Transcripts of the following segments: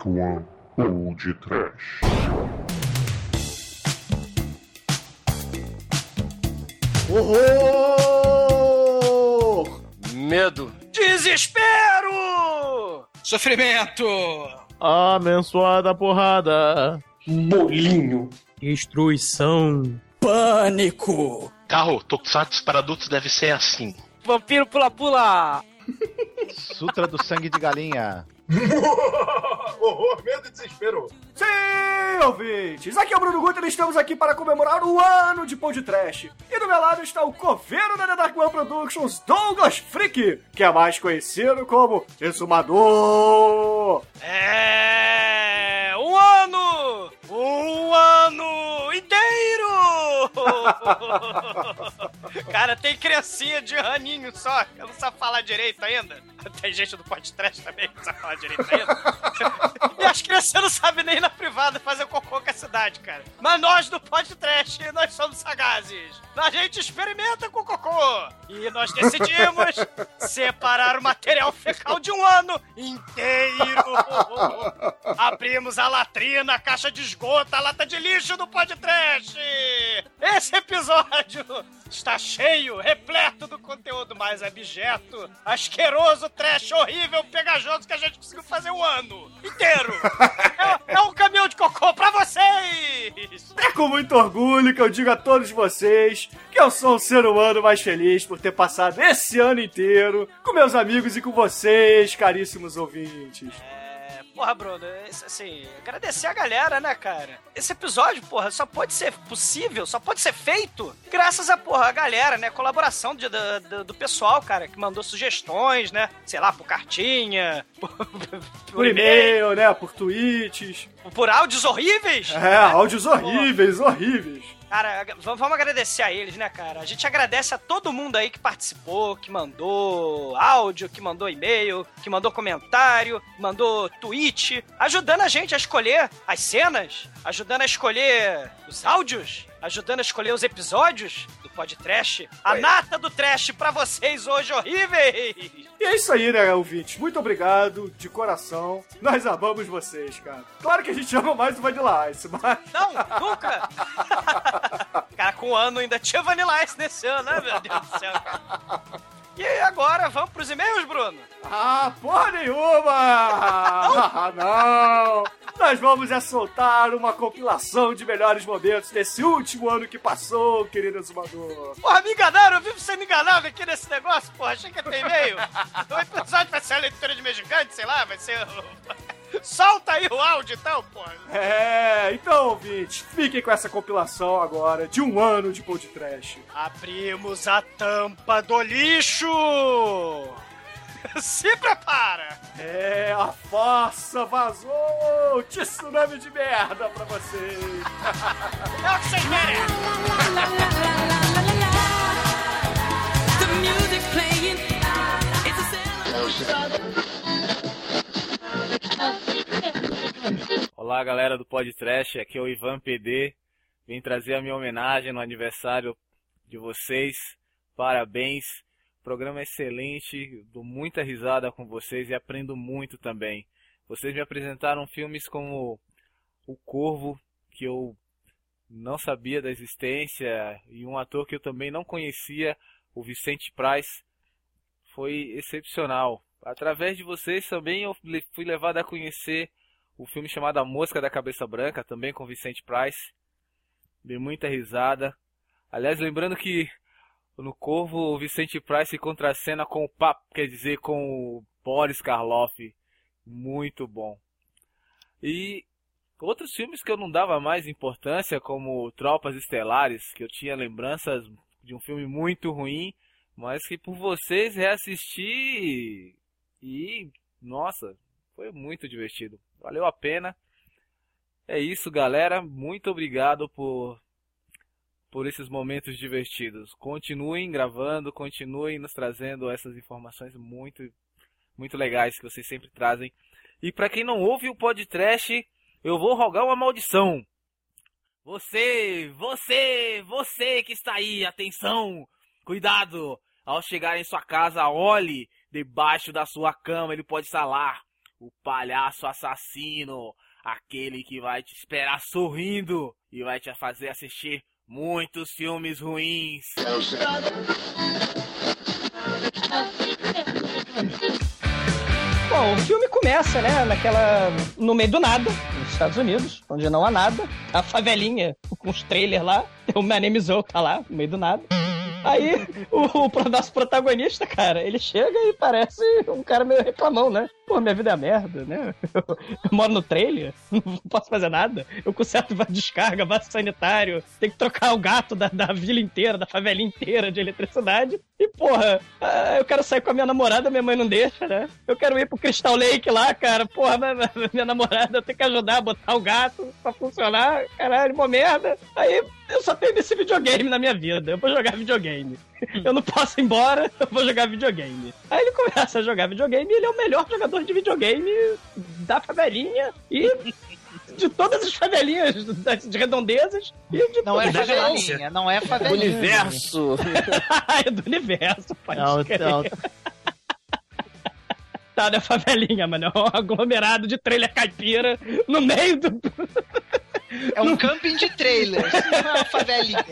Dark One ou de Trash. Horror! Medo. Desespero! Sofrimento! Abençoada porrada. Bolinho. Destruição. Pânico! Carro, Tokusatsu para adultos deve ser assim. Vampiro pula-pula! Sutra do sangue de galinha. Horror, medo e desespero. Sim, ouvintes! Aqui é o Bruno Guter e estamos aqui para comemorar o ano de Pão de Trash. E do meu lado está o coveiro da The Dark One Productions, Douglas Freak, que é mais conhecido como Exumador. É. Um ano! Um ano inteiro! Cara, tem criancinha de raninho só, que não sabe falar direito ainda. Tem gente do podcast também que não sabe falar direito ainda. e as crianças não sabem nem na privada fazer cocô com a cidade, cara. Mas nós do podcast, nós somos sagazes. A gente experimenta com cocô. E nós decidimos separar o material fecal de um ano inteiro. Abrimos a latrina, a caixa de esgoto, a lata de lixo do podcast. Esse episódio está cheio, repleto do conteúdo mais abjeto, asqueroso, trash, horrível, pegajoso que a gente conseguiu fazer um ano inteiro. É, é um caminhão de cocô pra vocês! É com muito orgulho que eu digo a todos vocês que eu sou o ser humano mais feliz por ter passado esse ano inteiro com meus amigos e com vocês, caríssimos ouvintes. É, porra, Bruno, assim, agradecer a galera, né, cara? Esse episódio, porra, só pode ser possível, só pode ser feito graças a, porra, a galera, né? Colaboração de- do, do- do pessoal, cara, que mandou sugestões, né? Sei lá, por cartinha, por, Por e-mail, né? Por tweets. por áudios horríveis. É, áudios horríveis, horríveis. Cara, vamos agradecer a eles, né, cara? A gente agradece a todo mundo aí que participou, que mandou áudio, que mandou e-mail, que mandou comentário, mandou tweet, ajudando a gente a escolher as cenas, ajudando a escolher os áudios, ajudando a escolher os episódios do podcast. A nata do trash pra vocês hoje horríveis! E é isso aí, né, ouvintes? Muito obrigado, de coração. Nós amamos vocês, cara. Claro que a gente ama mais o Vanilla Ice, mas... Não, nunca! cara, com um ano ainda tinha Vanilla Ice nesse ano, né, meu Deus do céu? cara? E agora, vamos pros e-mails, Bruno? Ah, porra nenhuma! Não! Nós vamos é soltar uma compilação de melhores momentos desse último ano que passou, querido exumador. Porra, me enganaram, eu vivo sendo enganado aqui nesse negócio, porra, achei que ia ter e-mail. O episódio vai ser a leitura de meio gigante, sei lá, vai ser... Solta aí o áudio então, porra. É, então, ouvintes, fiquem com essa compilação agora de um ano de Pod Trash. Abrimos a tampa do lixo! Se prepara! É, a fossa vazou! Tsunami de merda pra vocês! É o que vocês merecem! Olá, galera do Pod Trash, aqui é o Ivan PD. Vim trazer a minha homenagem no aniversário de vocês. Parabéns. Programa excelente, dou muita risada com vocês e aprendo muito também. Vocês me apresentaram filmes como O Corvo, que eu não sabia da existência, e um ator que eu também não conhecia, o Vicente Price. Foi excepcional. Através de vocês também eu fui levado a conhecer o filme chamado A Mosca da Cabeça Branca, também com Vicente Price. Dei muita risada. Aliás, lembrando que no Corvo o Vicente Price contracena com o Pap, quer dizer, com o Boris Karloff. Muito bom. E outros filmes que eu não dava mais importância, como Tropas Estelares, que eu tinha lembranças de um filme muito ruim, mas que por vocês reassisti e nossa, foi muito divertido. Valeu a pena. É isso, galera. Muito obrigado por por esses momentos divertidos. Continuem gravando, continuem nos trazendo essas informações muito muito legais que vocês sempre trazem. E para quem não ouve o podcast, eu vou rogar uma maldição. Você, você, você que está aí, atenção! Cuidado! Ao chegar em sua casa, olhe debaixo da sua cama, ele pode estar lá. o palhaço assassino, aquele que vai te esperar sorrindo e vai te fazer assistir muitos filmes ruins. Bom, o filme começa, né, naquela. no meio do nada, nos Estados Unidos, onde não há nada. A favelinha com os trailers lá, o My tá lá, no meio do nada. Aí, o, o nosso protagonista, cara, ele chega e parece um cara meio reclamão, né? Pô, minha vida é merda, né? Eu, eu moro no trailer, não posso fazer nada. Eu conserto descarga, vaso sanitário, tem que trocar o gato da, da vila inteira, da favelinha inteira de eletricidade. E, porra, ah, eu quero sair com a minha namorada, minha mãe não deixa, né? Eu quero ir pro Crystal Lake lá, cara. Porra, minha, namorada, tenho que ajudar a botar o gato pra funcionar. Caralho, uma merda. Aí, eu só tenho esse videogame na minha vida. Eu vou jogar videogame. Eu não posso ir embora, eu vou jogar videogame. Aí ele começa a jogar videogame e ele é o melhor jogador de videogame da favelinha e de todas as favelinhas de redondezas e de Não é favelinha, não é Do favelinha. universo. é do universo, pode não. Tá, não é favelinha, mano. É um aglomerado de trailer caipira no meio do. É um camping de trailers, não é uma favelinha.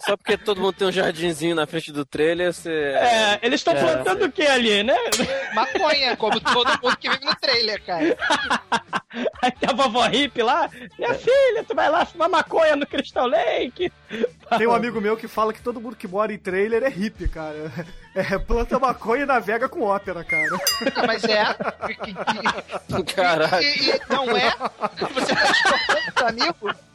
Só porque todo mundo tem um jardinzinho na frente do trailer, você. É, eles estão É. plantando o que ali, né? Maconha, como todo mundo que vive no trailer, cara. Aí tem a vovó hippie lá. Minha filha, tu vai lá fumar maconha no Crystal Lake. Tem um amigo meu que fala que todo mundo que mora em trailer é hippie, cara. É, planta maconha e navega com ópera, cara. Mas é. Caralho. E, e não é? Você tá discordando do amigo?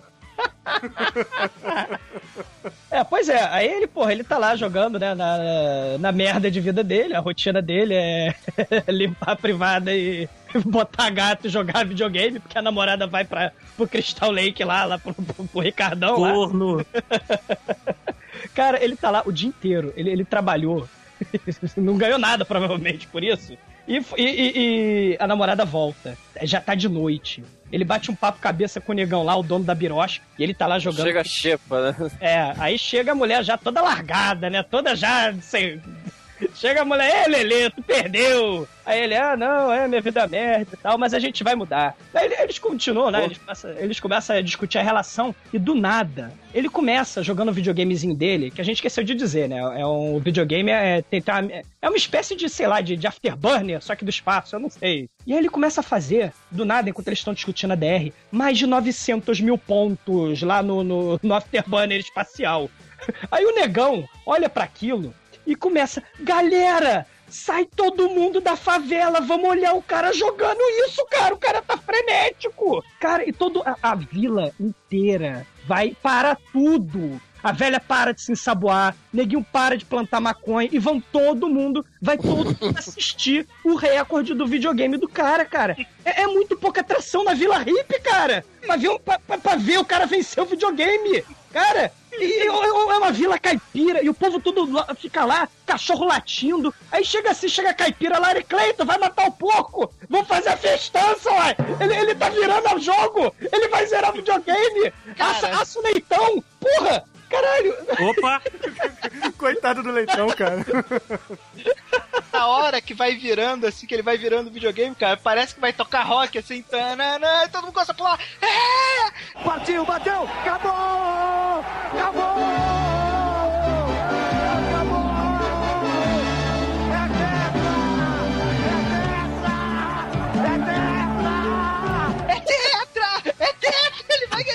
É, pois é, aí ele, porra, ele tá lá jogando, né, na, na merda de vida dele, a rotina dele é limpar a privada e botar gato e jogar videogame, porque a namorada vai pra, pro Crystal Lake lá, lá pro, pro, pro Ricardão lá. Corno. Cara, ele tá lá o dia inteiro, ele, ele trabalhou, não ganhou nada provavelmente por isso, e- e- e a namorada volta, já tá de noite. Ele bate um papo cabeça com o negão lá, o dono da birosca, e ele tá lá jogando Chega a xepa, né? é, aí chega a mulher já toda largada, né? Toda já, sei. Chega a mulher, ê Lelê, tu perdeu! Aí ele, ah, não, é, minha vida é merda e tal, mas a gente vai mudar. Aí ele- eles continuam, né? Eles começam, eles começam a discutir a relação e do nada, ele começa jogando o videogamezinho dele, que a gente esqueceu de dizer, né? É um videogame, é, tem uma- é uma espécie de, sei lá, de, de afterburner, só que do espaço, eu não sei. E aí ele começa a fazer, do nada, enquanto eles estão discutindo a DR, mais de 900 mil pontos lá no, no, no afterburner espacial. Aí o negão olha pra aquilo e começa: Galera, sai todo mundo da favela, vamos olhar o cara jogando isso, cara. O cara tá frenético. Cara, e toda a, vila inteira vai para tudo. A velha para de se ensaboar, neguinho para de plantar maconha e vão todo mundo, vai todo mundo assistir o recorde do videogame do cara, cara. É, é muito pouca atração na Vila Hippie, cara. Pra ver, pra- pra ver o cara vencer o videogame. Cara, e, é uma vila caipira e o povo tudo lá- fica lá, cachorro latindo. Aí chega assim, chega a caipira, Larry Clayton, vai matar o porco. Vamos fazer a festança, ué. Ele, ele tá virando o jogo. Ele vai zerar o videogame. Assa, assa o leitão. Porra, caralho. Opa! Coitado do leitão, cara. Na hora que vai virando, assim, que ele vai virando o videogame, cara, parece que vai tocar rock, assim, tananã, e todo mundo gosta de pular. É! Partiu, bateu, acabou! Acabou!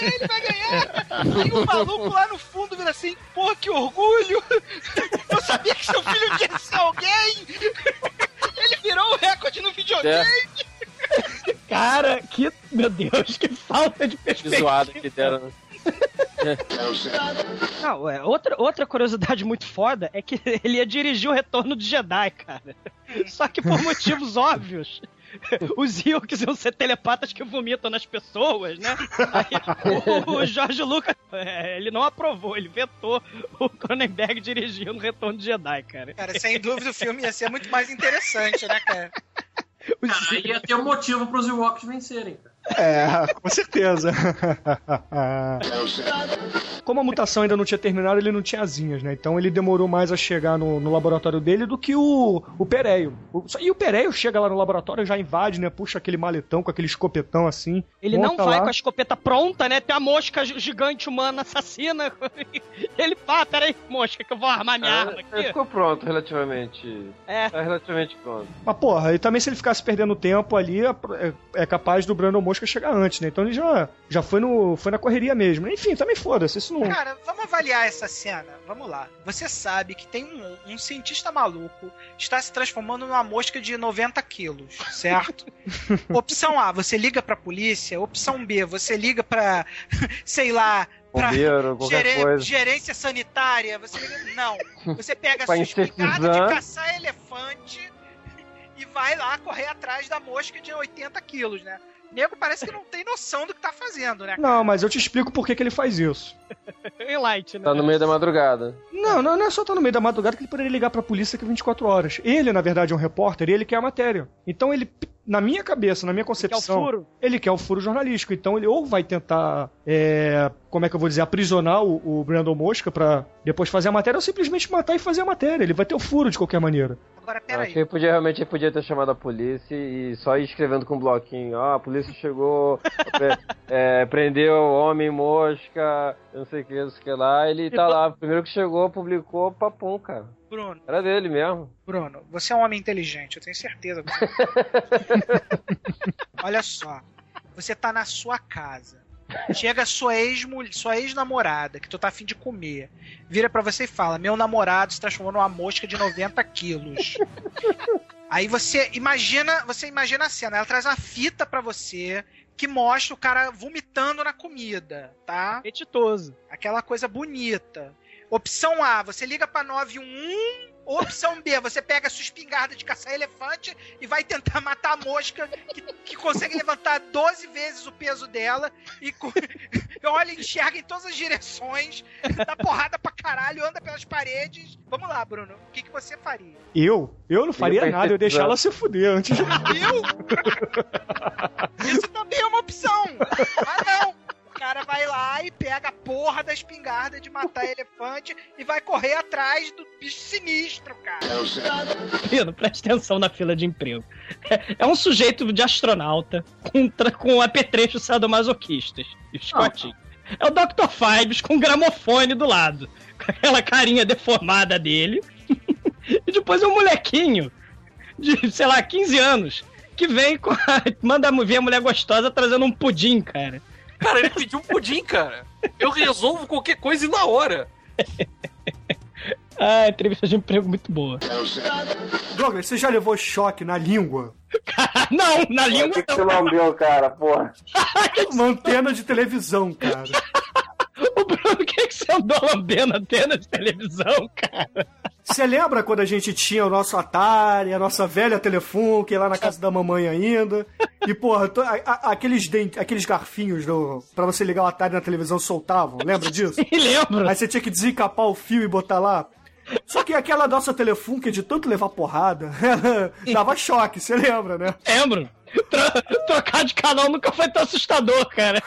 Ganhar, ele vai ganhar! Aí o maluco lá no fundo vira assim, pô, que orgulho! Eu sabia que seu filho tinha ser alguém! Ele virou o recorde no videogame! Cara, que. Meu Deus, que falta de Que perspectiva. zoada que deram. né? Não, é, outra, outra curiosidade muito foda é que ele ia dirigir o retorno de Jedi, cara. Só que por motivos óbvios. Os Ewoks iam ser telepatas que vomitam nas pessoas, né? Aí, o, o Jorge Lucas, é, ele não aprovou, ele vetou o Cronenberg dirigindo o Retorno de Jedi, cara. Cara, sem dúvida o filme ia ser muito mais interessante, né, cara? Cara, ia ter um motivo pros Ewoks vencerem. cara. É, com certeza. Como a mutação ainda não tinha terminado, ele não tinha asinhas, né? Então ele demorou mais a chegar no, no laboratório dele do que o, o Pereio. O- e o Pereio chega lá no laboratório, já invade, né? Puxa aquele maletão com aquele escopetão assim. Ele não vai lá. com a escopeta pronta, né? Tem a mosca gi- gigante humana assassina. Ele fala, peraí, mosca, que eu vou armar minha arma Ele aqui. ficou pronto, relativamente. É. Tá relativamente pronto. Mas porra, e também se ele ficasse perdendo tempo ali, é, é capaz do Brandon Mosca chegar antes, né? Então ele já, já foi, no, foi na correria mesmo. Enfim, também foda-se, isso não. Cara, vamos avaliar essa cena. Vamos lá. Você sabe que tem um, um cientista maluco está se transformando numa mosca de 90 quilos, certo? Opção A, você liga pra polícia. Opção B, você liga pra, sei lá, pra Bombeiro, coisa. gerência sanitária. Você liga... Não. Você pega a espingarda de caçar elefante e vai lá correr atrás da mosca de 80 quilos, né? Nego parece que não tem noção do que tá fazendo, né? Não, mas eu te explico por que, que ele faz isso. Em light, né? Tá no meio da madrugada. Não, não, não é só estar no meio da madrugada que ele poderia ligar pra polícia que 24 horas. Ele, na verdade, é um repórter e ele quer a matéria. Então ele, na minha cabeça, na minha concepção, furo. ele quer o furo jornalístico. Então ele ou vai tentar, é, como é que eu vou dizer, aprisionar o, o Brandon Mosca pra depois fazer a matéria ou simplesmente matar e fazer a matéria. Ele vai ter o furo de qualquer maneira. Agora, Acho peraí. que ele podia, realmente ele podia ter chamado a polícia e só ir escrevendo com um bloquinho. Ah, a polícia chegou, pre- é, prendeu o homem mosca, eu não sei o que, não sei o que lá. Ele tá lá, primeiro que chegou, publicou, papum, cara. Bruno, Era dele mesmo. Bruno, você é um homem inteligente, eu tenho certeza. Olha só, você tá na sua casa. Chega sua ex sua ex-namorada, que tu tá afim de comer. Vira pra você e fala: Meu namorado se transformou numa mosca de 90 quilos. Aí você imagina, você imagina a cena, ela traz uma fita pra você que mostra o cara vomitando na comida, tá? Apetitoso. Aquela coisa bonita. Opção A, você liga pra 911. Opção B, você pega a sua espingarda de caçar elefante e vai tentar matar a mosca que, que consegue levantar 12 vezes o peso dela e olha, enxerga em todas as direções, dá porrada pra caralho, anda pelas paredes. Vamos lá, Bruno, o que, que você faria? Eu? Eu não faria pensei nada, eu deixar ela se fuder antes de. Eu? Isso também é uma opção. Ah, não. O cara vai lá e pega a porra da espingarda de matar elefante e vai correr atrás do bicho sinistro, cara. Pino, presta atenção na fila de emprego. É, é um sujeito de astronauta com, com apetrechos sadomasoquistas. Scott. É o Dr. Fibes com um gramofone do lado. Com aquela carinha deformada dele. e depois é um molequinho de, sei lá, 15 anos. Que vem com a, Manda ver a mulher gostosa trazendo um pudim, cara. Cara, ele pediu um pudim, cara. Eu resolvo qualquer coisa e na hora. Ah, entrevista de emprego muito boa. Douglas, você já levou choque na língua? não, na língua que você lambeu, cara, porra? Uma antena de televisão, cara. Andou lambendo antena de televisão, cara? Você lembra quando a gente tinha o nosso Atari, a nossa velha Telefunken lá na casa da mamãe ainda? E, porra, a- a- aqueles, dent- aqueles garfinhos do, pra você ligar o Atari na televisão soltavam, lembra disso? lembro. Aí você tinha que desencapar o fio e botar lá. Só que aquela nossa Telefunken, de tanto levar porrada, dava choque, você lembra, né? Lembro. Tro- trocar de canal nunca foi tão assustador, cara.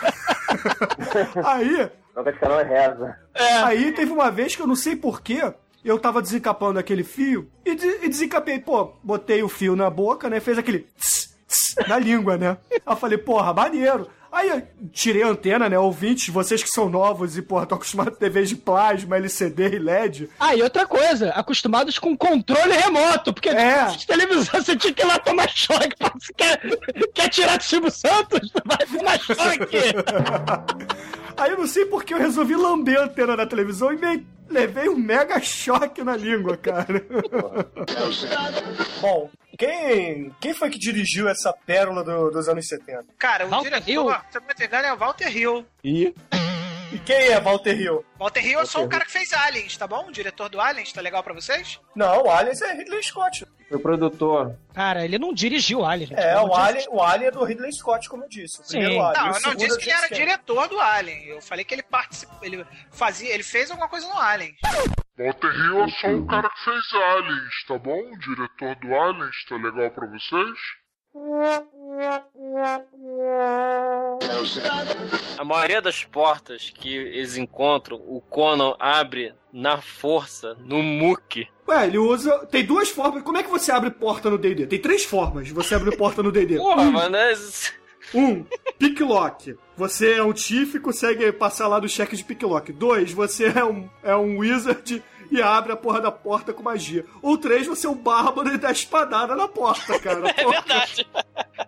Aí, Troca de canal é reza. Aí teve uma vez que eu não sei porquê, eu tava desencapando aquele fio e, de- e desencapei, pô, botei o fio na boca, né? Fez aquele tss, tss, na língua, né? Aí eu falei, porra, maneiro. Aí eu tirei a antena, né? Ouvintes, vocês que são novos e, porra, estão acostumados a TVs de plasma, LCD e LED. Ah, e outra coisa, acostumados com controle remoto, porque É. de televisão você tinha que ir lá tomar choque. Você quer, quer tirar do Silvio Santos? Vai tomar choque. Aí eu não sei porque eu resolvi lamber a antena da televisão e me levei um mega choque na língua, cara. Bom, quem, quem foi que dirigiu essa pérola do- dos anos 70? Cara, o Walter diretor, Hill. se eu não me engano, é o Walter Hill. E? E quem é Walter Hill? Walter Hill é só o cara que fez Aliens, tá bom? O diretor do Aliens, tá legal pra vocês? Não, o Aliens é Ridley Scott. Foi produtor. Cara, ele não dirigiu Alien, gente. É, o Alien, o Alien é do Ridley Scott, como eu disse. O Sim. primeiro Alien. Não, o eu não disse é o que ele era diretor do Alien. Eu falei que ele participou, ele fazia, ele fez alguma coisa no Alien. Walter Hill é só o cara que fez Aliens, tá bom? O diretor do Aliens, tá legal pra vocês? A maioria das portas que eles encontram, o Conan abre na força, no muque. Ué, ele usa. Tem duas formas. Como é que você abre porta no DD? Tem três formas de você abrir porta no DD. Porra, um, mano, é... um, picklock. Você é um Tiff e consegue passar lá do cheque de picklock. Dois, você é um, é um wizard e abre a porra da porta com magia. Ou três, você é um bárbaro e dá espadada na porta, cara. É verdade.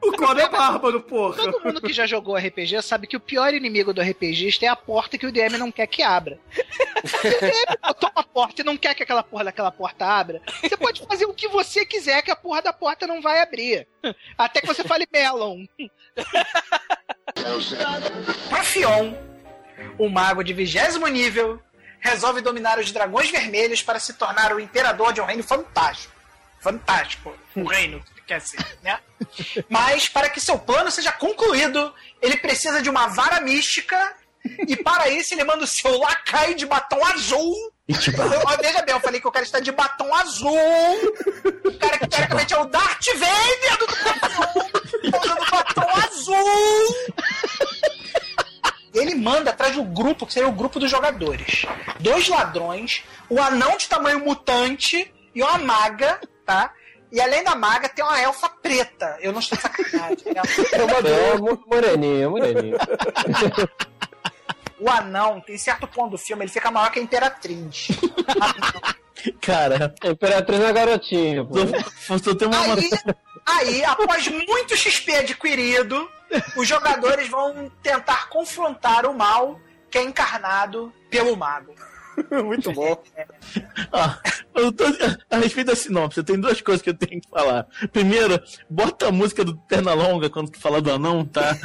O Conan é bárbaro, porra. Todo mundo que já jogou RPG sabe que o pior inimigo do RPGista é a porta que o DM não quer que abra. Se o DM botou uma porta e não quer que aquela porra daquela porta abra, você pode fazer o que você quiser que a porra da porta não vai abrir. Até que você fale Melon. Profion, o mago de vigésimo nível, resolve dominar os dragões vermelhos para se tornar o imperador de um reino fantástico. Fantástico. O reino que quer ser, né? Mas para que seu plano seja concluído, ele precisa de uma vara mística e para isso ele manda o seu lacaio de batom azul. Ó, Veja bem, eu falei que o cara está de batom azul. O cara que teoricamente é o Darth Vader do batom, usando batom azul. Ele manda atrás do grupo, que seria o grupo dos jogadores. Dois ladrões, o anão de tamanho mutante e uma maga, tá? E além da maga, tem uma elfa preta. Eu não estou de sacanagem. É uma é, mo- moreninha, moreninha. O anão, tem certo ponto do filme, ele fica maior que a Imperatriz. Cara, A Imperatriz é garotinha, pô. tu tem uma. Aí, aí, após muito XP adquirido, os jogadores vão tentar confrontar o mal que é encarnado pelo mago. Muito bom. Ah, eu tô- a respeito da sinopse, tem duas coisas que eu tenho que falar. Primeiro, bota a música do Pernalonga quando tu fala do anão, tá?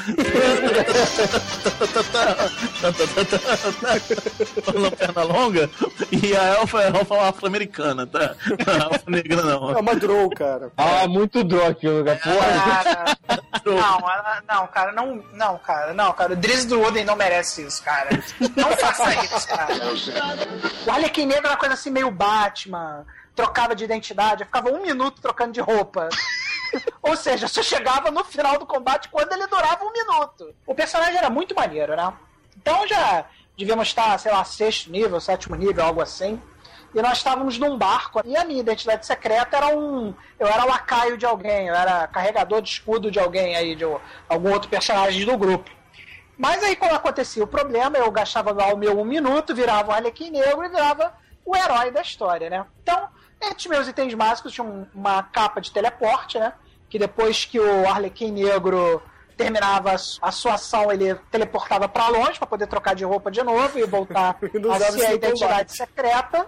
Falando Pernalonga, e a elfa é a elfa afro-americana, tá? Não é elfa negra, não. É uma draw, cara. Ah, muito draw aquilo, cara. Porra. Cara, não, não, cara, não, não, cara, não, cara, o Drizzy do Oden não merece isso, cara. Não faça isso, cara. O Arlequim Negro era uma coisa assim meio Batman, trocava de identidade, ficava um minuto trocando de roupa. Ou seja, só chegava no final do combate quando ele durava um minuto. O personagem era muito maneiro, né? Então já devíamos estar, sei lá, sexto nível, sétimo nível, algo assim. E nós estávamos num barco. E a minha identidade secreta era um. Eu era lacaio de alguém, eu era carregador de escudo de alguém aí, de algum outro personagem do grupo. Mas aí, quando acontecia o problema, eu gastava lá o meu um minuto, virava um Arlequim Negro e virava o herói da história, né? Então, entre meus itens básicos tinha um- uma capa de teleporte, né? Que depois que o Arlequim Negro terminava a su- a sua ação, ele teleportava pra longe pra poder trocar de roupa de novo e voltar não a ser a identidade combate. secreta.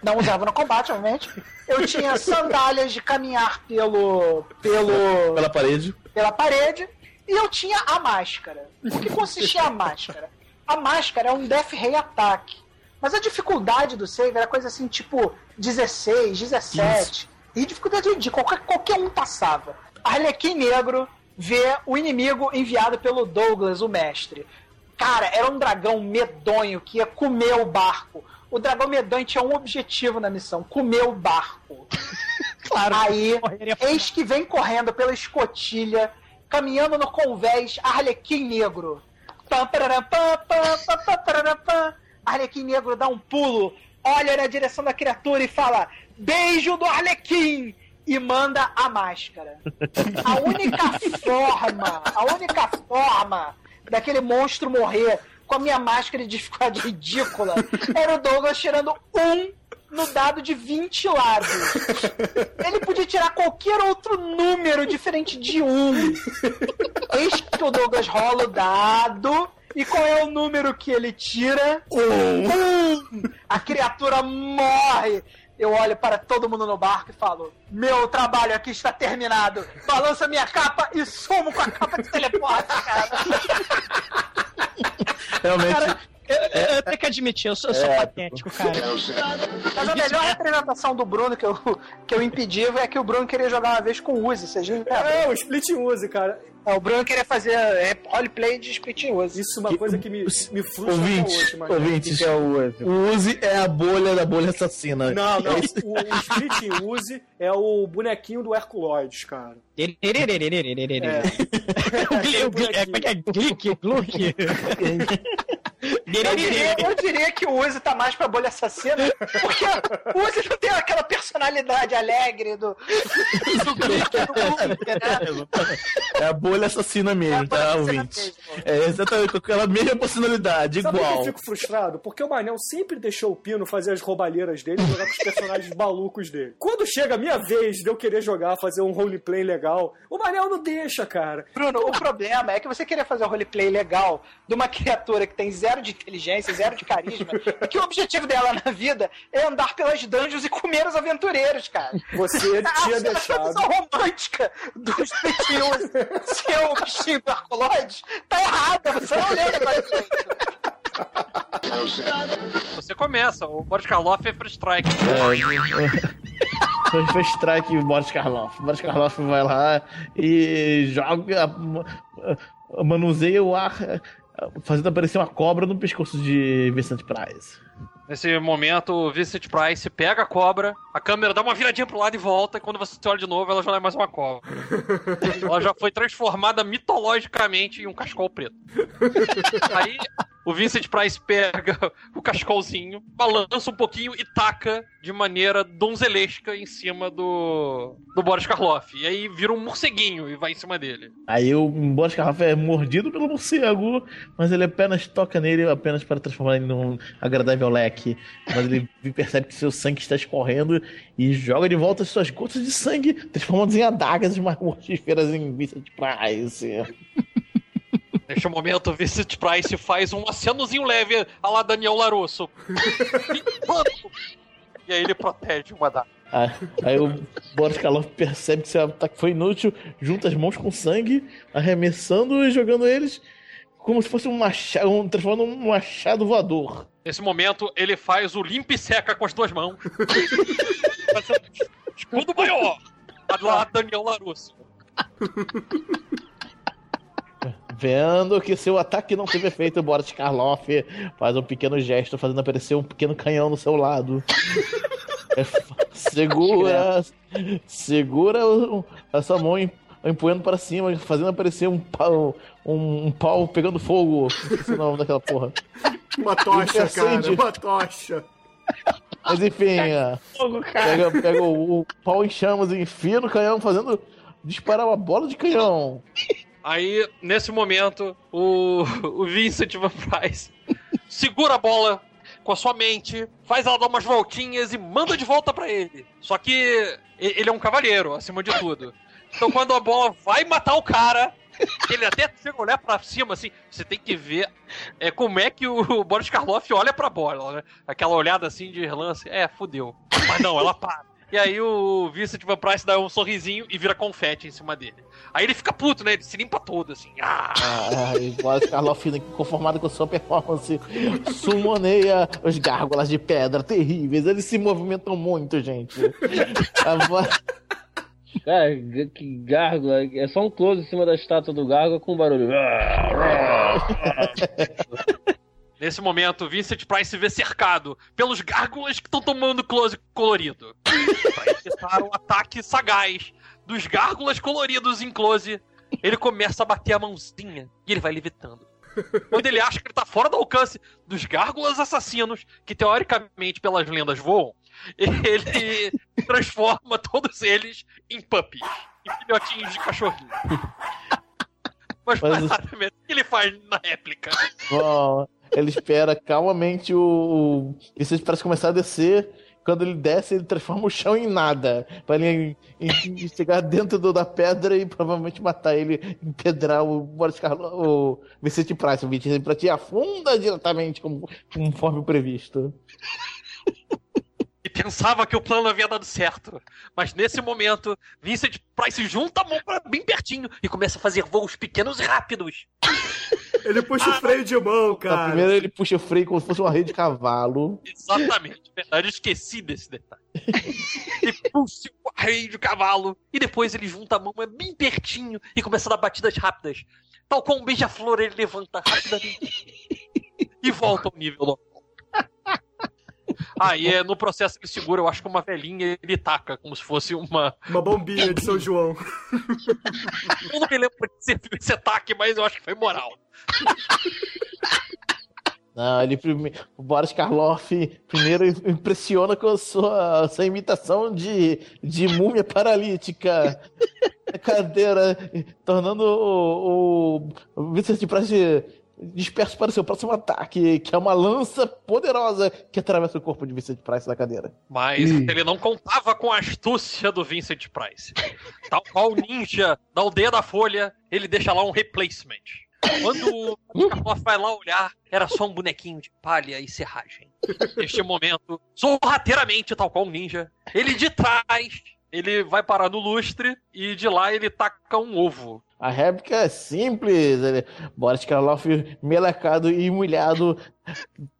Não usava no combate, obviamente. Eu tinha sandálias de caminhar pelo. pelo Pela parede. pela parede e eu tinha a máscara. O que consistia a máscara? A máscara é um Death Ray Attack. Mas a dificuldade do save era coisa assim, tipo 16, 17. E dificuldade de qualquer, qualquer um passava. Arlequim Negro vê o inimigo enviado pelo Douglas, o mestre. Cara, era um dragão medonho que ia comer o barco. O dragão medonho tinha um objetivo na missão: comer o barco. Claro. Aí, eis que vem correndo pela escotilha, caminhando no convés, Arlequim Negro. Pam, pararam, pam, pam, pam, pam, pararam, pam. Arlequim Negro dá um pulo, olha na direção da criatura e fala: Beijo do Arlequim! E manda a máscara. A única forma, a única forma daquele monstro morrer com a minha máscara de dificuldade ridícula era o Douglas tirando um no dado de 20 lados. Ele podia tirar qualquer outro número diferente de um. Eis que o Douglas rola o dado. E qual é o número que ele tira? Um. A criatura morre. Eu olho para todo mundo no barco e falo: Meu trabalho aqui está terminado. Balança minha capa e sumo com a capa de teleporte, cara. Realmente. Cara, Eu, eu tenho que admitir, eu sou, eu sou É. patético, cara. Mas a melhor representação do Bruno que eu, que eu impedi é que o Bruno queria jogar uma vez com o Uzi, vocês lembram? É, o Split Uzi, cara. É, o Bruno queria fazer é, roleplay de Split Uzi. Isso é uma coisa que me, me frustra Ouvinte, até hoje, mas... que é o Uzi? o Uzi é a bolha da bolha assassina. Não, não. É. O, o Split Uzi é o bonequinho do Herculoides, cara. É. O Gli- o Gli- é, Como é que é? Glick? Gluck? Eu diria, eu diria que o Uzi tá mais pra bolha assassina, porque o Uzi não tem aquela personalidade alegre do, do né? É a bolha assassina mesmo, tá, ouvinte? É exatamente com aquela mesma personalidade, Sabe igual. eu fico frustrado? Porque o Manel sempre deixou o Pino fazer as roubalheiras dele e jogar com os personagens malucos dele. Quando chega a minha vez de eu querer jogar, fazer um roleplay legal, o Manel não deixa, cara. Bruno, o problema é que você queria fazer um roleplay legal de uma criatura que tem zero de inteligência, zero de carisma, e que o objetivo dela na vida é andar pelas dungeons e comer os aventureiros, cara. Você A- tinha a deixado. visão romântica dos ser o bichinho do Arcoloides tá errada, você não lembra mais disso. Você começa, o Boris Karloff é free strike. Foi, foi strike o Boris Karloff. O Boris Karloff vai lá e joga. manuseia o ar, fazendo aparecer uma cobra no pescoço de Vicente Price. Nesse momento, o Vincent Price pega a cobra, a câmera dá uma viradinha pro lado e volta, e quando você olha de novo, ela já não é mais uma cobra. ela já foi transformada mitologicamente em um cascol preto. Aí, o Vincent Price pega o cascolzinho, balança um pouquinho e taca de maneira donzelesca em cima do, do Boris Karloff. E aí vira um morceguinho e vai em cima dele. Aí o Boris Karloff é mordido pelo morcego, mas ele apenas toca nele apenas para transformar ele num agradável leque. Mas ele percebe que seu sangue está escorrendo e joga de volta as suas gotas de sangue, transformando em adagas mais mortíferas em Vincent Price. Neste momento, o Vincent Price faz um acenozinho leve a lá Daniel Larusso. e aí ele protege uma da. Ah, Aí o Boris Karloff percebe que seu ataque foi inútil, junta as mãos com sangue, arremessando e jogando eles como se fosse um machado, um, transformando num machado voador. Nesse momento, ele faz o limpa e seca com as duas mãos. Escudo maior! A lá Daniel Larusso. Vendo que seu ataque não teve efeito, o Boris Karloff faz um pequeno gesto, fazendo aparecer um pequeno canhão no seu lado. É, segura, segura o- a sua mão em- empunhando para cima, fazendo aparecer um pau, um, um pau pegando fogo. Esse é o nome daquela porra. Uma tocha, cara, Acende. uma tocha. Mas enfim, é, pega, pega o, o pau em chamas e enfia no canhão, fazendo disparar uma bola de canhão. Aí, nesse momento, o, o Vincent Van Price segura a bola com a sua mente, faz ela dar umas voltinhas e manda de volta pra ele. Só que ele é um cavalheiro, acima de tudo. Então, quando a bola vai matar o cara, ele até chega a olhar pra cima, assim. Você tem que ver é, como é que o Boris Karloff olha pra bola, né? Aquela olhada assim de relance. É, fudeu. Mas não, ela para. E aí o Vincent Van Price dá um sorrisinho e vira confete em cima dele. Aí ele fica puto, né? Ele se limpa todo, assim. Ah! Ah, e Boris Karloff, conformado com sua performance, summoneia os gárgulas de pedra terríveis. Eles se movimentam muito, gente. A voz- Cara, que gárgula. É só um close em cima da estátua do gárgula com barulho. Nesse momento, Vincent Price se vê cercado pelos gárgulas que estão tomando close colorido. Evitar o ataque sagaz dos gárgulas coloridos em close, ele começa a bater a mãozinha e ele vai levitando. Quando ele acha que ele tá fora do alcance dos gárgulas assassinos, que teoricamente, pelas lendas, voam, ele transforma todos eles em puppies, em filhotinhos de cachorrinho. Mas, Mas- o que ele faz na réplica? Bom, ele espera calmamente o. o Vicente parece começar a descer. Quando ele desce, ele transforma o chão em nada. Pra ele em- em chegar dentro do- da pedra e provavelmente matar ele, empedrar o Boris Karloff, o Vicente Price. O Vicente Price afunda diretamente como, conforme previsto. Pensava que o plano havia dado certo. Mas nesse momento, Vincent Price junta a mão pra bem pertinho e começa a fazer voos pequenos e rápidos. Ele puxa o freio de mão, Não, cara. primeiro ele puxa o freio como se fosse uma rede de cavalo. Exatamente, verdade, eu esqueci desse detalhe. Ele puxa o arreio de cavalo e depois ele junta a mão é bem pertinho e começa a dar batidas rápidas. Tal qual um beija-flor, ele levanta rapidamente e volta ao nível normal. Aí é, no processo que ele segura, eu acho que uma velhinha ele taca, como se fosse uma. Uma bombinha de São João. Eu não me lembro de ser esse ataque, mas eu acho que foi moral. Não, ele prime... o Boris Karloff primeiro impressiona com a sua, sua imitação de, de múmia paralítica. Cadeira, tornando o, o, o Vincent Price disperso para o seu próximo ataque, que é uma lança poderosa que atravessa o corpo de Vincent Price da cadeira. Mas ele não contava com a astúcia do Vincent Price. Tal qual o ninja da aldeia da Folha, ele deixa lá um replacement. Quando o Karloff vai lá olhar, era só um bonequinho de palha e serragem. Neste momento, sorrateiramente, tal qual um ninja, ele de trás, ele vai parar no lustre e de lá ele taca um ovo. A réplica é simples. Ele... Boris Karloff, melecado e molhado,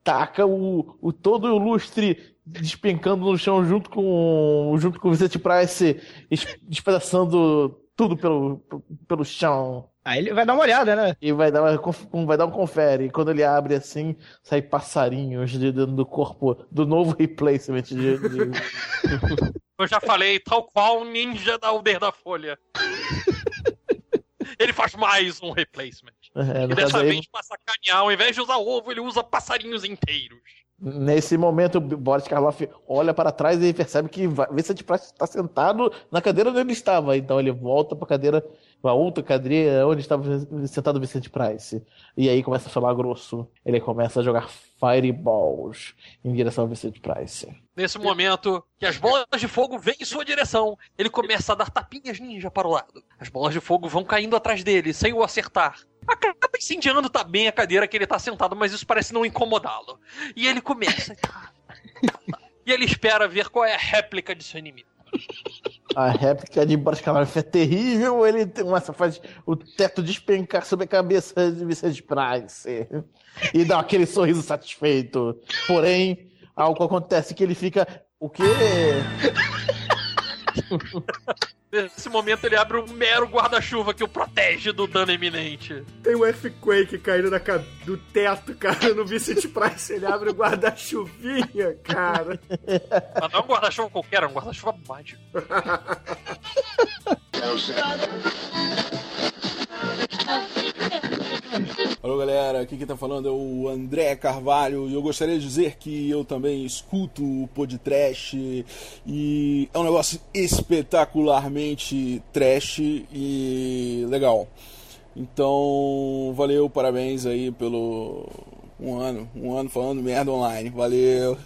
taca o, o todo o lustre despencando no chão junto com junto com o Vicente Price, es- despedaçando tudo pelo, pelo chão. Aí ele vai dar uma olhada, né? E vai dar, uma, um- vai dar um confere. E quando ele abre assim, sai passarinhos de dentro do corpo do novo replacement de- de... Eu já falei, tal qual um ninja da aldeia da Folha. Ele faz mais um replacement. É, e dessa vez, pra sacanear, ao invés de usar ovo, ele usa passarinhos inteiros. Nesse momento, o Boris Karloff olha para trás e percebe que Vincent Price está sentado na cadeira onde ele estava. Então ele volta para a cadeira, para outra cadeira onde estava sentado o Vincent Price. E aí começa a falar grosso. Ele começa a jogar fireballs em direção ao Vincent Price. Nesse momento, que as bolas de fogo vêm em sua direção, ele começa a dar tapinhas ninja para o lado. As bolas de fogo vão caindo atrás dele, sem o acertar. Acaba incendiando também a cadeira que ele está sentado, mas isso parece não incomodá-lo. E ele começa. e ele espera ver qual é a réplica de seu inimigo. A réplica de Boris Karloff é terrível. Ele tem uma, faz o teto despencar sobre a cabeça de Vincent Price. E dá aquele sorriso satisfeito. Porém, algo acontece que ele fica. O quê? Nesse momento, ele abre um mero guarda-chuva que o protege do dano iminente. Tem um earthquake caindo na ca- do teto, cara, no Vincent Price. Ele abre o guarda-chuvinha, cara. Mas não é um guarda-chuva qualquer, é um guarda-chuva mágico. Alô galera, aqui quem tá falando é o André Carvalho e eu gostaria de dizer que eu também escuto o podcast e é um negócio espetacularmente trash e legal. Então, valeu, parabéns aí pelo um ano, um ano falando merda online. Valeu.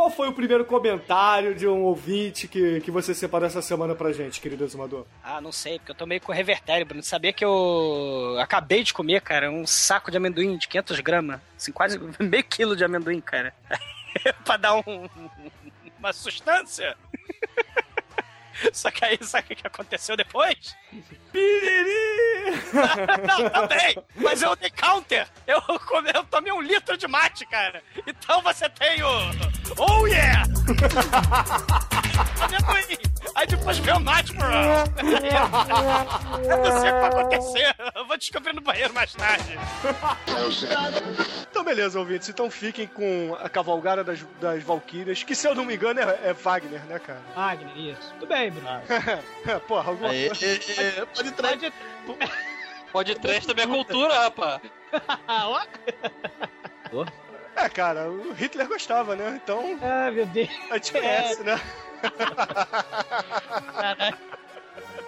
Qual foi o primeiro comentário de um ouvinte que, que você separou essa semana pra gente, querido Azumador? Ah, não sei, porque eu tô meio com revertério, Bruno. Sabia que eu acabei de comer, cara, um saco de amendoim de 500 gramas. Assim, quase meio quilo de amendoim, cara. pra dar um, uma sustância. Só que aí, sabe o que aconteceu depois? Piriri! não, também! Mas eu dei counter! Eu, eu tomei um litro de mate, cara! Então você tem o. Oh yeah! Aí depois vem o mate, bro! Eu não sei o que vai acontecer! Eu vou descobrir no banheiro mais tarde! Então, beleza, ouvintes. Então fiquem com a cavalgada das, das Valkyrias, que se eu não me engano é, é Wagner, né, cara? Wagner, isso. Tudo bem, Bruno. Porra, alguma coisa. Pode trazer. Pode trash também é cultura, rapaz. É, cara, o Hitler gostava, né? Então. Ah, meu Deus. A gente conhece, né?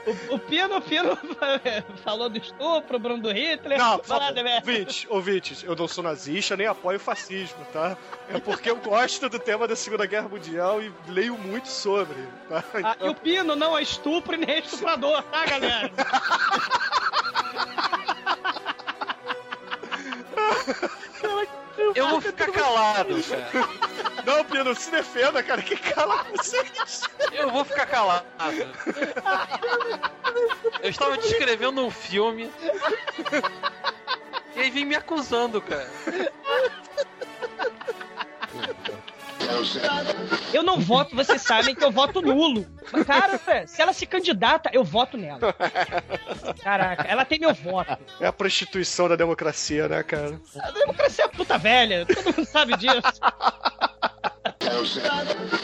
O, o Pino, o Pino falou do estupro, Bruno do Hitler. Não, Fala, ouvintes, ouvintes, eu não sou nazista nem apoio o fascismo, tá? É porque eu gosto do tema da Segunda Guerra Mundial e leio muito sobre, tá? Ah, e o Pino não é estupro e nem é estuprador, tá, galera? Eu vou ficar calado, cara. Não, Pino, se defenda, cara. Que cala vocês. Eu vou ficar calado. Eu estava descrevendo um filme. E aí vem me acusando, cara. Eu não voto, vocês sabem que eu voto nulo. Mas, cara, se ela se candidata, eu voto nela. Caraca, ela tem meu voto. É a prostituição da democracia, né, cara? A democracia é puta velha, todo mundo sabe disso.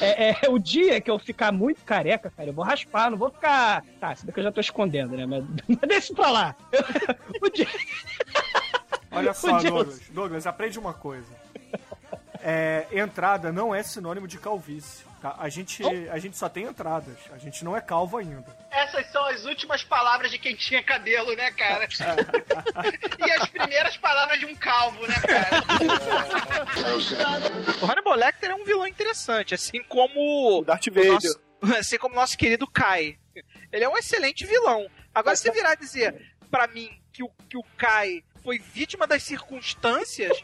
É, é, o dia que eu ficar muito careca, cara, eu vou raspar, não vou ficar. Tá, se bem que eu já tô escondendo, né? Mas, mas deixa pra lá. o dia... Olha só, Douglas. Douglas, aprende uma coisa. É, entrada não é sinônimo de calvície. Tá? A, gente, a gente só tem entradas. A gente não é calvo ainda. Essas são as últimas palavras de quem tinha cabelo, né, cara? e as primeiras palavras de um calvo, né, cara? O Hannibal Lecter é um vilão interessante, assim como o Darth o Vader. nosso- assim como o nosso querido Kai. Ele é um excelente vilão. Agora, se virar dizer pra mim que o, que o Kai foi vítima das circunstâncias,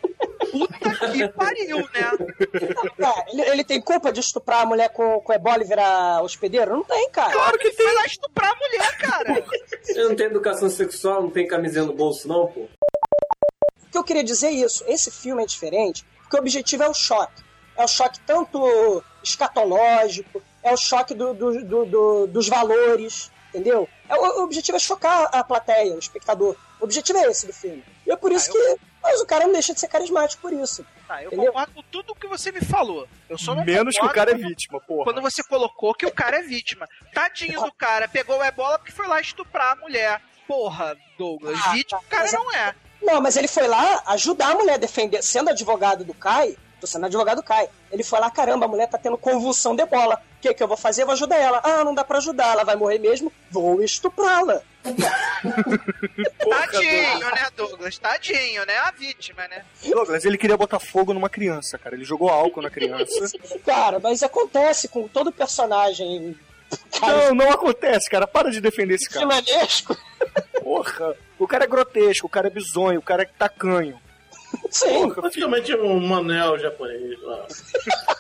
puta que pariu, né? Cara, ele, ele tem culpa de estuprar a mulher com, com ebola e virar hospedeiro? Não tem, cara. Claro que tem. Foi lá estuprar a mulher, cara. Você não tem educação sexual, não tem camisinha no bolso, não, pô? O que eu queria dizer é isso. Esse filme é diferente porque o objetivo é o choque. É o choque tanto escatológico, é o choque do- do- do- do- dos valores, entendeu? É, o, o objetivo é chocar a plateia, o espectador. O objetivo é esse do filme. E é por isso que... Mas o cara não deixa de ser carismático por isso. Tá, eu Entendeu? concordo com tudo que você me falou. Eu só não Menos que o cara é vítima, porra. Quando você colocou que o cara é vítima. Tadinho do cara, pegou o ebola porque foi lá estuprar a mulher. Porra, Douglas, Ah, vítima o cara não é. Não, mas ele foi lá ajudar a mulher a defender. Sendo advogado do Kai, tô sendo advogado do Kai. Ele foi lá, caramba, a mulher tá tendo convulsão de bola. O que, que eu vou fazer? Eu vou ajudar ela. Ah, não dá pra ajudar, ela vai morrer mesmo. Vou estuprá-la. Tadinho, né, Douglas? Tadinho, né? A vítima, né? Douglas, ele queria botar fogo nnuma criança, cara. Ele jogou álcool na criança. Cara, mas acontece com todo personagem. Não, não acontece, cara. Para de defender esse cara. Porra. O cara é grotesco, o cara é bizonho, o cara é tacanho. Sim. Praticamente um manel japonês lá.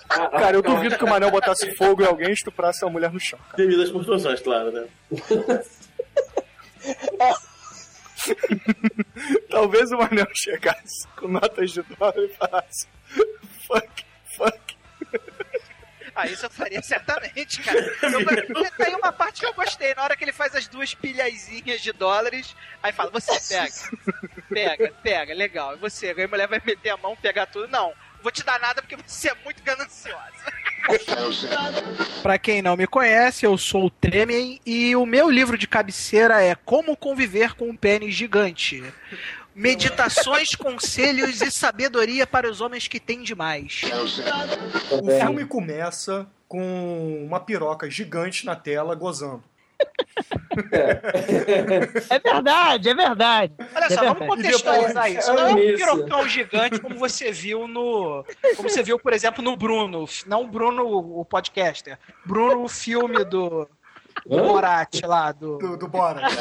Cara, eu duvido que o Manel botasse fogo em alguém e estuprasse uma mulher no chão. Devido às proporções, claro, né? Talvez o Manel chegasse com notas de dólar e falasse: fuck, fuck. Ah, isso eu faria certamente, cara. Eu, tem uma parte que eu gostei, na hora que ele faz as duas pilhazinhas de dólares, aí fala, você pega, pega, pega, legal. E você, aí a mulher vai meter a mão, pegar tudo. Não, vou te dar nada porque você é muito gananciosa. Pra quem não me conhece, eu sou o Tremen e o meu livro de cabeceira é Como Conviver com um Pênis Gigante. Meditações, conselhos e sabedoria para os homens que têm demais. O filme começa com uma piroca gigante na tela gozando. É verdade, é verdade. Olha É só, vamos verdade. contextualizar E isso. Não é um Isso. pirocão gigante como você viu no. Como você viu, por exemplo, no Bruno. Não o Bruno, o podcaster. Bruno, o filme do. Do? Borat lá, do. Do, do Borat.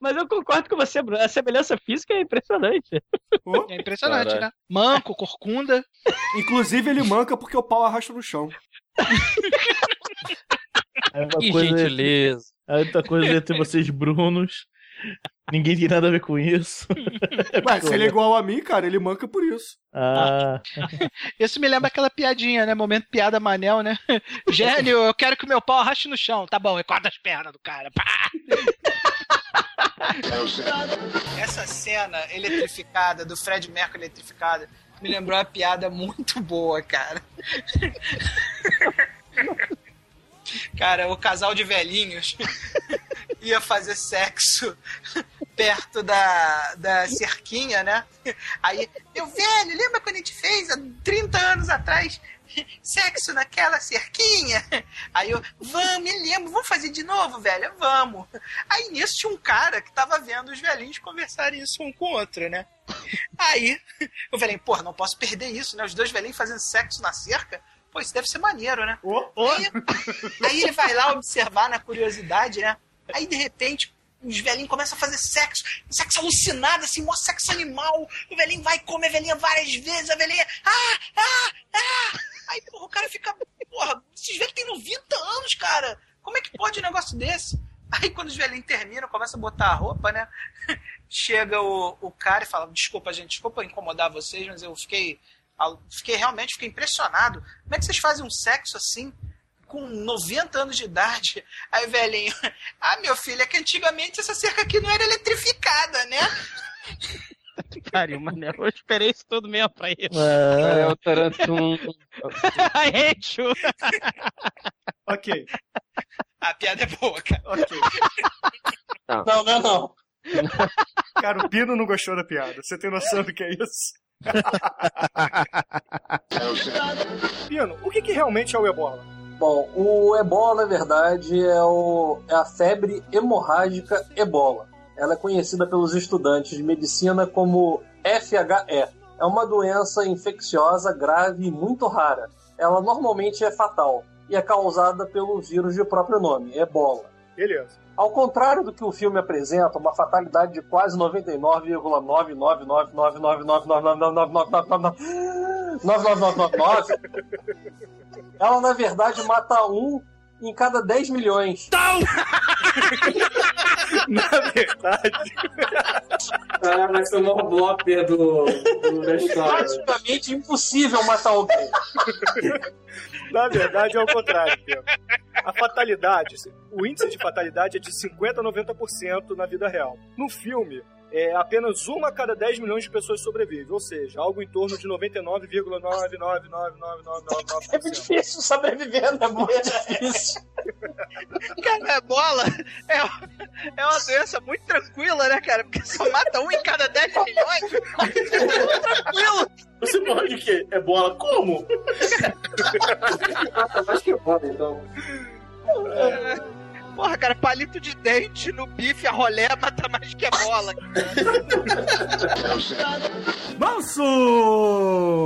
Mas eu concordo com você, Bruno. A semelhança física é impressionante. É impressionante, né? Manco, corcunda. Inclusive, ele manca porque o pau arrasta no chão. É uma Que coisa gentileza. É outra coisa entre vocês, Brunos. Ninguém tem nada a ver com isso. Mas se ele é igual a mim, cara, ele manca por isso. Ah, Isso me lembra aquela piadinha, né? Momento piada Manel, né? Gênio, eu quero que o meu pau arraste no chão. Tá bom, e corta as pernas do cara. Pá! Essa cena eletrificada, do Fred Mercury eletrificada, me lembrou uma piada muito boa, cara. Cara, o casal de velhinhos ia fazer sexo perto da, da cerquinha, né? Aí, meu velho, lembra quando a gente fez há 30 anos atrás sexo naquela cerquinha? Aí eu, vamos, me lembro, vamos fazer de novo, velho? Vamos. Aí nisso tinha um cara que tava vendo os velhinhos conversarem isso um com o outro, né? Aí o velhinho, porra, não posso perder isso, né? Os dois velhinhos fazendo sexo na cerca. Pô, isso deve ser maneiro, né? Aí, aí ele vai lá observar na curiosidade, né? Aí de repente os velhinhos começam a fazer sexo, sexo alucinado, assim, mó sexo animal. O velhinho vai comer a velhinha várias vezes, a velhinha. Ah, ah, ah! Aí, porra, o cara fica. Porra, esses velhos têm 90 anos, cara. Como é que pode um negócio desse? Aí quando os velhinhos terminam, começa a botar a roupa, né? Chega o, o cara e fala: Desculpa, gente, desculpa incomodar vocês, mas eu fiquei. Fiquei realmente fiquei impressionado. Como é que vocês fazem um sexo assim? Com 90 anos de idade. Aí, velhinho, ah, meu filho, é que antigamente essa cerca aqui não era eletrificada, né? Pariu, mané. Eu esperei isso tudo mesmo pra isso. É, o Tarantum. You. ok. A piada é boa, cara. Ok. Não, não, não. Cara, o Pino não gostou da piada. Você tem noção do que é isso? Pino, o que, que realmente é o ebola? Bom, o ebola, na verdade, é, o, é a febre hemorrágica ebola. Ela é conhecida pelos estudantes de medicina como FHE. É uma doença infecciosa grave e muito rara. Ela normalmente é fatal e é causada pelo vírus de próprio nome, ebola. Beleza. Ao contrário do que o filme apresenta, uma fatalidade de quase 99,9999999999999 ela na verdade mata um em cada 10 milhões. Não! na verdade. Ah, vai ser o maior blopper do, do da história. Praticamente impossível matar alguém. Na verdade, é o contrário, Pedro. A fatalidade, o índice de fatalidade é de 50 a 90% na vida real. No filme, é, apenas uma a cada 10 milhões de pessoas sobrevive, ou seja, algo em torno de 99,9999999%. É muito difícil sobreviver, né? Muito difícil. Cara, a bola é, é uma doença muito tranquila, né, cara? Porque só mata um em cada 10 milhões. tranquilo. Você morre de quê? É bola? Como? mais que bola, então. É. Porra, cara, palito de dente no bife, a rolé mata mais que a bola. Manso!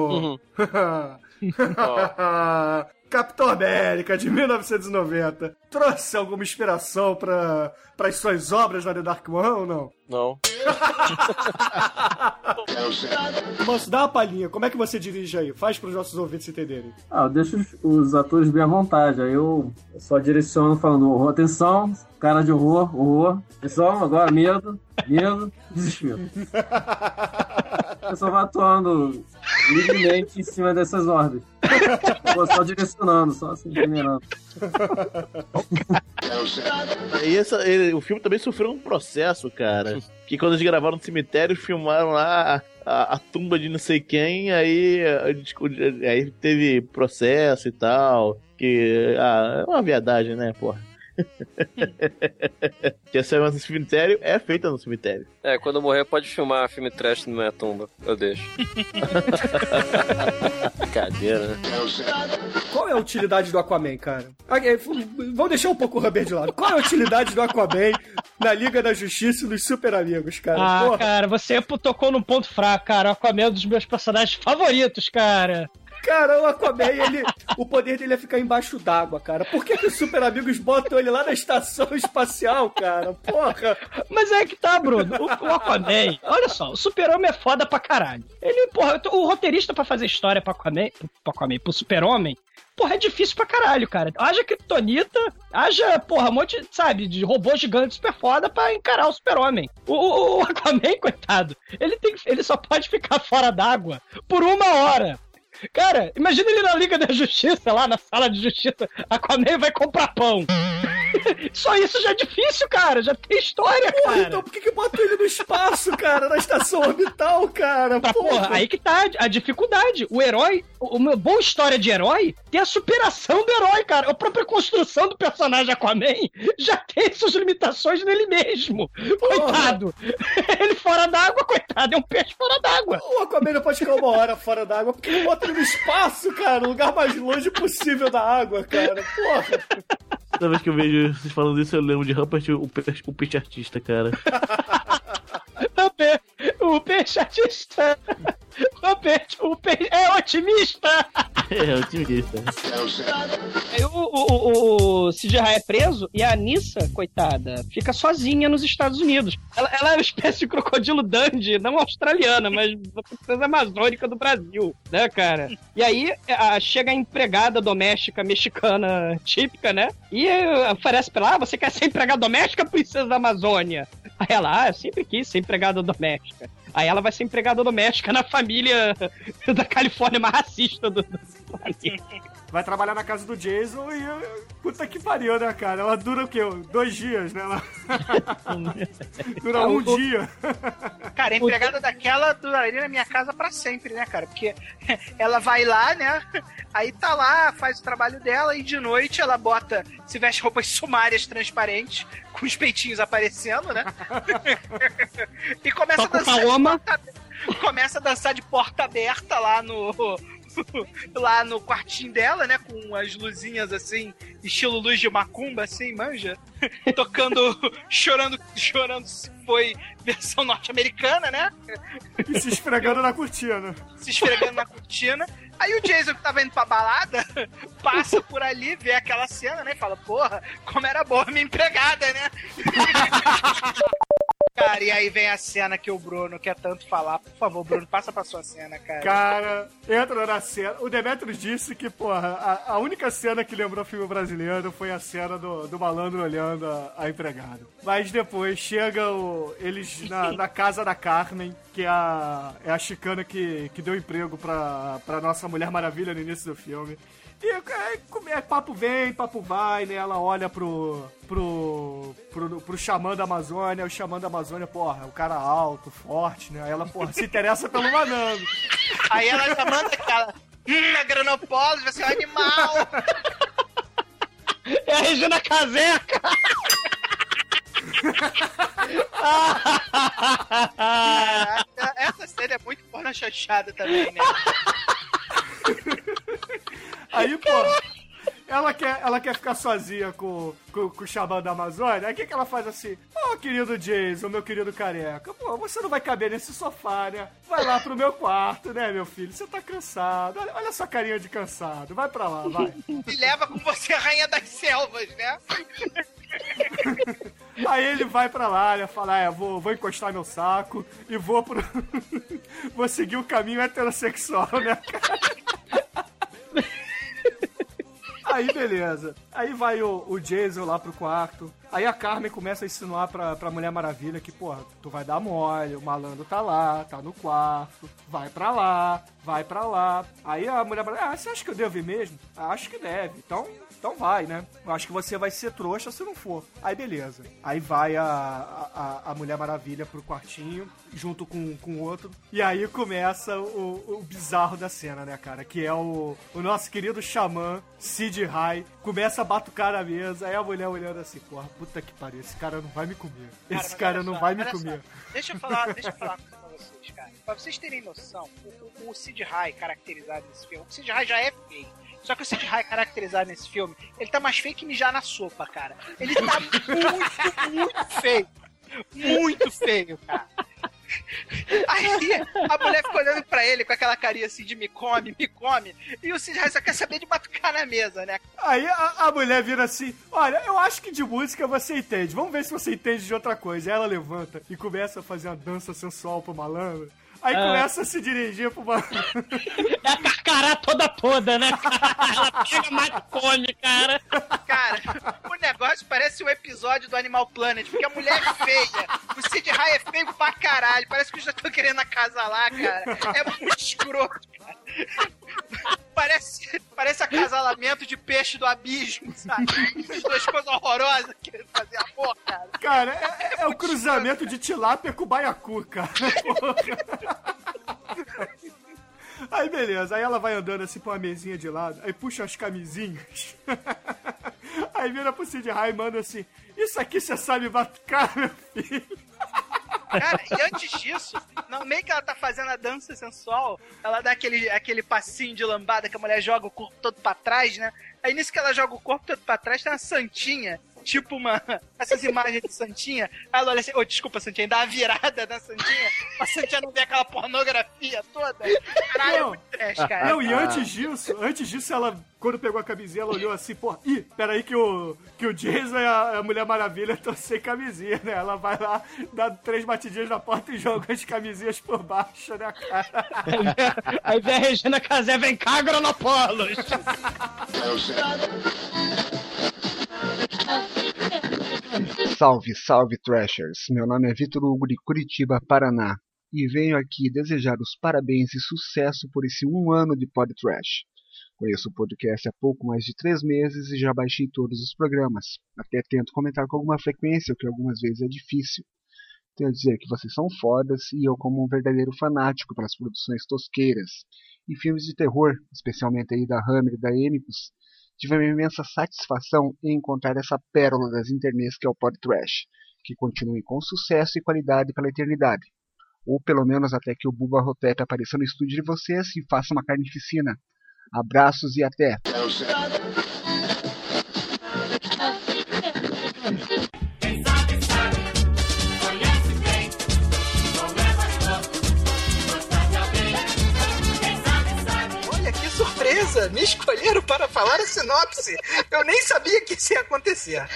Uhum. Capitão América de 1990 trouxe alguma inspiração para as suas obras na The Dark One ou não? Não. Manso, dá uma palhinha. Como é que você dirige aí? Faz para os nossos ouvintes entenderem. Ah, eu deixo os, os atores bem à vontade. Aí eu só direciono falando: atenção, cara de horror, horror. Atenção, agora medo, medo, desespero. Eu só vai atuando livremente em cima dessas ordens. Vou só direcionando, só assim, generando. E essa, ele, o filme também sofreu um processo, cara. Que quando eles gravaram no cemitério, filmaram lá a, a, a tumba de não sei quem, aí, aí teve processo e tal. Que ah, é uma viadagem, né, porra? que essa no cemitério é feita no cemitério. É, quando eu morrer pode filmar filme trash na minha tumba. Eu deixo. Cadeira, né? Qual é a utilidade do Aquaman, cara? Vamos deixar um pouco o Rubber de lado. Qual é a utilidade do Aquaman na Liga da Justiça e dos Super Amigos, cara? Ah, Porra. cara, você tocou num ponto fraco, cara. O Aquaman é um dos meus personagens favoritos, cara. Cara, o Aquaman, ele, o poder dele é ficar embaixo d'água, cara. Por que, que os super amigos botam ele lá na estação espacial, cara? Porra! Mas é que tá, Bruno. O, o Aquaman, olha só, o super-homem é foda pra caralho. Ele, porra, o roteirista pra fazer história pra Aquaman, pro Aquaman, pro super-homem, porra, é difícil pra caralho, cara. Haja kryptonita, haja, porra, um monte, sabe, de robô gigante super foda pra encarar o super-homem. O, o, o, Aquaman, coitado, ele, tem, ele só pode ficar fora d'água por uma hora. Cara, imagina ele na Liga da Justiça, lá na sala de justiça. Aquaman vai comprar pão. Só isso já é difícil, cara. Já tem história, porra, cara. Então por que, que bota ele no espaço, cara? Na estação orbital, cara? Tá, porra. porra, aí que tá a dificuldade. O herói, uma boa história de herói, tem a superação do herói, cara. A própria construção do personagem Aquaman já tem suas limitações nele mesmo. Porra. Coitado. Ele fora d'água, coitado. É um peixe fora d'água. O Aquaman não pode ficar uma hora fora d'água porque ele bota ele no espaço, cara. O lugar mais longe possível da água, cara. Porra. Toda vez que eu vejo vocês falando isso, eu lembro de Rupert, o, o peixe artista, cara. o peixe artista. O peixe, o peixe é otimista! É otimista. Aí o, o, o, o é preso e a Anissa, coitada, fica sozinha nos Estados Unidos. Ela, ela é uma espécie de crocodilo Dundee, não australiana, mas da princesa amazônica do Brasil, né, cara? E aí a- chega a empregada doméstica mexicana típica, né? E eh, oferece pra ela, ah, você quer ser empregada doméstica, princesa da Amazônia? Aí ela, ah, eu sempre quis ser empregada doméstica. Aí ela vai ser empregada doméstica na família da Califórnia mais racista do, do planeta. Vai trabalhar na casa do Jason e. Puta que pariu, né, cara? Ela dura o quê? Dois dias, né? Ela... dura um dia. Cara, a empregada daquela duraria na minha casa pra sempre, né, cara? Porque ela vai lá, né? Aí tá lá, faz o trabalho dela e de noite ela bota, se veste roupas sumárias transparentes, com os peitinhos aparecendo, né? e começa a Toca o dançar. paloma. Começa a dançar de porta aberta lá no. Lá no quartinho dela, né? Com as luzinhas assim, estilo luz de macumba, assim, manja. Tocando, chorando, chorando se foi versão norte-americana, né? E se esfregando na cortina. se esfregando na cortina. Aí o Jason que tava indo pra balada passa por ali, vê aquela cena, né? E fala, porra, como era boa minha empregada, né? Cara, e aí vem a cena que o Bruno quer tanto falar. Por favor, Bruno, passa pra sua cena, cara. Cara, entra na cena. O Demetrius disse que, porra, a, a única cena que lembrou filme brasileiro foi a cena do, do malandro olhando a, a empregada. Mas depois chega o, eles na, na casa da Carmen, que é a, é a chicana que, que deu emprego pra, pra nossa Mulher Maravilha no início do filme. E é, é, papo vem, papo vai, né? Ela olha pro, pro, pro, pro xamã da Amazônia, o xamã da Amazônia, porra, é um cara alto, forte, né? Aí ela, porra, se interessa pelo malandro. Aí ela já manda aquela. Hum, a Granopólise vai ser um animal! É a Regina Caseca! Caraca, essa cena é muito porna chanchada também, né? Aí, pô, ela quer, ela quer ficar sozinha com, com, com o xamã da Amazônia. Aí o que, que ela faz assim? Ô, querido Jason, meu querido careca, pô, você não vai caber nesse sofá, né? Vai lá pro meu quarto, né, meu filho? Você tá cansado. Olha, olha essa carinha de cansado. Vai pra lá, vai. E leva com você a rainha das selvas, né? Aí ele vai pra lá, né? Fala, é, vou, vou encostar meu saco e vou pro. vou seguir o caminho heterossexual, né, cara? Aí, beleza. Aí vai o, o Jason lá pro quarto. Aí a Carmen começa a insinuar pra, pra Mulher Maravilha que, porra, tu vai dar mole, o malandro tá lá, tá no quarto, vai pra lá, vai pra lá. Aí a Mulher Maravilha, ah, você acha que eu devo ir mesmo? Ah, acho que deve. Então, então vai, né? Eu acho que você vai ser trouxa se não for. Aí beleza. Aí vai a, a, a Mulher Maravilha pro quartinho, junto com com o outro. E aí começa o, o bizarro da cena, né, cara? Que é o, o nosso querido xamã, Sid High, começa a batucar na mesa. Aí a mulher olhando assim, porra, puta que pariu, esse cara não vai me comer. Esse cara olha não só, vai me olha só. comer. Deixa eu falar, deixa eu falar pra vocês, cara. Pra vocês terem noção, o, o, o Sid High caracterizado nesse filme, o Sid High já é feio. Só que o Sid High caracterizado nesse filme, ele tá mais feio que mijar na sopa, cara. Ele tá muito, muito feio. Muito feio, cara. Aí a mulher fica olhando pra ele com aquela carinha assim de me come, me come. E o Sid só quer saber de batucar na mesa, né? Aí a, a mulher vira assim: Olha, eu acho que de música você entende. Vamos ver se você entende de outra coisa. Aí ela levanta e começa a fazer uma dança sensual pro malandro. Aí Ah. começa a se dirigir pro malandro. É a carcará toda toda, né? Ela pega mais e come, cara. Cara, o negócio parece um episódio do Animal Planet, porque a mulher é feia. O Sid High é feio pra caralho. Parece que eu já tô querendo acasalar, cara. É muito escroto. Parece, parece acasalamento de peixe do abismo, sabe? As duas coisas horrorosas querendo fazer amor, cara. Cara, é, é o cruzamento de tilápia com baiacu, cara. Aí beleza, aí ela vai andando assim pra uma mesinha de lado, aí puxa as camisinhas. Aí vira pro Sid High e manda assim: Isso aqui você sabe batucar, meu filho? Cara, e antes disso, no meio que ela tá fazendo a dança sensual, ela dá aquele, aquele passinho de lambada que a mulher joga o corpo todo pra trás, né? Aí nisso que ela joga o corpo todo pra trás, tem uma santinha tipo uma. Essas imagens de Santinha. Ela olha assim, ô, desculpa, Santinha, dá uma virada da Santinha. A Santinha não vê aquela pornografia toda. Caralho, é muito trash, cara. Não, e antes disso, antes disso, ela, quando pegou a camisinha, ela olhou assim, pô, ih, peraí que o, que o Jason e a, a Mulher Maravilha estão sem camisinha, né? Ela vai lá, dá três batidinhas na porta e joga as camisinhas por baixo, né, cara? Aí vem a Regina Casé, vem cá, Agronopolos. Salve, salve Trashers! Meu nome é Vitor Hugo de Curitiba, Paraná, e venho aqui desejar os parabéns e sucesso por esse um ano de Pod Trash. Conheço o podcast há pouco mais de três meses e já baixei todos os programas. Até tento comentar com alguma frequência, o que algumas vezes é difícil. Tenho a dizer que vocês são fodas e eu, como um verdadeiro fanático pelas produções tosqueiras e filmes de terror, especialmente aí da Hammer e da Emicus, tive uma imensa satisfação em encontrar essa pérola das internets que é o Pod Trash, que continue com sucesso e qualidade pela eternidade. Ou pelo menos até que o Buba Rotep apareça no estúdio de vocês e faça uma carnificina. Abraços e até! Me escolheram para falar a sinopse. Eu nem sabia que isso ia acontecer.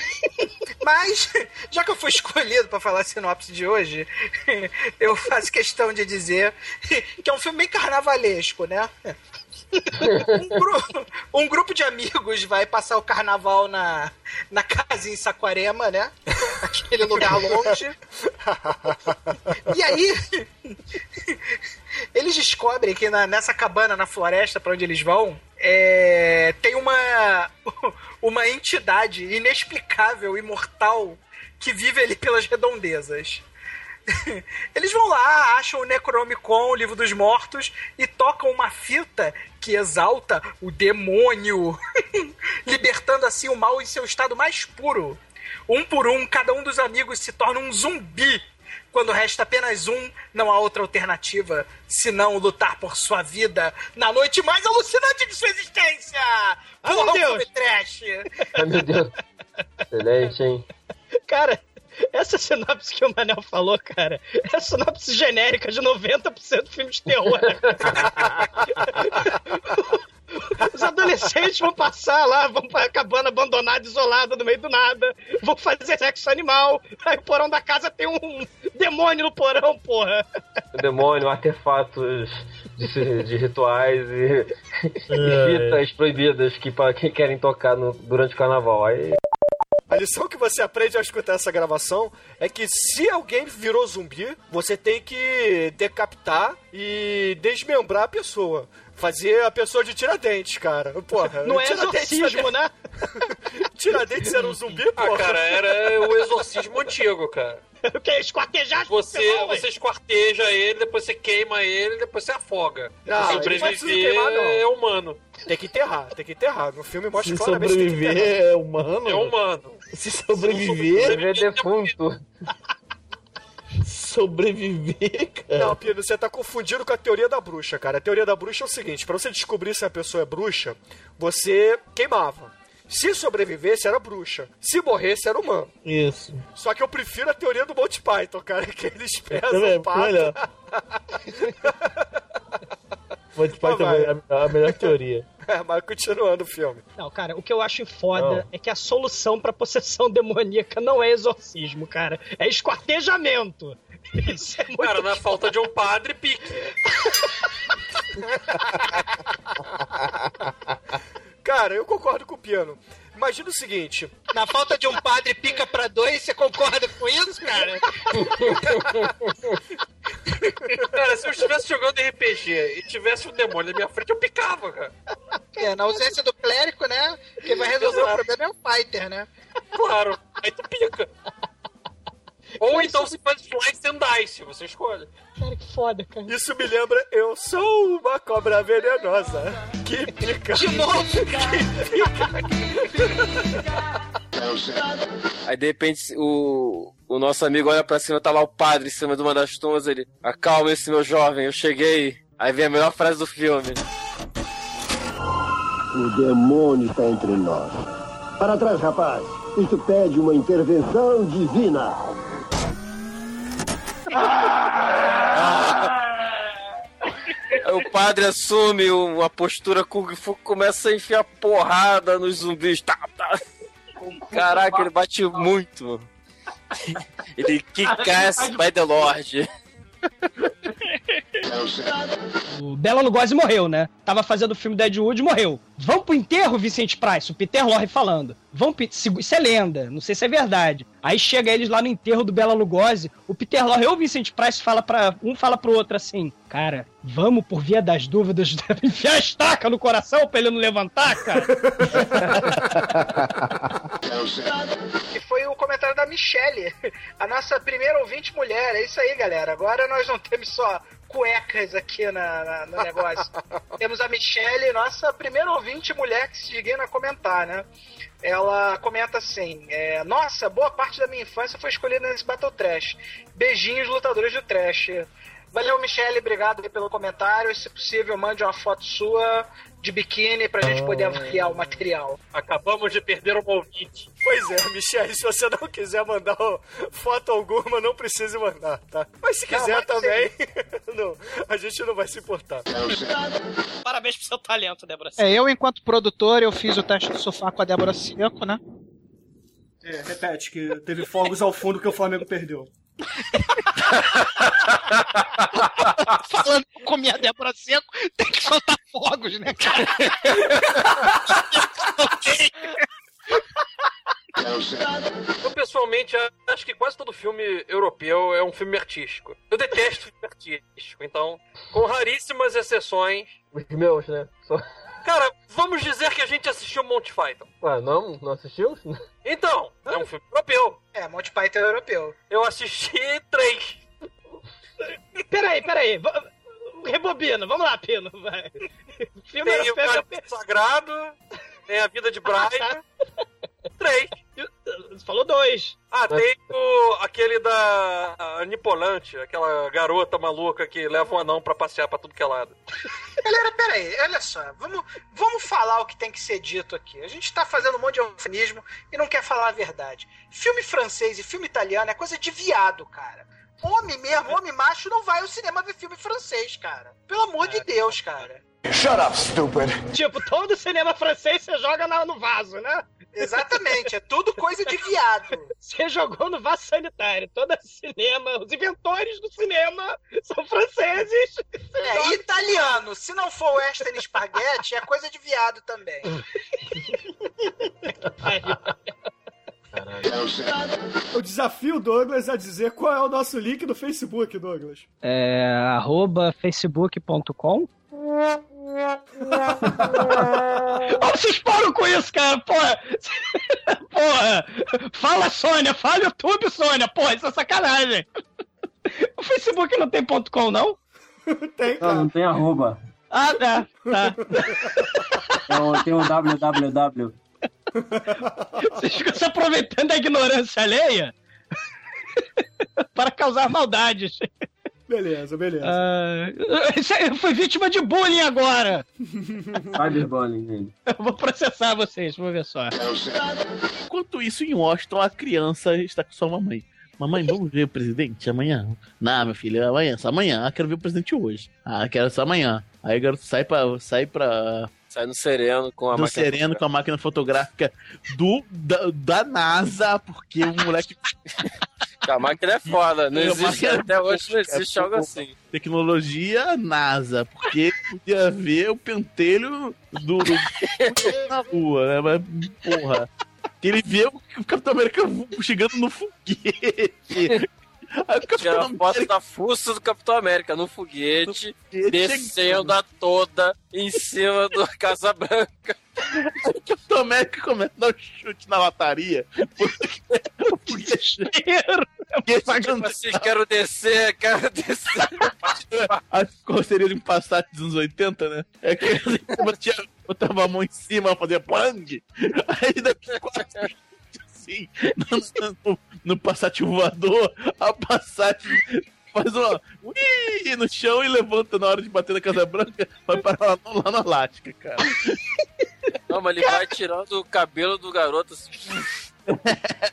Mas, já que eu fui escolhido para falar a sinopse de hoje, eu faço questão de dizer que é um filme bem carnavalesco, né? Um, gru- um grupo de amigos vai passar o carnaval na, na casa em Saquarema, né? Aquele lugar longe. E aí, eles descobrem que na- nessa cabana na floresta para onde eles vão, é, tem uma, uma entidade inexplicável, imortal, que vive ali pelas redondezas. Eles vão lá, acham o Necronomicon, o livro dos mortos, e tocam uma fita que exalta o demônio, libertando assim o mal em seu estado mais puro. Um por um, cada um dos amigos se torna um zumbi. Quando resta apenas um, não há outra alternativa senão lutar por sua vida na noite mais alucinante de sua existência! Ah, Porra, meu um Deus! trash! Ai, meu Deus. Excelente, hein? Cara, essa sinopse que o Manel falou, cara, é a sinopse genérica de 90% do filme de terror. Os adolescentes vão passar lá, vão pra cabana abandonada, isolada, no meio do nada, vão fazer sexo animal, aí o porão da casa tem um demônio no porão, porra. Demônio, artefatos de, de rituais e, e É. fitas proibidas que para quem querem tocar no- durante o carnaval. Aí A lição que você aprende ao escutar essa gravação é que se alguém virou zumbi, você tem que decapitar e desmembrar a pessoa. Fazer a pessoa de tiradentes, cara. Porra, Não é exorcismo, né? Tiradentes era um zumbi, Ah, porra. cara, era o exorcismo antigo, cara. O que? Esquartejar as Você, pessoas? você esquarteja ele, depois você queima ele, depois você afoga. Não, Se ele não sobreviver queimar, não. é humano. Tem que enterrar, tem que enterrar. No filme mostra Se claramente que tem que sobreviver enterrar. é humano? É humano. Se sobreviver. é defunto. Sobreviver, cara. Não, Pino, você tá confundindo com a teoria da bruxa, cara. A teoria da bruxa é o seguinte: pra você descobrir se a pessoa é bruxa, você queimava. Se sobrevivesse, era bruxa. Se morresse, era humano. Isso. Só que eu prefiro a teoria do Monty Python, cara, que eles pesam Também, o pato. melhor. Monty Python é a melhor teoria. É, mas continuando o filme. Não, cara, o que eu acho foda é que a solução pra possessão demoníaca não é exorcismo, cara. É esquartejamento. Isso é muito Cara, na falta de um padre, pique. Cara, eu concordo com o Piano. Imagina o seguinte: Na falta de um padre pica pra dois, você concorda com isso, cara? Cara, se eu estivesse jogando RPG e tivesse um demônio na minha frente, eu picava, cara. É, na ausência do clérigo, né? Quem vai resolver o problema é o fighter, né? Claro, aí tu pica. Ou então se faz slice and dice, você escolhe. Cara, que foda, cara. Isso me lembra, eu sou uma cobra venenosa. Que pica. De novo, Aí de repente o, o nosso amigo olha pra cima, tá lá o padre em cima de uma das tumbas, ele. Acalma-se, meu jovem, eu cheguei. Aí vem a melhor frase do filme. O demônio está entre nós. Para trás, rapaz. Isso pede uma intervenção divina. O padre assume uma postura Kung Fu, começa a enfiar porrada nos zumbis. Tá, tá. Caraca, ele bate muito. Ele kick-ass by the Lord. O Bela Lugosi morreu, né? Tava fazendo o filme Deadwood e morreu. Vão pro enterro, Vicente Price, o Peter Lorre falando. Vão. Isso é lenda, não sei se é verdade. Aí chega eles lá no enterro do Bela Lugosi, o Peter Lorre ou o Vicente Price fala para um fala pro outro assim: "Cara, vamos por via das dúvidas enfiar a estaca no coração pra ele não levantar, cara". Que foi o comentário da Michelle, a nossa primeira ouvinte mulher. É isso aí, galera. Agora nós não temos só cuecas aqui na, na- no negócio. temos a Michelle, nossa primeira ouvinte mulher que se digna a comentar, né? Ela comenta assim: é, Nossa, boa parte da minha infância foi escolhida nesse Battle Trash. Beijinhos, lutadores do Trash. Valeu, Michelle, obrigado pelo comentário. Se possível, mande uma foto sua de biquíni pra gente poder avaliar o material. Acabamos de perder um ouvinte. Pois é, Michelle, se você não quiser mandar foto alguma, não precise mandar, tá? Mas se Não, quiser mande também, não, a gente não vai se importar. Parabéns pro seu talento, Débora. É, eu, enquanto produtor, eu fiz o teste do sofá com a Débora Seco, né? É, repete, que teve fogos ao fundo que o Flamengo perdeu. Falando que eu comi a Débora Seco, tem que soltar fogos, né, cara? Eu, pessoalmente, acho que quase todo filme europeu é um filme artístico. Eu detesto filme artístico, então, com raríssimas exceções. Os meus, né? Só... Cara, vamos dizer que a gente assistiu Monty Python. Ué, não? Não assistiu? Então, é um filme europeu. É, Monty Python é europeu. Eu assisti três. Peraí, peraí. Rebobina, vamos lá, Pino. Vai. Filme Tem o europeu. Cálice Sagrado, tem a Vida de Brian. três. Você falou dois. Ah, tem o, aquele da a Nipolante, aquela garota maluca que leva um anão pra passear pra tudo que é lado. Galera, peraí, olha só, vamos, vamos falar o que tem que ser dito aqui. A gente tá fazendo um monte de eufemismo e não quer falar a verdade. Filme francês e filme italiano é coisa de viado, cara. Homem mesmo, homem macho, não vai ao cinema ver filme francês, cara. Pelo amor de Deus, cara. Shut up, stupid. Tipo, todo cinema francês você joga na- no vaso, né? Exatamente, é tudo coisa de viado. Você jogou no vaso sanitário. Todo cinema, os inventores do cinema são franceses. É, italiano. Se não for western spaghetti, é coisa de viado também. Eu desafio o Douglas a dizer qual é o nosso link do Facebook, Douglas. É, arroba facebook.com. Vocês param com isso, cara, porra! Porra! Fala, Sônia! Fala, YouTube, Sônia! Porra, isso é sacanagem! O Facebook não tem ponto .com, não? Tem, Não, não tem arroba. Ah, tá, tá. É o- tem o www. Vocês ficam se aproveitando da ignorância alheia para causar maldades. Beleza, beleza. Ah, isso aí, eu fui vítima de bullying agora. Cyberbullying, gente. Eu vou processar vocês, vou ver só. Enquanto isso, em Washington, a criança está com sua mamãe. Mamãe, vamos ver o presidente amanhã? Não, meu filho, amanhã, só amanhã. Ah, quero ver o presidente hoje. Ah, quero só amanhã. Aí o garoto sai pra. Sai pra Sai no sereno com a do máquina sereno com a máquina fotográfica do, da, da NASA, porque o moleque. A máquina é foda, não existe, até hoje não é existe algo assim. Tecnologia NASA, porque podia ver o pentelho do, do na rua, né? Mas, porra. Que ele vê o Capitão América chegando no foguete. Aí o Capitão Tira a foto da fuça do Capitão América no foguete, descendo a toda em cima do Casa Branca. O Capitão América começa a dar um chute na lataria. O foguete. Tipo assim, quero descer, quero descer. A carroceria de um Passat dos anos 80, né? É que batia- botava a mão em cima, fazia pang. Aí daqui quatro assim, no, no, no Passat voador, a Passat faz uma ui, no chão e levanta na hora de bater na Casa Branca, vai parar lá, lá na Alasca, cara. Não, mas ele vai tirando o cabelo do garoto assim.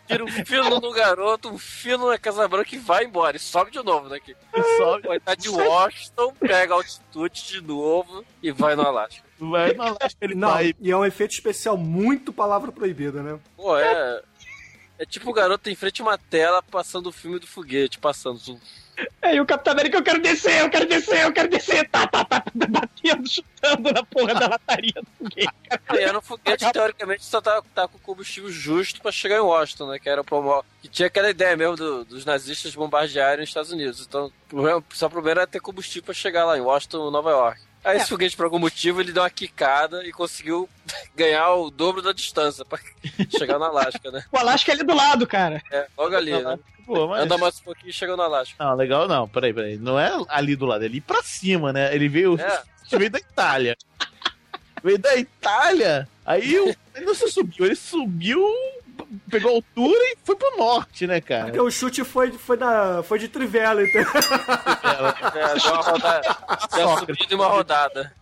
Tira um fino no garoto, um fino na Casa Branca e vai embora. E sobe de novo daqui. Sobe. Vai estar de Washington, pega altitude de novo e vai no Alasca. Vai no Alasca, ele Não, vai. e é um efeito especial muito palavra proibida, né? Pô, é. É tipo o garoto em frente a uma tela passando o filme do foguete, passando. Aí o Capitão América, eu quero descer, eu quero descer, eu quero descer. Tá, tá, tá, tá batendo, chutando na porra da lataria do foguete. Era um foguete, teoricamente, só tá, tá com o combustível justo pra chegar em Washington, né? Que era o. Que tinha aquela ideia mesmo do- dos nazistas bombardearem os Estados Unidos. Então, o só problema era ter combustível pra chegar lá em Washington, Nova York. Aí esse foguete, por algum motivo, ele deu uma quicada e conseguiu ganhar o dobro da distância pra chegar no Alasca, né? O Alasca é ali do lado, cara. É, logo ali, né? Pô, mas- Anda mais um pouquinho e chega no Alasca. Não, legal não, peraí, peraí. Não é ali do lado, é ali pra cima, né? Ele veio, É. veio da Itália. Veio da Itália, aí o- ele não se subiu, ele subiu, pegou altura e foi pro norte, né, cara? Porque o chute foi, foi, na, foi de trivela, então. É, deu uma rodada. Deu uma subida e uma rodada.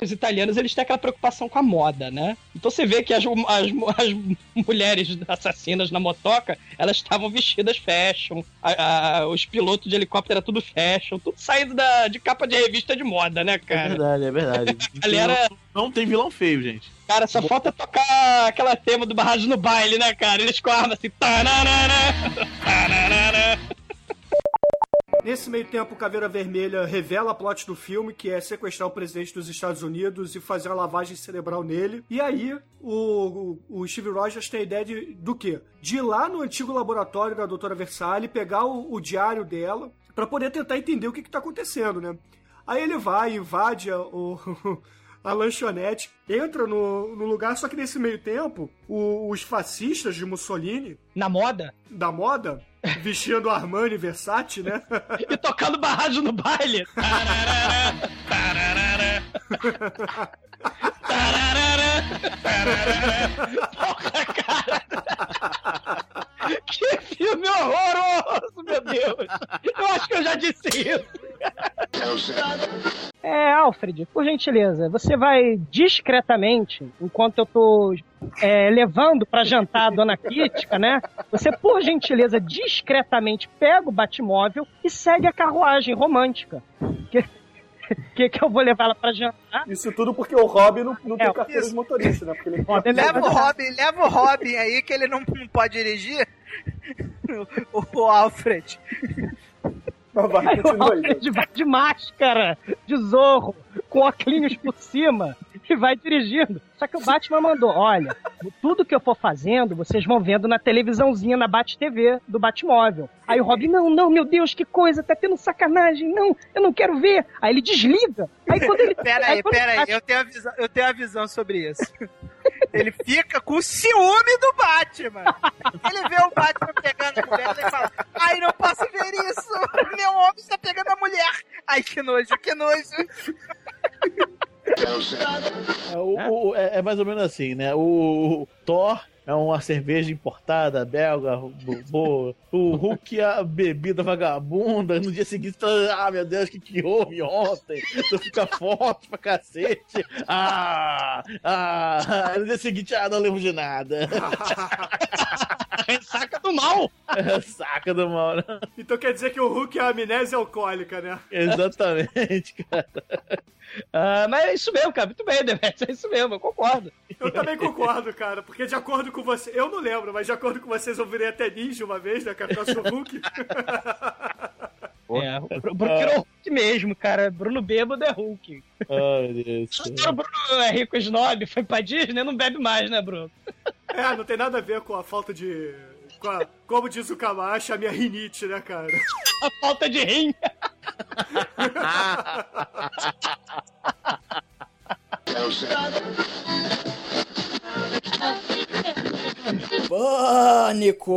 Os italianos, eles têm aquela preocupação com a moda, né? Então você vê que as, as, as mulheres assassinas na motoca, elas estavam vestidas fashion, a- a- os pilotos de helicóptero era tudo fashion, tudo saindo da, de capa de revista de moda, né, É cara? verdade, é verdade. Galera- Não, não tem vilão feio, gente. Cara, só falta tocar aquela tema do Barragem no baile, né, cara? Eles com a arma assim. Tararara, tararara. Nesse meio tempo, Caveira Vermelha revela a plot do filme, que é sequestrar o presidente dos Estados Unidos e fazer uma lavagem cerebral nele. E aí, o, o, o Steve Rogers tem a ideia de, do quê? De ir lá no antigo laboratório da doutora Versalhes, pegar o, o diário dela, pra poder tentar entender o que, que tá acontecendo, né? Aí ele vai, invade a, o, a lanchonete, entra no, no lugar, só que nesse meio tempo, o- os fascistas de Mussolini... Na moda? Da moda, vestindo Armani e Versace, né? E tocando barragem no baile. Tararara, tararara. Tararara, tararara. Porra, cara. Que filme horroroso, meu Deus. Eu acho que eu já disse isso. É, Alfred, por gentileza, você vai discretamente, enquanto eu tô é, levando pra jantar a dona Crítica, né? Você, por gentileza, discretamente pega o Batmóvel e segue a carruagem romântica. Que, que, que eu vou levar ela pra jantar. Isso tudo porque o Robin não, não tem É, carteira isso. de motorista, né? Porque ele Leva o Robin, leva o Robin aí que ele não, não pode dirigir. O, o Alfred. Aí o Alfred vai de máscara, de zorro, com óculos por cima e vai dirigindo. Só que o Batman mandou: olha, tudo que eu for fazendo, vocês vão vendo na televisãozinha, na Bat-TV do Batmóvel. Aí o Robin: não, não, meu Deus, que coisa, tá tendo sacanagem, não, eu não quero ver. Aí ele desliga. Aí quando ele. Pera aí, quando pera aí, eu tenho, a visão, eu tenho a visão sobre isso. Ele fica com ciúme do Batman. Ele vê o Batman pegando a mulher e fala: Ai, não posso ver isso! Meu homem está pegando a mulher! Ai, que nojo, que nojo! É, o- o- é- é mais ou menos assim, né? O, Thor é uma cerveja importada, belga, bo- boa. O Hulk é a bebida vagabunda. No dia seguinte, tá, ah, meu Deus, o que, que houve ontem? Tu fica forte pra cacete. Ah, ah. No dia seguinte, ah, não lembro de nada. Saca do mal! Saca do mal, né? Então quer dizer que o Hulk é a amnésia alcoólica, né? Exatamente, cara. Ah, mas é isso mesmo, cara. Muito bem, Demetrius, é isso mesmo, eu concordo. Eu também concordo, cara, porque de acordo com você, eu não lembro, mas de acordo com vocês eu virei até ninja uma vez, né, cara, do Hulk. É, o Bruno virou Hulk mesmo, cara. Bruno bêbado é Hulk. Ai, meu Deus. O Bruno é rico snob, foi pra Disney, não bebe mais, né, Bruno? É, não tem nada a ver com a falta de... Com a, como diz o Camacho, a minha rinite, né, cara? A falta de rim. Pânico!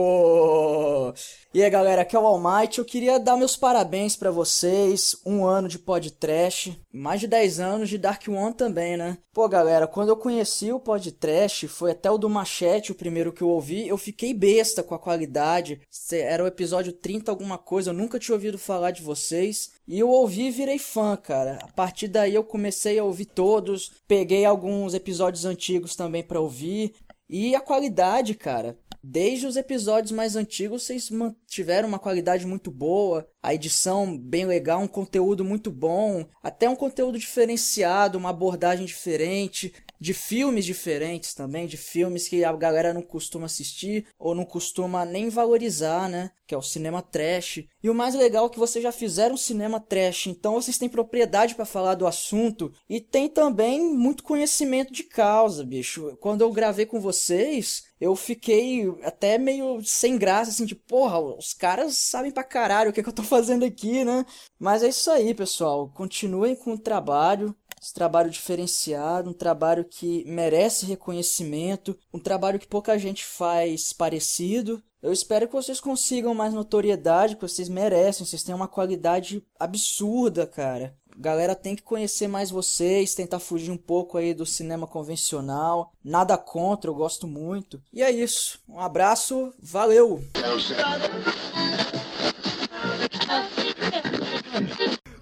E aí, galera, aqui é o Almighty. Eu queria dar meus parabéns pra vocês. Um ano de podcast, mais de 10 anos de Dark One também, né? Pô, galera, quando eu conheci o podcast, foi até o do Machete, o primeiro que eu ouvi, eu fiquei besta com a qualidade. Era o episódio 30 alguma coisa, eu nunca tinha ouvido falar de vocês. E eu ouvi e virei fã, cara. A partir daí eu comecei a ouvir todos, peguei alguns episódios antigos também pra ouvir. E a qualidade, cara, desde os episódios mais antigos vocês mantiveram uma qualidade muito boa, a edição bem legal, um conteúdo muito bom, até um conteúdo diferenciado, uma abordagem diferente, de filmes diferentes também, de filmes que a galera não costuma assistir ou não costuma nem valorizar, né? Que é o cinema trash. E o mais legal é que vocês já fizeram cinema trash, então vocês têm propriedade pra falar do assunto e tem também muito conhecimento de causa, bicho. Quando eu gravei com vocês, eu fiquei até meio sem graça, assim, de porra, os caras sabem pra caralho o que, que eu tô fazendo aqui, né? Mas é isso aí, pessoal. Continuem com o trabalho. Esse trabalho diferenciado, um trabalho que merece reconhecimento, um trabalho que pouca gente faz parecido. Eu espero que vocês consigam mais notoriedade, que vocês merecem, vocês têm uma qualidade absurda, cara. Galera tem que conhecer mais vocês, tentar fugir um pouco aí do cinema convencional. Nada contra, eu gosto muito. E é isso. Um abraço, valeu!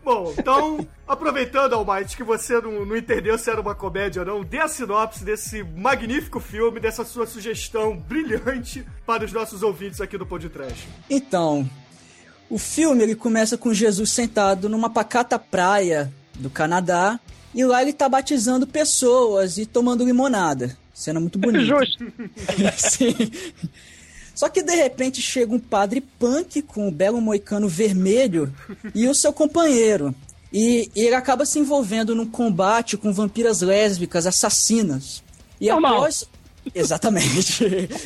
Bom, então, aproveitando, Almighty, que você não, não entendeu se era uma comédia ou não, dê a sinopse desse magnífico filme, dessa sua sugestão brilhante para os nossos ouvintes aqui do Podcast. Então, o filme ele começa com Jesus sentado numa pacata praia do Canadá e lá ele tá batizando pessoas e tomando limonada. Cena muito bonita. Justo. Sim. Só que de repente chega um padre punk com o belo moicano vermelho e o seu companheiro. E ele acaba se envolvendo num combate com vampiras lésbicas assassinas. E Normal. após. Exatamente.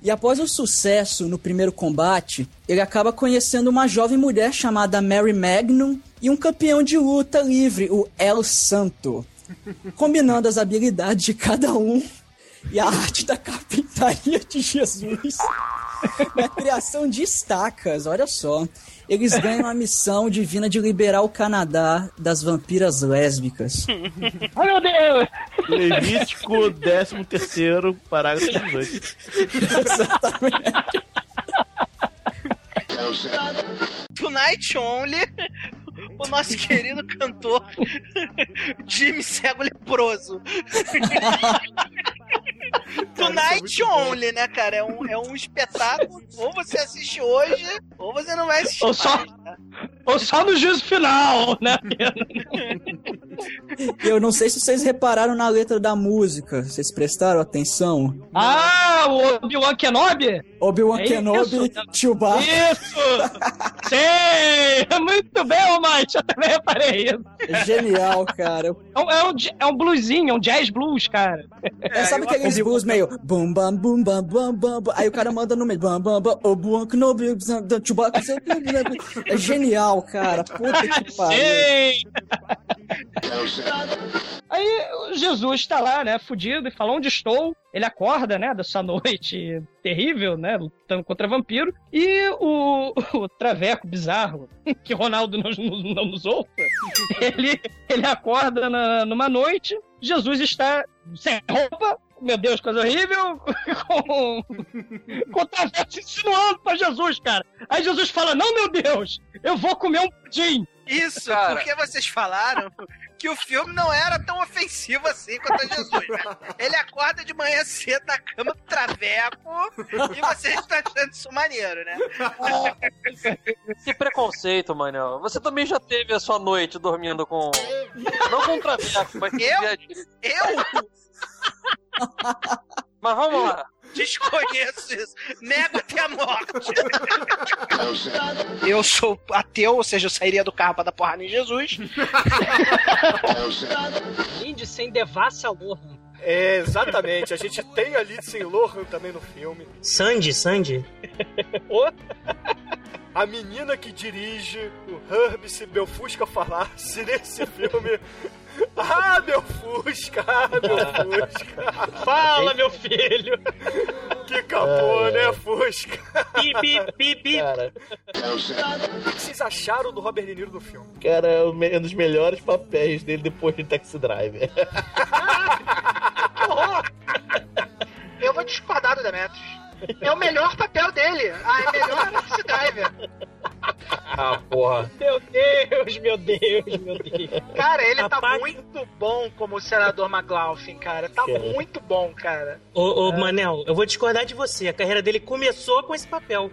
E após o sucesso no primeiro combate, ele acaba conhecendo uma jovem mulher chamada Mary Magnum e um campeão de luta livre, o El Santo. Combinando as habilidades de cada um e a arte da carpintaria de Jesus na criação de estacas, olha só. Eles ganham a missão divina de liberar o Canadá das vampiras lésbicas. Ai, meu Deus! Levítico 13 terceiro, parágrafo 18. Tonight Only, o nosso querido cantor Jimmy Cego Leproso. Tonight Only, né, cara? É um, é um espetáculo. Ou você assiste hoje, ou você não vai assistir. Ou só, mais? Ou só no juízo final, né? Eu não sei se vocês repararam na letra da música. Vocês prestaram atenção? Ah, o Obi-Wan Kenobi? Obi-Wan É Kenobi, isso. Chewbacca. Isso! Sim! Muito bem, Mike, eu também reparei isso. É Genial, cara. É um, é um, é um bluesinho, é um jazz blues, cara. É, sabe aqueles blues meio bum bam bum bam bam bam bam. Aí o cara manda no meio bam bam bam Obi-Wan Kenobi, Chewbacca. É genial, cara. Puta que pariu. Sim! Aí Jesus tá lá, né, fudido, e fala onde estou. Ele acorda, né, dessa noite terrível, né, lutando contra vampiro. E o, o Traveco bizarro, que Ronaldo não, não, não nos ouça, ele, ele acorda na- numa noite, Jesus está sem roupa, meu Deus, coisa horrível, com, com o Traveco insinuando pra Jesus, cara. Aí Jesus fala, não, meu Deus, eu vou comer um pudim. Isso, Cara. porque vocês falaram que o filme não era tão ofensivo assim quanto a Jesus. né? Ele acorda de manhã cedo na cama do traveco e vocês estão achando isso maneiro, né? Que preconceito, Manel. Você também já teve a sua noite dormindo com. Não com um traveco, mas. Eu? Eu? Mas vamos lá. Desconheço isso. Nego até a morte. Eu sou ateu, ou seja, eu sairia do carro pra dar porrada em Jesus. Lindsay Devassa Lohan. É, exatamente. A gente tem a Lindsay Lohan também no filme. Sandy, Sandy. A menina que dirige o Herbie se meu Fusca falasse nesse filme. Ah, meu Fusca! Ah, meu Fusca! Fala, meu filho! Que capô, né, Fusca? Pi, pi, pi, pi. Cara, O que vocês acharam do Robert De Niro no filme? cara, é um me- um dos melhores papéis dele depois de Taxi Driver. Eu vou discordar do Demetrius. É o melhor papel dele. Ah, é melhor Taxi Driver. Ah, porra. Meu Deus, meu Deus, meu Deus. Cara, ele tá muito bom como o senador McLaughlin, cara. Tá muito bom, cara. Ô, ô Manel, eu vou discordar de você. A carreira dele começou com esse papel.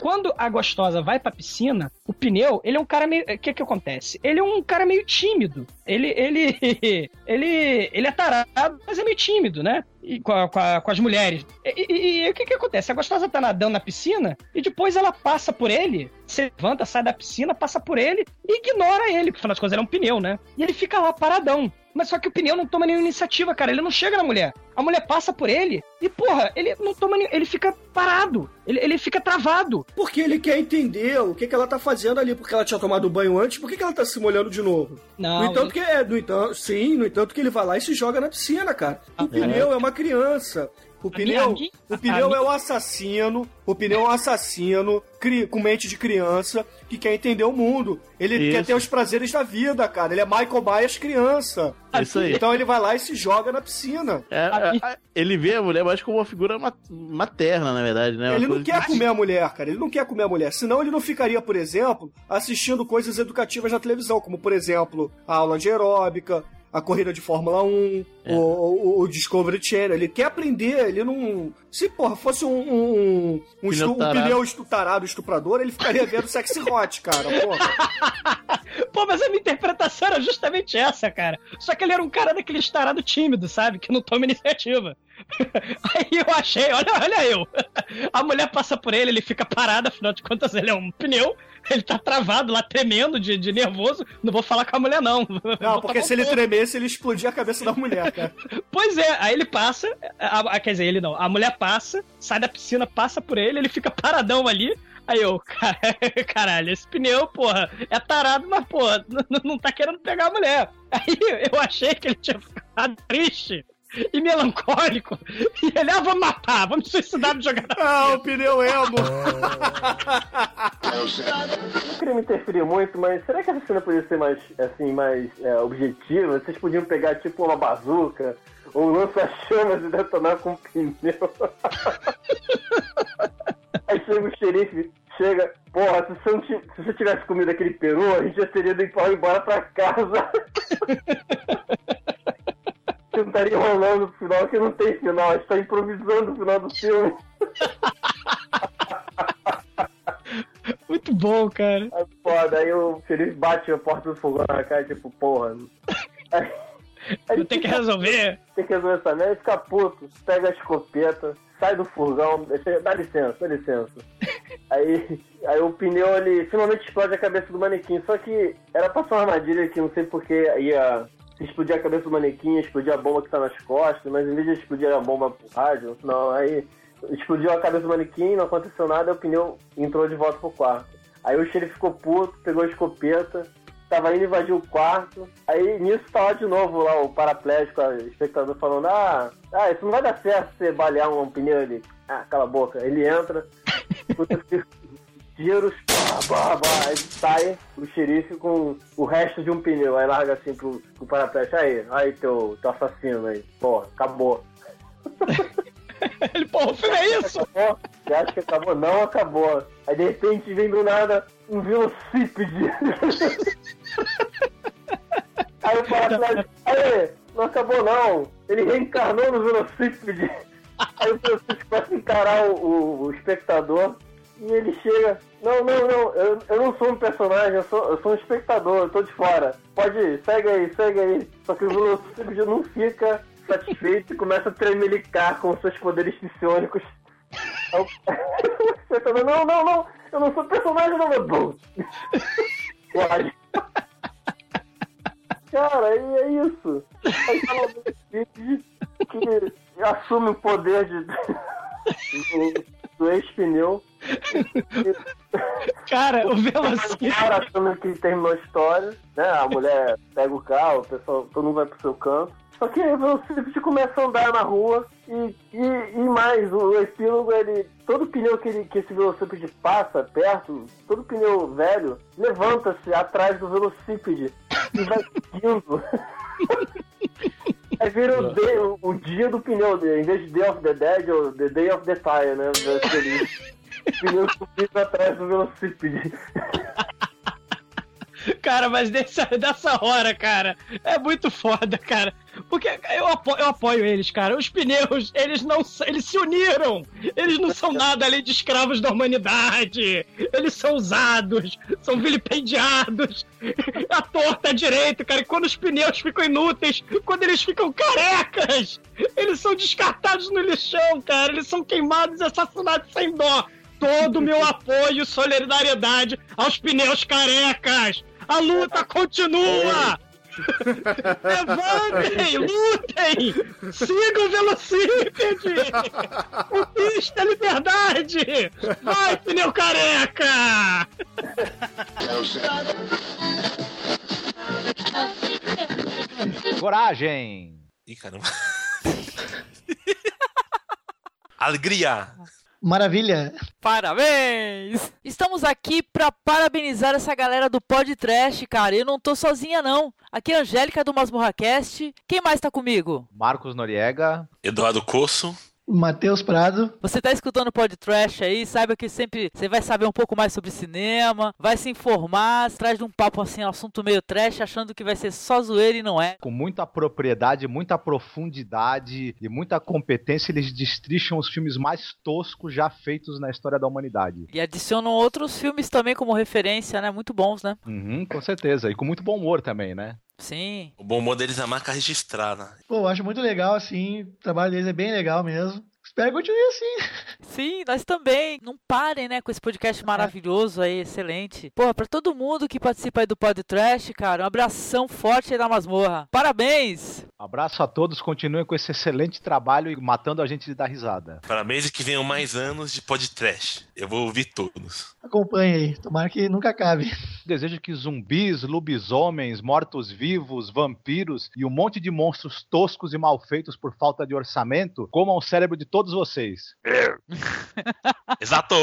Quando a gostosa vai pra piscina, o pneu, ele é um cara meio. O que que acontece? Ele é um cara meio tímido. Ele. Ele. Ele. Ele é tarado, mas é meio tímido, né? E com, a- com, a- com as mulheres. E, o que que acontece? A gostosa tá nadando na piscina e depois ela passa por ele, se levanta, sai da piscina, passa por ele e ignora ele, porque afinal de contas ele é um pneu, né? E ele fica lá paradão. Mas só que o pneu não toma nenhuma iniciativa, cara. Ele não chega na mulher. A mulher passa por ele e, porra, ele não toma nenhum. Ele fica parado. Ele, ele fica travado. Porque ele quer entender o que, que ela tá fazendo ali, porque ela tinha tomado banho antes, por que, que ela tá se molhando de novo? Não, No entanto, ele- que é, no entanto, sim, no entanto que ele vai lá e se joga na piscina, cara. O Ah, pneu é. é uma criança. O pneu, minha- o pneu é o assassino, o pneu é um assassino cri- com mente de criança que quer entender o mundo. Ele Isso. quer ter os prazeres da vida, cara. Ele é Michael Myers criança. Isso aí. Então ele vai lá e se joga na piscina. É, é, ele vê a mulher mais como uma figura ma- materna, na verdade, né? Uma Ele não quer que- comer a mulher, cara. Ele não quer comer a mulher. Senão ele não ficaria, por exemplo, assistindo coisas educativas na televisão, como, por exemplo, a aula de aeróbica, a corrida de Fórmula 1, É. o, o- o Discovery Channel. Ele quer aprender, ele não. Se, porra, fosse um, um, um, Pneu estu- um tarado. pneu estu- tarado estuprador, ele ficaria vendo sexy hot, cara. Porra. Pô, mas a minha interpretação era justamente essa, cara. Só que ele era um cara daquele estarado tímido, sabe? Que não toma iniciativa. Aí eu achei, olha, olha eu. A mulher passa por ele, ele fica parado, afinal de contas ele é um pneu. Ele tá travado lá, tremendo de, de nervoso. Não vou falar com a mulher, não. Não, porque se ele tremesse, ele explodia a cabeça da mulher, cara. Pois é, aí ele passa, a- a- quer dizer, ele não, a mulher passa, sai da piscina, passa por ele, ele fica paradão ali. Aí eu, cara, caralho, esse pneu, porra, é tarado, mas, porra, n- não tá querendo pegar a mulher. Aí eu achei que ele tinha ficado triste e melancólico. E ele, ah, vamos matar, vamos suicidar de jogar. Ah, o pneu emo. Não queria me interferir muito, mas será que essa cena podia ser mais, assim, mais é, objetiva? Vocês podiam pegar, tipo, uma bazuca ou lança-chamas e detonar com um pneu. Aí chega o xerife, chega, porra, se você, se você tivesse comido aquele peru, a gente já teria ido embora pra casa. Estaria rolando o final, que não tem final, a gente tá improvisando o final do filme. Muito bom, cara. Aí, foda, aí o xerife bate a porta do fogão na cara, tipo, porra. Aí, aí Tem que resolver. Tem que resolver essa merda fica puto. Pega a escopeta, sai do furgão, deixa- dá licença, dá licença. Aí, aí o pneu ele finalmente explode a cabeça do manequim. Só que era pra ser uma armadilha que não sei porque ia explodir a cabeça do manequim, explodir a bomba que tá nas costas, mas em vez de explodir a bomba pro rádio, não, aí explodiu a cabeça do manequim, não aconteceu nada, o pneu entrou de volta pro quarto. Aí o xerife ficou puto, pegou a escopeta, tava indo invadir o quarto. Aí nisso tá lá de novo lá o paraplégico, o espectador falando, ah, ah, isso não vai dar certo você balear um, pneu ali. Ah, cala a boca. Ele entra, escuta tiros, aí sai o xerife com o resto de um pneu. Aí larga assim pro, pro paraplégico, aí, aí teu, teu assassino aí. Porra, acabou. Ele, pô, o filme é isso? Acabou. Você acha que acabou? Não acabou. Aí de repente vem do nada um velocípede. aí o paraplégico, aí, não acabou não. Ele reencarnou no velocípede. Aí o velocípede começa a encarar o, o- o espectador. E ele chega, não, não, não, eu, eu não sou um personagem, eu sou, eu sou um espectador, eu tô de fora. Pode ir, segue aí, segue aí. Só que o velocípede não fica satisfeito e começa a tremelicar com seus poderes psionicos. Aí o- o espectador, não, não, não, eu não sou personagem, não, meu. Pode. Cara, e é isso. Aí tá lá que assume o poder de, do, do ex-pneu. Cara, o O velocípede. cara assume que terminou a história, né? A mulher pega o carro, o pessoal, todo mundo vai pro seu canto. Só que o velocípede começa a andar na rua e, e, e mais, o epílogo, ele. Todo pneu que, ele, que esse velocípede passa perto, todo pneu velho, levanta-se atrás do velocípede e vai seguindo. Aí vira o, day- o- o dia do pneu, em vez de Day of the Dead, ou The Day of the Tire, né? Pneu subindo atrás do velocípede. Cara, mas dessa, dessa hora, cara, é muito foda, cara. Porque eu apoio, eu apoio eles, cara. Os pneus, eles não eles se uniram. Eles não são nada além de escravos da humanidade. Eles são usados, são vilipendiados. A torta à direita, cara. E quando os pneus ficam inúteis, quando eles ficam carecas, eles são descartados no lixão, cara. Eles são queimados e assassinados sem dó. Todo o meu apoio e solidariedade aos pneus carecas. A luta continua! Levantem, lutem! Sigam o velocípede! Conquista a liberdade! Vai, pneu careca! Coragem! Ih, caramba. Alegria! Maravilha! Parabéns! Estamos aqui pra parabenizar essa galera do Pod Trash, cara. Eu não tô sozinha, não. Aqui é a Angélica do Masmorracast. Quem mais tá comigo? Marcos Noriega. Eduardo Coço. Matheus Prado. Você tá escutando o Pod Trash aí, saiba que sempre você vai saber um pouco mais sobre cinema, vai se informar, traz de um papo assim, um assunto meio trash, achando que vai ser só zoeira e não é. Com muita propriedade, muita profundidade e muita competência, eles destricham os filmes mais toscos já feitos na história da humanidade. E adicionam outros filmes também como referência, né? Muito bons, né? Uhum, com certeza. E com muito bom humor também, né? Sim. O bom humor deles é a marca registrada. Pô, eu acho muito legal, assim. O trabalho deles é bem legal mesmo. Espero que continue assim. Sim, nós também. Não parem, né, com esse podcast maravilhoso aí, excelente. Porra, pra todo mundo que participa aí do Pod Trash, cara, um abração forte aí na masmorra. Parabéns! Abraço a todos, continuem com esse excelente trabalho e matando a gente de dar risada. Parabéns e que venham mais anos de podcast. Eu vou ouvir todos. Acompanhe aí. Tomara que nunca acabe. Desejo que zumbis, lobisomens, mortos-vivos, vampiros e um monte de monstros toscos e mal feitos por falta de orçamento comam o cérebro de todos vocês. Exato!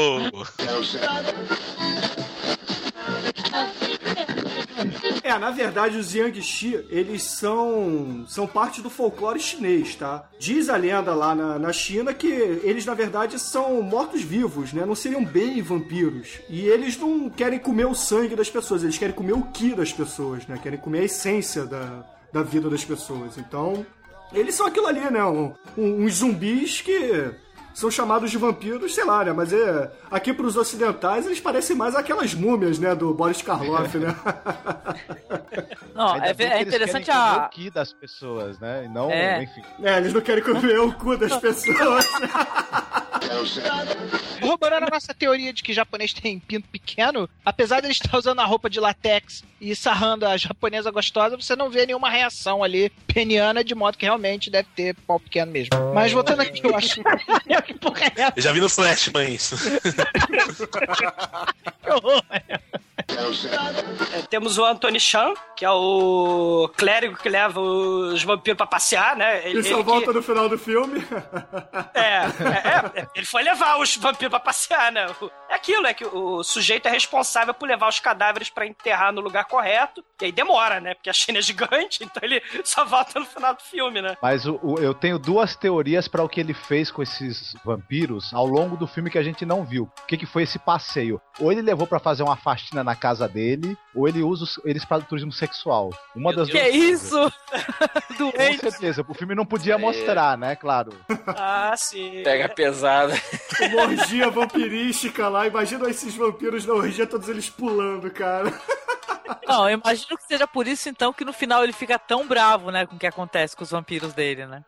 É, na verdade, os Yangshi, eles são são parte do folclore chinês, tá? Diz a lenda lá na, na China que eles, na verdade, são mortos-vivos, né? Não seriam bem vampiros. E eles não querem comer o sangue das pessoas, eles querem comer o ki das pessoas, né? Querem comer a essência da, da vida das pessoas. Então, eles são aquilo ali, né? Um, um- uns zumbis que são chamados de vampiros, sei lá, né? Mas é, aqui pros ocidentais eles parecem mais aquelas múmias, né? Do Boris Karloff, né? Não, é, é que interessante comer a. o ki das pessoas, né? E não, É. enfim. É, eles não querem comer o cu das pessoas. Corroborando a nossa teoria de que japonês tem pinto pequeno, apesar de ele estar usando a roupa de latex e sarrando a japonesa gostosa, você não vê nenhuma reação ali peniana, de modo que realmente deve ter pau pequeno mesmo. Mas voltando aqui, eu acho. que porra é essa? Eu já vi no Flashman isso. Que horror, É, temos o Anthony Chan, que é o clérigo que leva os vampiros pra passear, né? E só que- volta no final do filme. É, é, é, ele foi levar os vampiros pra passear, né? É aquilo, é que o sujeito é responsável por levar os cadáveres pra enterrar no lugar correto, e aí demora, né? Porque a China é gigante, então ele só volta no final do filme, né? Mas o- o- eu tenho duas teorias para o que ele fez com esses vampiros ao longo do filme que a gente não viu. O que, que foi esse passeio? Ou ele levou para fazer uma faxina na casa dele, ou ele usa os- eles para turismo sexual. Uma das Que duas é coisas. isso? Com certeza, o filme não podia mostrar, né? Claro. Ah, sim. Pega pesado. Uma orgia vampirística lá. Imagina esses vampiros na orgia, todos eles pulando, cara. Não, eu imagino que seja por isso então que no final ele fica tão bravo, né, com o que acontece com os vampiros dele, né?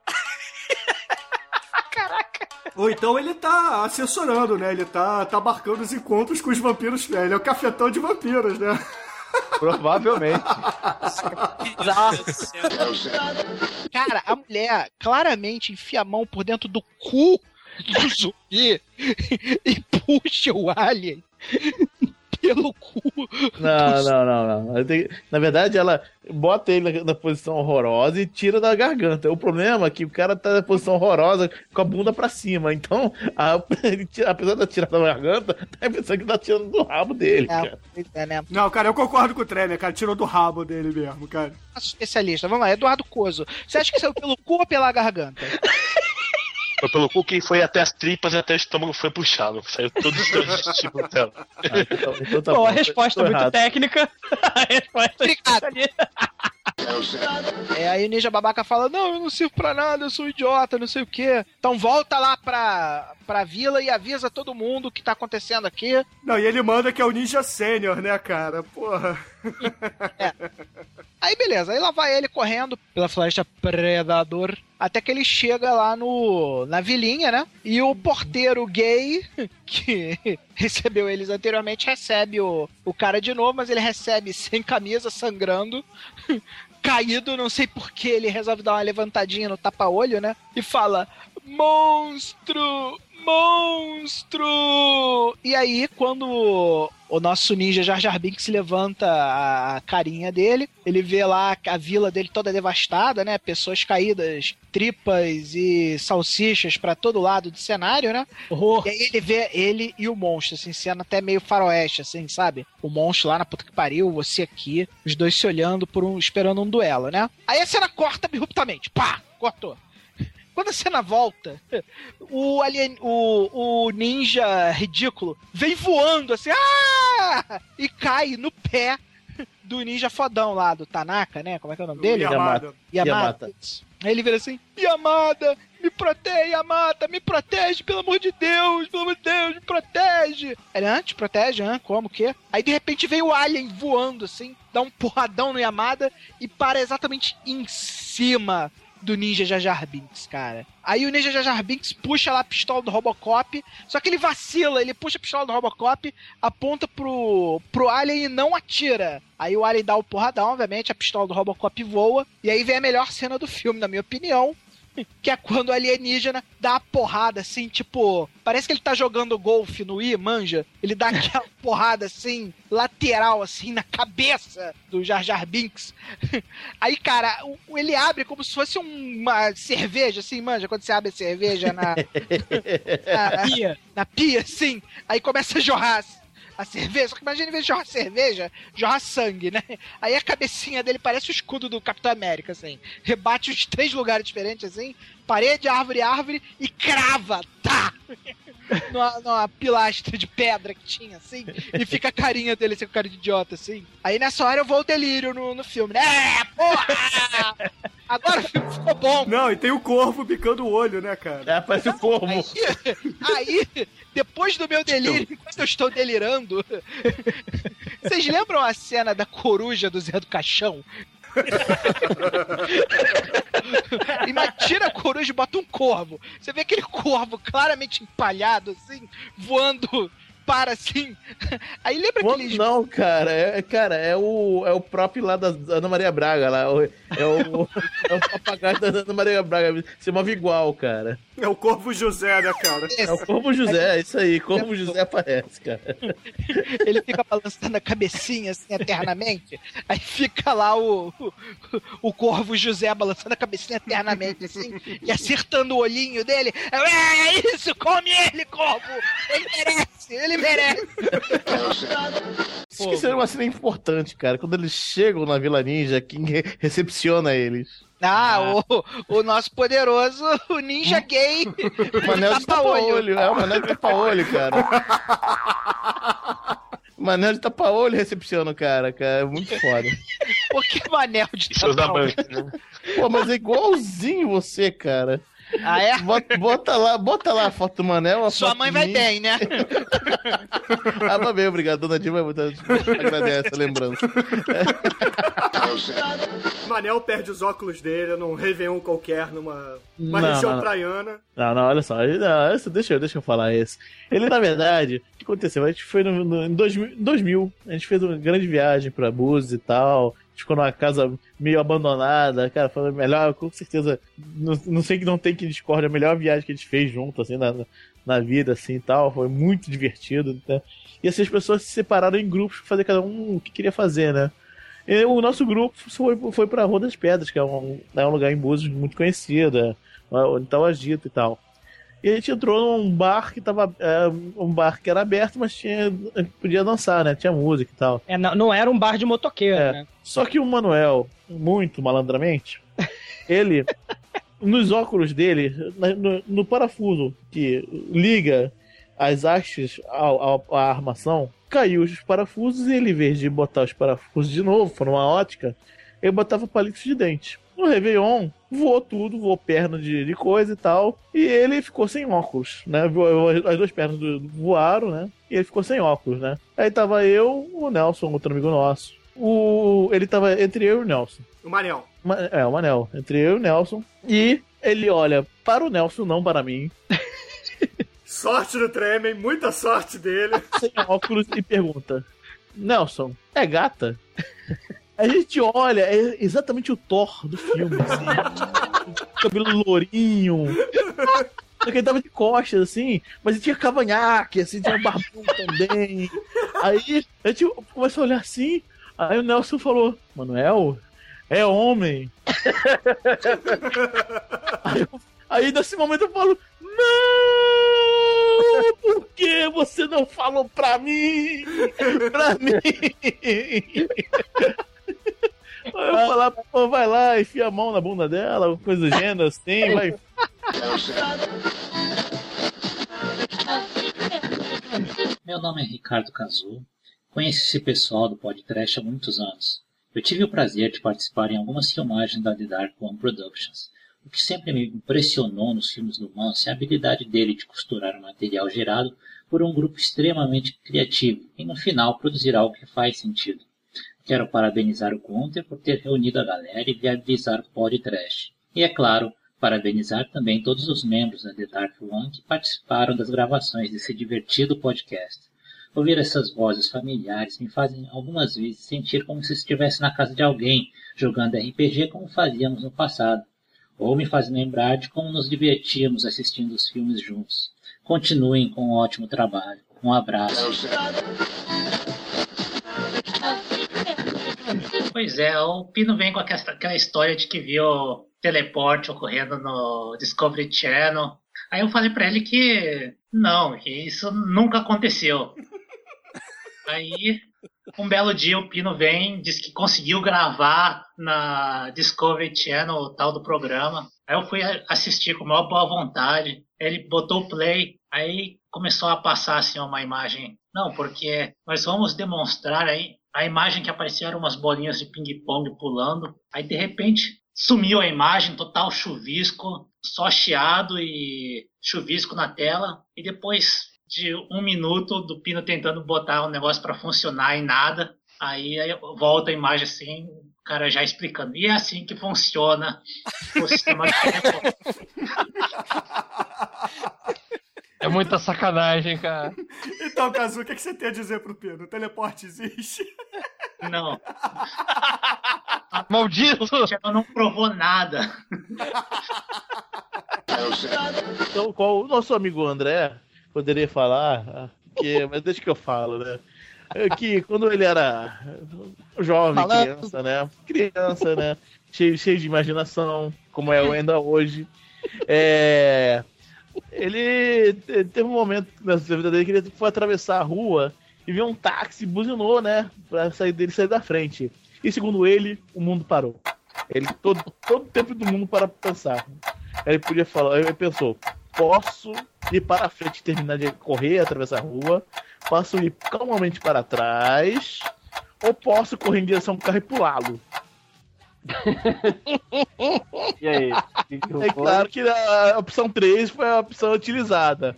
Ou então ele tá assessorando, né? Ele tá, tá marcando os encontros com os vampiros. né? Ele é o cafetão de vampiros, né? Provavelmente. Cara, a mulher claramente enfia a mão por dentro do cu do zumbi e puxa o alien pelo cu. Não, não, não, não. Na verdade, ela bota ele na, posição horrorosa e tira da garganta. O problema é que o cara tá na posição horrorosa com a bunda pra cima. Então, a- ele tira- apesar de tirar da garganta, tá pensando que tá tirando do rabo dele, cara. É, né? Não, cara, eu concordo com o Tremer, cara. Tirou do rabo dele mesmo, cara. Especialista, vamos lá, Eduardo Coso. Você acha que saiu pelo cu ou pela garganta? Foi pelo cu que foi até as tripas e até o estômago foi puxado. Saiu todo o seu digestivo dela. Então tá Pô, bom, a resposta muito errado. técnica. A resposta especialista. É, aí o Ninja Babaca fala: Não, eu não sirvo pra nada, eu sou um idiota, não sei o quê. Então volta lá pra, pra vila e avisa todo mundo o que tá acontecendo aqui. Não, e ele manda que é o Ninja Sênior, né, cara? Porra. Aí beleza, aí lá vai ele correndo pela floresta Predador, até que ele chega lá no na vilinha, né? E o porteiro gay, que recebeu eles anteriormente, recebe o, o cara de novo, mas ele recebe sem camisa, sangrando, caído, não sei por que ele resolve dar uma levantadinha no tapa-olho, né? E fala: Monstro! Monstro! E aí, quando o nosso ninja Jar Jar Binks levanta a carinha dele, ele vê lá a vila dele toda devastada, né? Pessoas caídas, tripas e salsichas pra todo lado do cenário, né? E aí ele vê ele e o monstro, assim, cena até meio faroeste, assim, sabe? O monstro lá na puta que pariu, você aqui, os dois se olhando por um, esperando um duelo, né? Aí a cena corta abruptamente, pá, cortou. Quando a cena volta, o, alien, o, o ninja ridículo vem voando assim, ah! E cai no pé do ninja fodão lá, do Tanaka, né? Como é que é o nome dele? Yamada. Yamada. Aí ele vira assim, Yamada, me protege, Yamada, me protege, pelo amor de Deus, pelo amor de Deus, me protege. Ele, ah, te protege, ah, como, o quê? Aí de repente vem o alien voando assim, dá um porradão no Yamada e para exatamente em cima do Ninja Jar Jar Binks, cara. Aí o Ninja Jar Jar Binks puxa lá a pistola do Robocop, só que ele vacila, ele puxa a pistola do Robocop, aponta pro, pro Alien e não atira. Aí o Alien dá o porradão, obviamente, a pistola do Robocop voa, e aí vem a melhor cena do filme, na minha opinião, que é quando o alienígena dá uma porrada assim, tipo, parece que ele tá jogando golfe no I, manja. Ele dá aquela porrada assim, lateral, assim, na cabeça do Jar Jar Binks. Aí, cara, ele abre como se fosse uma cerveja, assim, manja, quando você abre a cerveja na, na pia, na pia, assim, aí começa a jorrar a cerveja, só que imagina em vez de jorrar cerveja, jorra sangue, né? Aí a cabecinha dele parece o escudo do Capitão América, assim. Rebate os três lugares diferentes, assim, parede, árvore, árvore e crava, tá! numa, numa pilastra de pedra que tinha, assim, e fica a carinha dele, assim, com cara de idiota, assim. Aí nessa hora eu vou ao delírio no, no filme, né? É, porra! Agora o filme ficou bom. Não, e tem o corvo picando o olho, né, cara? É, parece o corvo. Aí, depois do meu delírio, enquanto eu estou delirando, vocês lembram a cena da coruja do Zé do Caixão? Ima- Tira a coruja e bota um corvo. Você vê aquele corvo claramente empalhado, assim, voando para assim. Aí lembra aquele. Não, cara, é, cara, é o, é o próprio lá da Ana Maria Braga, lá, o- é, o, é o papagaio da Ana Maria Braga, se move igual, cara. É o Corvo José, né, cara? É o Corvo José, é isso aí, Corvo José aparece, cara. Ele fica balançando a cabecinha assim eternamente. Aí fica lá o, o, o corvo José balançando a cabecinha eternamente assim e acertando o olhinho dele. É isso, come ele, corvo! Ele merece, ele merece! Esqueceram uma cena importante, cara. Quando eles chegam na Vila Ninja, quem re- recepciona eles? Ah, o, o nosso poderoso o ninja gay. O Manel de tapa-olho. É, o Manel de tapa-olho, cara. O Manel de tapa-olho recepciona o cara, cara. É muito foda. Por que Manel de tapa-olho? né? Pô, mas é igualzinho você, cara. Ah, é? Bota, bota lá, bota lá a foto do Manel. Sua foto mãe vai mim. bem, né? Ah, vai bem, obrigado. Dona Dilma agradece a lembrança. Manel perde os óculos dele num Réveillon qualquer, numa uma Não, região não, não. praiana. Não, não, olha só. ele- Não, isso, deixa, eu- deixa eu falar isso. Ele, na verdade, o que aconteceu? A gente foi no, no- em 2000, 2000, a gente fez uma grande viagem pra Búzios e tal. Ficou numa casa meio abandonada. Cara, foi a melhor, com certeza. Não, não sei que não tem que discórdia, a melhor viagem que a gente fez junto, assim, na, na vida, assim e tal. Foi muito divertido, né? E assim, as pessoas se separaram em grupos pra fazer cada um o que queria fazer, né? E o nosso grupo foi, foi pra Rua das Pedras, que é um, é um lugar em Búzios muito conhecido, é, onde tá o Agito e tal. E a gente entrou num bar que tava. É, um bar que era aberto, mas tinha, podia dançar, né? Tinha música e tal. É, não, não era um bar de motoqueiro, É. né? Só que o Manuel, muito malandramente, ele, nos óculos dele, no, no parafuso que liga as hastes ao- à armação, caiu os parafusos e ele, em vez de botar os parafusos de novo, for uma ótica, ele botava palitos de dente. No Réveillon, voou tudo, voou perna de, de coisa e tal, e ele ficou sem óculos, né? As duas pernas do- voaram, né? E ele ficou sem óculos, né? Aí tava eu, o Nelson, outro amigo nosso. O, ele tava entre eu e o Nelson. O Manel. Ma- É, o Manel. Entre eu e o Nelson. E ele olha para o Nelson, não para mim, Sorte do Tremen, muita sorte dele. sem óculos, e pergunta: Nelson, é gata? A gente olha, é exatamente o Thor do filme, assim. cabelo lourinho. Só que ele tava de costas, assim, mas ele tinha cavanhaque, assim, tinha barbão também. Aí a gente começou a olhar assim, aí o Nelson falou, Manuel, é homem. aí, eu- aí nesse momento eu falo, não! Por que você não falou pra mim? Pra mim! Eu falar, pô, vai lá, enfia a mão na bunda dela, coisa do gênero, assim, vai. Meu nome é Ricardo Cazu. Conheço esse pessoal do podcast há muitos anos. Eu tive o prazer de participar em algumas filmagens da The Dark One Productions. O que sempre me impressionou nos filmes do Manso é a habilidade dele de costurar o material gerado por um grupo extremamente criativo e no final produzir algo que faz sentido. Quero parabenizar o Gunter por ter reunido a galera e viabilizar o podcast. E é claro, parabenizar também todos os membros da The Dark One que participaram das gravações desse divertido podcast. Ouvir essas vozes familiares me fazem algumas vezes sentir como se estivesse na casa de alguém, jogando RPG como fazíamos no passado. Ou me faz lembrar de como nos divertíamos assistindo os filmes juntos. Continuem com um ótimo trabalho. Um abraço. Pois é, o Pino vem com aquela, história de que viu teleporte ocorrendo no Discovery Channel. Aí eu falei pra ele que não, que isso nunca aconteceu. Aí, um belo dia, o Pino vem, diz que conseguiu gravar na Discovery Channel o tal do programa. Aí eu fui a- assistir com maior boa vontade. Ele botou o play, aí começou a passar assim uma imagem. Não, porque nós vamos demonstrar aí a imagem que apareceu eram umas bolinhas de ping-pong pulando. Aí de repente sumiu a imagem, total chuvisco, só chiado e chuvisco na tela. E depois de um minuto do Pino tentando botar o negócio para funcionar e nada. Aí, aí volta a imagem assim, o cara já explicando. E é assim que funciona o sistema de. É muita sacanagem, cara. Então, Kazu, o que, que você tem a dizer pro Pedro? O teleporte existe? Não. Maldito! Ela não provou nada. Então, qual o nosso amigo André poderia falar, que, mas deixa que eu falo, né? É Que quando ele era jovem, Falando. criança, né? Criança, né? Cheio, cheio de imaginação, como é ainda hoje. É, ele te- teve um momento nessa vida dele que ele foi atravessar a rua e viu um táxi, buzinou, né? Pra sair dele sair da frente. E segundo ele, o mundo parou. Ele todo, todo tempo do mundo para pensar. Ele podia falar, ele pensou, posso ir para frente terminar de correr, atravessar a rua, posso ir calmamente para trás, ou posso correr em direção ao carro e pulá-lo. E aí? Que que É claro que a opção 3 foi a opção utilizada.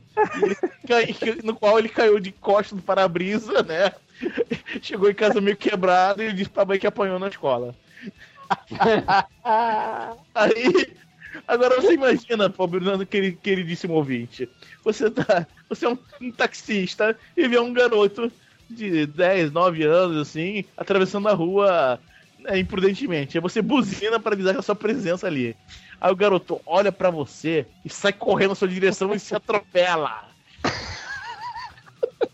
Cai- no qual ele caiu de costas no para-brisa, né? Chegou em casa meio quebrado e disse pra mãe que apanhou na escola. Aí, agora você imagina, pobre Nando, queri- queridíssimo ouvinte. Você, tá, você é um, um taxista e vê um garoto de 10, 9 anos, assim, atravessando a rua né, imprudentemente. Aí você buzina para avisar que a sua presença ali. Aí o garoto olha pra você e sai correndo na sua direção e se atropela.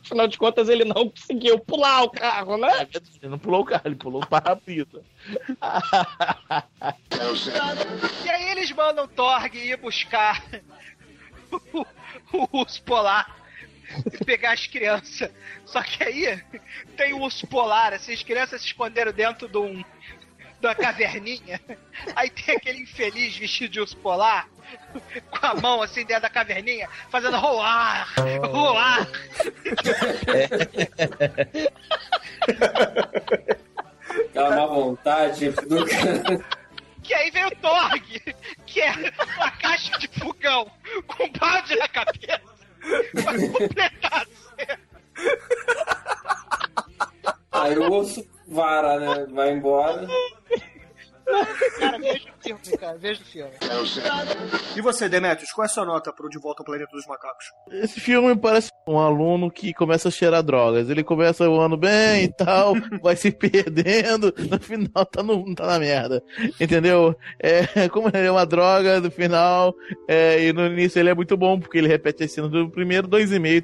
Afinal de contas, ele não conseguiu pular o carro, né? Ele não pulou o carro, ele pulou o para-brisa. E aí eles mandam Torg ir buscar o, o urso polar e pegar as crianças. Só que aí tem o urso polar, assim, as crianças se esconderam dentro de um uma caverninha. Aí tem aquele infeliz vestido de urso polar com a mão assim dentro da caverninha, fazendo roar, roar. Aquela má vontade do cara. Que aí vem o Torg, que é uma caixa de fogão com balde na cabeça Aí o osso vara, né? Vai embora. Cara, veja o filme, cara, veja o filme. E você, Demetrius, qual é a sua nota pro De Volta ao Planeta dos Macacos? Esse filme parece um aluno que começa a cheirar drogas. Ele começa o ano bem e tal, vai se perdendo, no final tá, no, tá na merda. Entendeu? É, como ele é uma droga, no final, é, e no início ele é muito bom, porque ele repete as cenas do primeiro, dois e meio,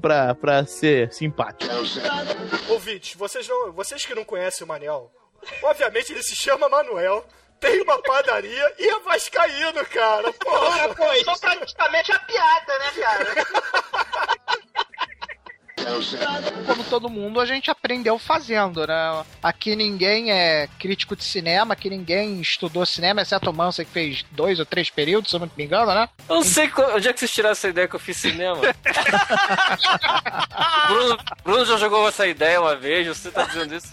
pra, pra, ser simpático. Ouvintes, vocês, não, vocês que não conhecem o Manel, obviamente ele se chama Manuel, tem uma padaria e é vascaíno, cara. Porra, pô, isso é praticamente a piada, né, cara? Como todo mundo, a gente aprendeu fazendo, né? Aqui ninguém é crítico de cinema, aqui ninguém estudou cinema, exceto o Mansa que fez dois ou três períodos, se eu não me engano, né? Eu não sei onde é que vocês tiraram essa ideia que eu fiz cinema. Bruno, Bruno já jogou essa ideia uma vez, você tá dizendo isso?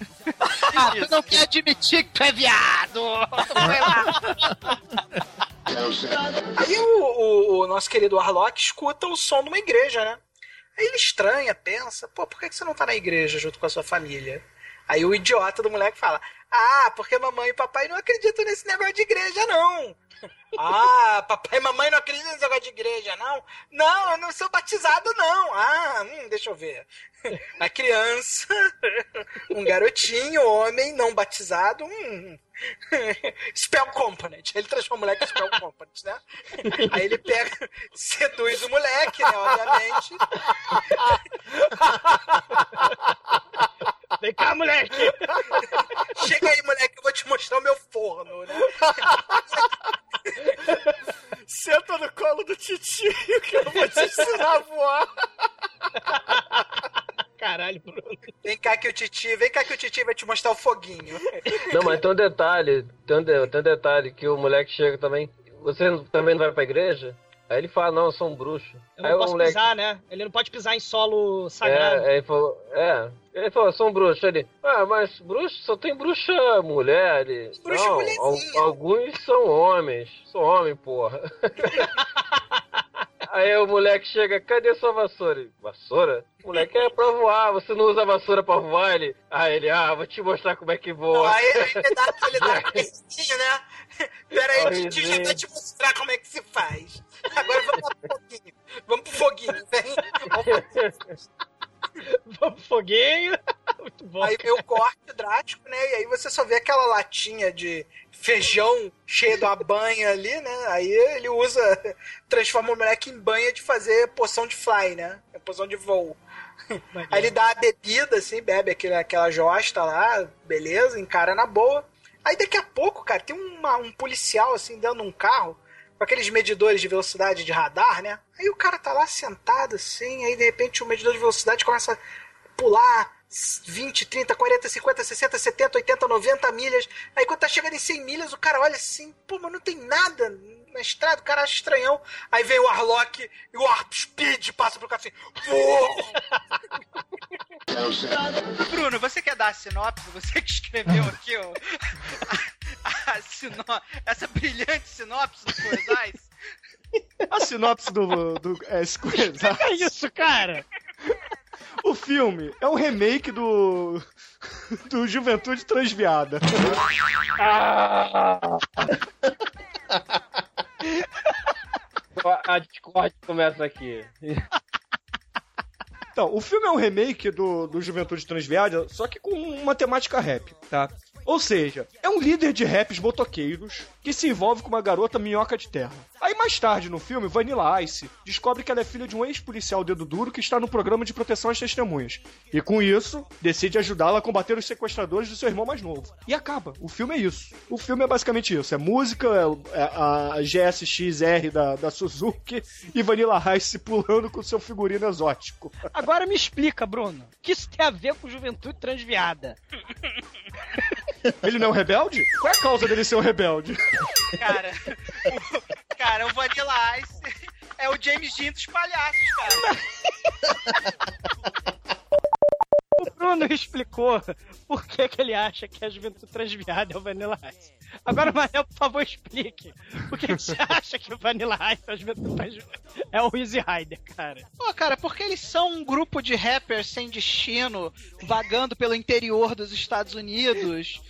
Ah, tu não quer admitir que tu é viado! Vai lá! Aí o, o- o nosso querido Warlock escuta o som de uma igreja, né? Aí ele estranha, pensa, pô, por que você não tá na igreja junto com a sua família? Aí o idiota do moleque fala, ah, porque mamãe e papai não acreditam nesse negócio de igreja, não. Ah, papai e mamãe não acreditam nesse negócio de igreja, não? Não, eu não sou batizado, não. Ah, hum, deixa eu ver. A criança, um garotinho, homem, não batizado, hum. Spell Component. Ele transforma o moleque em Spell Component, né? Aí ele pega, seduz o moleque, né? Obviamente. Vem cá, moleque! Chega aí, moleque, eu vou te mostrar o meu forno, né? Senta no colo do titio que eu vou te ensinar a voar. Caralho, Bruno. Vem cá que o Titi, vem cá que o Titi vai te mostrar o foguinho. Não, mas tem um detalhe, tem um, tem um detalhe que o moleque chega também. Você também não vai pra igreja? Aí ele fala, não, eu sou um bruxo. Eu Aí não o posso moleque. pisar, né? Ele não pode pisar em solo sagrado. É, aí ele falou, é. Ele falou, eu sou um bruxo. Ele, ah, mas bruxo só tem bruxa mulher. Ele, Bruxa não, al- alguns são homens. Sou homem, porra. aí o moleque chega, cadê sua vassoura? Ele, vassoura? O moleque é pra voar, você não usa vassoura pra voar? Ele, ah, ele, ah, vou te mostrar como é que voa. Aí ele dá, ele dá aquele risinho, né? Pera aí, Ó, o Titi já vai te mostrar como é que se faz. Agora vamos pro foguinho. Vamos pro foguinho, vem. Vamos pro foguinho. Muito bom. Aí vem o corte drástico, né? E aí você só vê aquela latinha de feijão cheia de uma banha ali, né? Aí ele usa, transforma o moleque em banha de fazer poção de fly, né? É Poção de voo. Aí ele dá a bebida, assim, bebe aquele, aquela josta lá, beleza, encara na boa. Aí daqui a pouco, cara, tem uma- um policial, assim, de um carro, com aqueles medidores de velocidade de radar, né? Aí o cara tá lá sentado, assim, aí de repente o medidor de velocidade começa a pular 20, 30, 40, 50, 60, 70, 80, 90 milhas. Aí quando tá chegando em 100 milhas, o cara olha assim, pô, mas não tem nada na estrada, o cara acha estranhão. Aí vem o Warlock e o Warp Speed passa pro cara assim, Bruno, você quer dar a sinopse? Você que escreveu aqui ó, a, a sino- essa brilhante sinopse do Coisais? A sinopse do, do é, Square Que é isso, cara? O filme é um remake do. do Juventude Transviada. A Discord começa aqui. Então, o filme é um remake do, do Juventude Transviada, só que com uma temática rap, tá? Ou seja, é um líder de raps motoqueiros que se envolve com uma garota minhoca de terra. Aí mais tarde no filme, Vanilla Ice descobre que ela é filha de um ex-policial dedo duro que está no programa de proteção às testemunhas. E com isso, decide ajudá-la a combater os sequestradores do seu irmão mais novo. E acaba. O filme é isso. O filme é basicamente isso. É música, é a GSX-R da, da Suzuki e Vanilla Ice pulando com seu figurino exótico. Agora me explica, Bruno. O que isso tem a ver com juventude transviada? Ele não é um rebelde? Qual é a causa dele ser um rebelde? Cara, o, cara, o Vanilla Ice é o James Dean dos palhaços, cara. Bruno explicou por que, que ele acha que a juventude transviada é o Vanilla Ice. Agora, Manel, por favor, explique. Por que, que você acha que o Vanilla Ice é a juventude transviada? É o Easy Rider, cara. Pô, cara, porque eles são um grupo de rappers sem destino, vagando pelo interior dos Estados Unidos.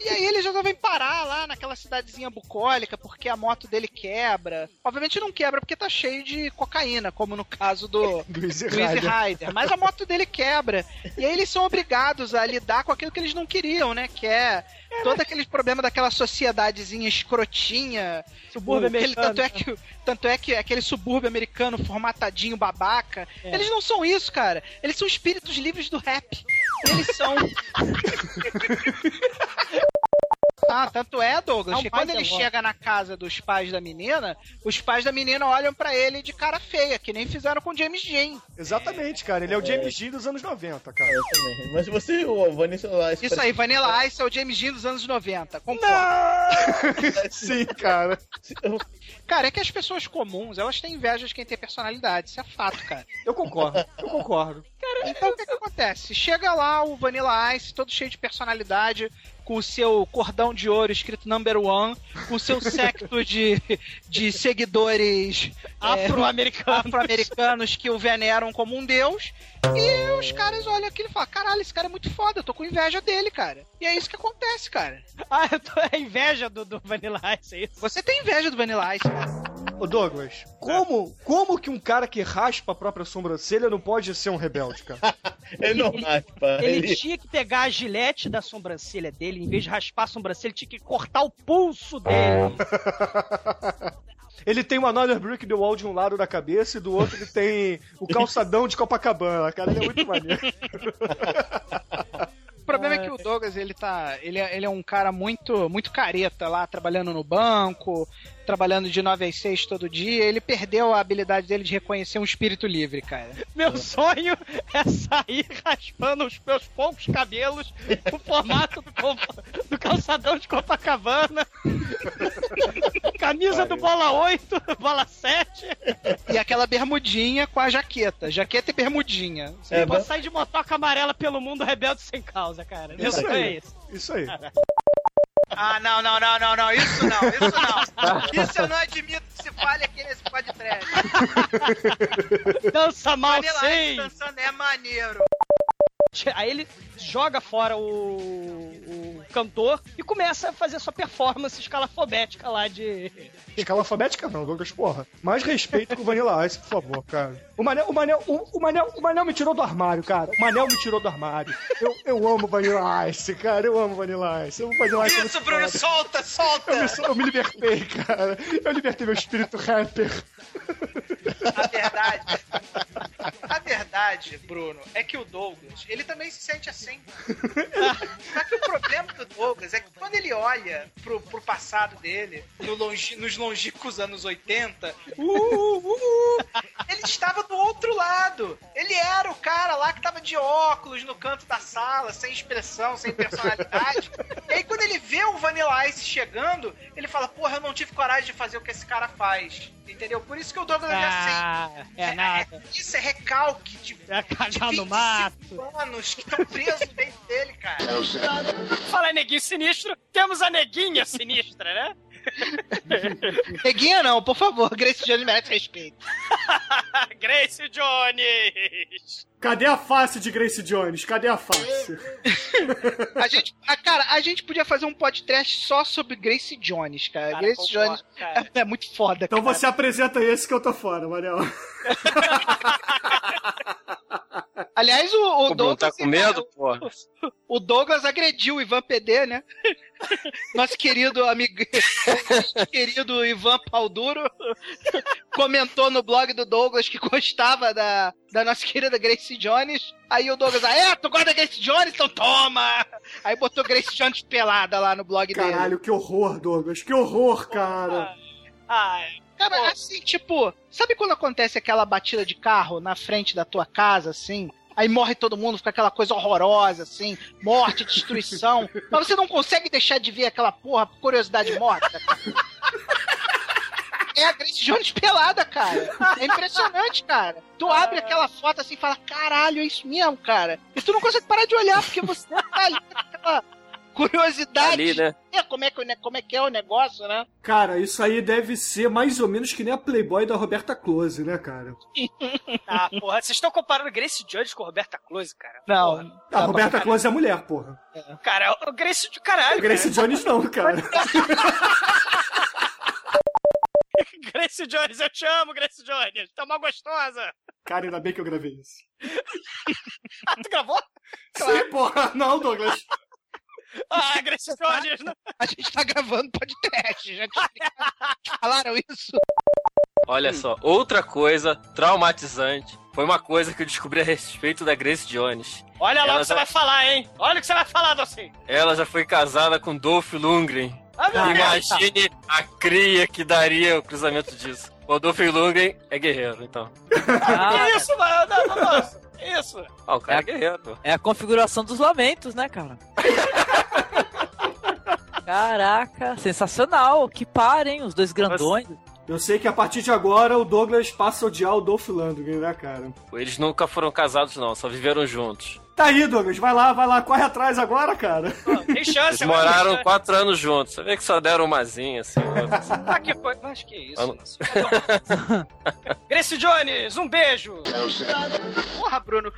E aí eles resolvem parar lá naquela cidadezinha bucólica porque a moto dele quebra. Obviamente não quebra porque tá cheio de cocaína, como no caso do, Rider. Rider. Mas a moto dele quebra. E aí eles são obrigados a lidar com aquilo que eles não queriam, né? Que é todo aquele problema daquela sociedadezinha escrotinha. Subúrbio aquele- americano. Tanto é que, tanto é que aquele subúrbio americano formatadinho babaca. É. Eles não são isso, cara. Eles são espíritos livres do rap. Eles são. Ah, tanto é, Douglas, É que quando ele chega na casa dos pais da menina, os pais da menina olham pra ele de cara feia, que nem fizeram com James Dean. Exatamente, cara. Ele é o James Dean dos anos 90, cara. Mas você, o Vanilla Ice. Isso aí, Vanilla Ice é o James Dean dos anos 90. Concordo. Sim, cara. Cara, é que as pessoas comuns, elas têm inveja de quem tem personalidade. Isso é fato, cara. Eu concordo, eu concordo. Então o que, que acontece? Chega lá o Vanilla Ice, todo cheio de personalidade, com o seu cordão de ouro escrito number one, com o seu secto de, de seguidores é, Afro-americanos. afro-americanos que o veneram como um deus. E os caras olham aquilo e falam: caralho, esse cara é muito foda, eu tô com inveja dele, cara. E é isso que acontece, cara. Ah, eu tô é inveja do, do Vanilla Ice, é isso? Você tem inveja do Vanilla Ice, cara. Ô Douglas, como, como que um cara que raspa a própria sobrancelha não pode ser um rebelde, cara? Ele não raspa. Ele tinha que pegar a gilete da sobrancelha dele, em vez de raspar a sobrancelha, ele tinha que cortar o pulso dele. Ele tem o Another Brick the Wall de um lado da cabeça e do outro ele tem o calçadão de Copacabana, cara. Ele é muito maneiro. O problema é que o Douglas, ele tá. Ele é, ele é um cara muito, muito careta lá, trabalhando no banco, trabalhando de 9 às 6 todo dia. Ele perdeu a habilidade dele de reconhecer um espírito livre, cara. Meu sonho é sair raspando os meus poucos cabelos no formato do, do calçadão de Copacabana. Camisa do bola 8, bola 7. E aquela bermudinha com a jaqueta. Jaqueta e bermudinha. Você é, pode sair de motoca amarela pelo mundo rebelde sem causa, cara. Meu Isso sonho aí. é esse. Isso aí. Ah, não, não, não, não, não. Isso não, isso não. Isso eu não admito que se fale aqui nesse podcast. Dança mal Vanilla sim. Dançando é maneiro. Aí ele joga fora o, o cantor e começa a fazer sua performance escalafobética lá de. Escala alfabética não, Douglas, porra. Mais respeito com o Vanilla Ice, por favor, cara. O Manel, o Manel, o, o Manel, o Manel me tirou do armário, cara. O Manel me tirou do armário. Eu, eu amo Vanilla Ice, cara. Eu amo Vanilla Ice. Eu amo Vanilla Ice. é Isso, Bruno, solta, solta! Eu me, eu me libertei, cara. Eu libertei meu espírito rapper. A verdade. A verdade, Bruno, é que o Douglas, ele também se sente assim. Só que o problema do Douglas é que quando ele olha pro, pro passado dele, no longi- nos longínquos anos 80, uh, uh, uh, ele estava do outro lado. Ele era o cara lá que tava de óculos no canto da sala, sem expressão, sem personalidade. E aí quando ele vê o Vanilla Ice chegando, ele fala, porra, eu não tive coragem de fazer o que esse cara faz. Entendeu? Por isso que o Douglas já Ah, é nada. isso é recalque de, É cagar de no 25 mato. anos que estão presos dentro dele, cara. Fala, neguinho sinistro, temos a neguinha sinistra, né? Neguinha não, por favor, Grace Jones merece respeito. Grace Jones! Cadê a face de Grace Jones? Cadê a face? A gente, a, cara, a gente podia fazer um podcast só sobre Grace Jones, cara. Cara, Grace concordo, Jones cara. é, é muito foda, Então cara. você apresenta esse que eu tô fora, Manel. Aliás, o, o Pô, Bruno, Douglas. tá com medo, porra? O Douglas agrediu o Ivan PD, né? Nosso querido amigo, querido Ivan Palduro comentou no blog do Douglas que gostava da, da nossa querida Grace Jones. Aí o Douglas, ah, é, tu gosta da Grace Jones? Então toma! Aí botou Grace Jones pelada lá no blog dele. Caralho, que horror, Douglas. Que horror, cara. Ah, cara, assim, tipo, sabe quando acontece aquela batida de carro na frente da tua casa, assim? Aí morre todo mundo, fica aquela coisa horrorosa, assim, morte, destruição. mas você não consegue deixar de ver aquela porra, curiosidade morta. É a Grace Jones pelada, cara. É impressionante, cara. Tu abre aquela foto assim e fala, caralho, é isso mesmo, cara. E tu não consegue parar de olhar, porque você tá ali com aquela curiosidade. Ali, né? É, como, é que, como é que é o negócio, né? Cara, isso aí deve ser mais ou menos que nem a Playboy da Roberta Close, né, cara? Ah, porra, vocês estão comparando Grace Jones com Roberta Close, cara? Não. A Roberta Close é mulher, porra. Cara, o Grace de caralho. Grace cara. Jones não, cara. Grace Jones, eu te amo, Grace Jones. Tá uma gostosa. Cara, ainda bem que eu gravei isso. Ah, tu gravou? Sim, porra. Não, Douglas. Ah, Grace Jones. não- A gente tá gravando podcast, já te falaram isso? Olha só, outra coisa traumatizante foi uma coisa que eu descobri a respeito da Grace Jones. Olha lá Ela o que você já- vai falar, hein? Olha o que você vai falar, Docinho. Ela já foi casada com Dolph Lundgren. Ah, meu Deus. Imagine a cria que daria o cruzamento disso. O Dolph Lundgren é guerreiro, então. que isso, mano? Não, não, não. Que isso? Ah, o cara é, guerreiro. pô. É a configuração dos lamentos, né, cara? Caraca, sensacional. Que par, hein? Os dois grandões. Eu sei que a partir de agora o Douglas passa a odiar o Dolph Lundgren, né, cara? Eles nunca foram casados, não, só viveram juntos. Tá aí, Douglas. Vai lá, vai lá. Corre atrás agora, cara. Tem chance, Eles moraram quatro anos juntos. Você vê que só deram umazinha, assim. assim. Ah, que foi? Mas que isso? Vamos- Grace Jones, um beijo. Porra, Bruno,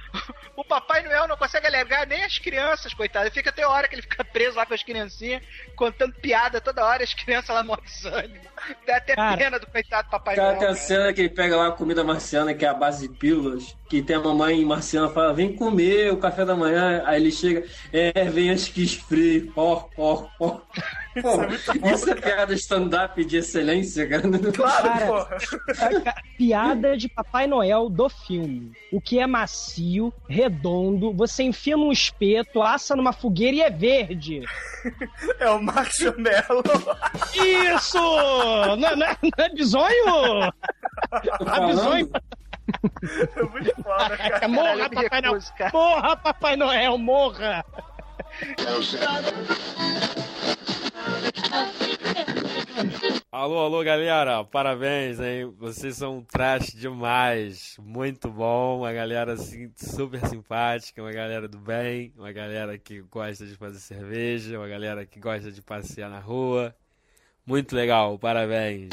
o Papai Noel não consegue alegar nem as crianças, coitado. Ele fica até a hora que ele fica preso lá com as criancinhas, contando piada toda hora, as crianças lá morrem de sangue. Dá até Cara, pena do coitado Papai Cara, Noel. tem a cena que ele pega lá a comida marciana, que é a base de pílulas, que tem a mamãe marciana fala, vem comer o café da manhã, aí ele chega, é, vem as que esfrie, ó, ó, ó. Pô, isso é piada stand-up de excelência, cara. Cara, ca- piada de Papai Noel do filme. O que é macio, redondo, você enfia num espeto, assa numa fogueira e é verde. É o marshmallow. Isso! Não, é- não é, não é bisonho? Ah, bisonho. É muito foda, Caraca, morra, Papai Noel! Morra, Papai Noel, morra! Alô, alô, galera. Parabéns, hein? Vocês são um trash demais. Muito bom. Uma galera assim super simpática, uma galera do bem, uma galera que gosta de fazer cerveja, uma galera que gosta de passear na rua. Muito legal. Parabéns.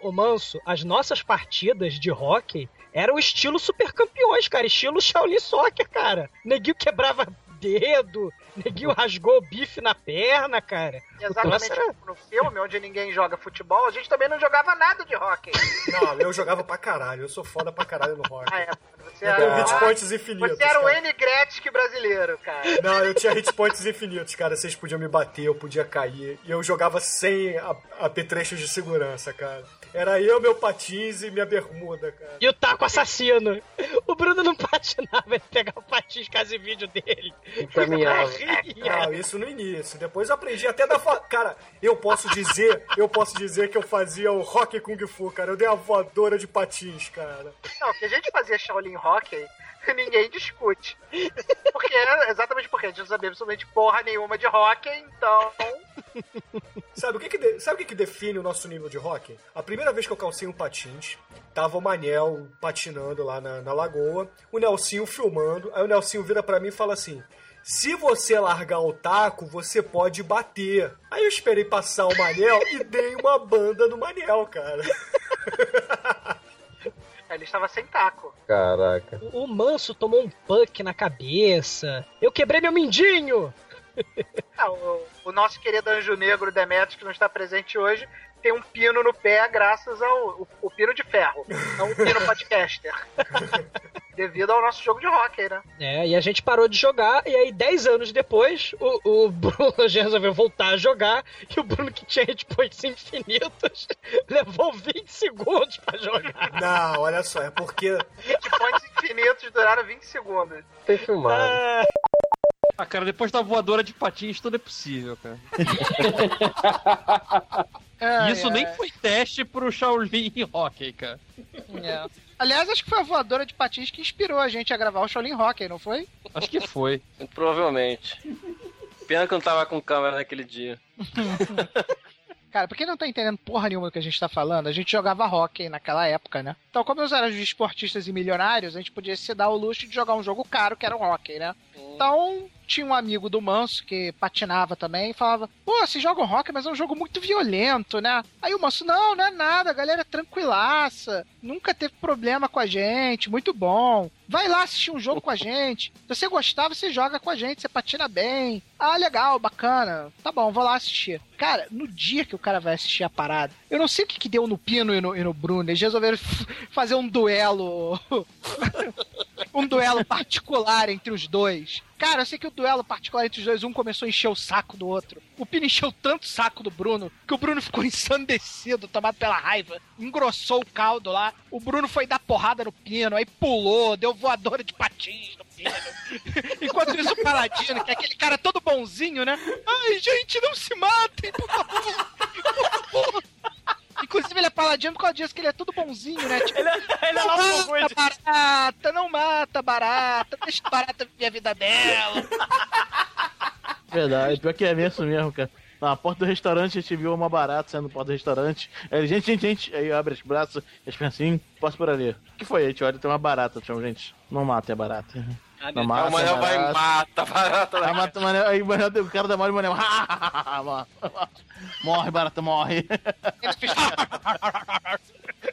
Ô Manso, as nossas partidas de hockey eram estilo super campeões, cara. Estilo Shaolin Soccer, cara. Neguinho quebrava dedo, neguinho rasgou o bife na perna, cara. Exatamente Nossa, no filme, onde ninguém joga futebol, a gente também não jogava nada de hockey. Não, eu jogava pra caralho. Eu sou foda pra caralho no rock. Ah, é. Você Eu tenho era, hit points infinitos. você era o. N Gretzky brasileiro, cara. Não, eu tinha hit points infinitos, cara. Vocês podiam me bater, eu podia cair. E eu jogava sem apetrechos de segurança, cara. Era eu, meu patins e minha bermuda, cara. E o taco assassino. O Bruno não patinava, ele pegava o patins casa e vídeo dele. Caminhava. Não, isso no início. Depois eu aprendi até da. Fa... Cara, eu posso dizer, eu posso dizer que eu fazia o rock kung fu, cara. Eu dei a voadora de patins, cara. Não, que a gente fazia Shaolin Hockey, ninguém discute. Porque exatamente porque a gente não sabia absolutamente porra nenhuma de hockey, então. Sabe o que que, de- sabe o que que define o nosso nível de rock? A primeira vez que eu calcei um patins, tava o Manel patinando lá na, na lagoa, o Nelsinho filmando, aí o Nelsinho vira pra mim e fala assim: se você largar o taco, você pode bater. Aí eu esperei passar o Manel e dei uma banda no Manel, cara. Ele estava sem taco. Caraca. O Manso tomou um puck na cabeça. Eu quebrei meu mindinho. Ah, o, o nosso querido Anjo Negro Demetrius, que não está presente hoje, tem um pino no pé graças ao o, o pino de ferro, não o pino podcaster. Devido ao nosso jogo de hockey, né? É, e a gente parou de jogar, e aí 10 anos depois, o, o Bruno já resolveu voltar a jogar, e o Bruno que tinha hit points infinitos, levou 20 segundos pra jogar. Não, olha só, é porque. Hit points infinitos duraram 20 segundos. Tem filmado. Ah, cara, depois da voadora de patins, tudo é possível, cara. Ai, Isso ai. nem foi teste pro Shaolin Hockey, cara. É. Aliás, acho que foi a voadora de patins que inspirou a gente a gravar o Shaolin Hockey, não foi? Acho que foi. Provavelmente. Pena que eu não tava com câmera naquele dia. Cara, pra quem não tá entendendo porra nenhuma do que a gente tá falando, a gente jogava hockey naquela época, né? Então, como nós éramos esportistas e milionários, a gente podia se dar o luxo de jogar um jogo caro, que era o hockey, né? Então, tinha um amigo do Manso que patinava também e falava: Pô, vocês jogam hockey, mas é um jogo muito violento, né? Aí o Manso: Não, não é nada, a galera é tranquilaça, nunca teve problema com a gente, muito bom. Vai lá assistir um jogo com a gente. Se você gostar, você joga com a gente, você patina bem. Ah, legal, bacana. Tá bom, vou lá assistir. Cara, no dia que o cara vai assistir a parada, eu não sei o que, que deu no Pino e no, e no Bruno. Eles resolveram fazer um duelo. um duelo particular entre os dois. Cara, eu sei que o duelo particular entre os dois, um começou a encher o saco do outro. O Pino encheu tanto o saco do Bruno que o Bruno ficou ensandecido, tomado pela raiva. Engrossou o caldo lá. O Bruno foi dar porrada no Pino, aí pulou, deu voadora de patins no. Enquanto isso, o Paladino, que é aquele cara todo bonzinho, né? Ai, gente, não se matem, por favor. Por favor. Inclusive, ele é paladino por causa disso, que ele é tudo bonzinho, né? Tipo, ele é não nosso mata barata, não mata barata, deixa a barata viver a vida dela. Verdade, pior que é mesmo mesmo, cara. Na porta do restaurante a gente viu uma barata saindo da porta do restaurante. Aí, ele, gente, gente, gente. Aí abre os braços, eles pensam assim, posso por ali. O que foi? A gente olha, tem uma barata, chama, gente. Não mata, é barata. Não mata, o Manel vai barata. mata, barata. Aí mata o Manel, aí o Manel, o cara da mole, o Manel. morre, barata, morre.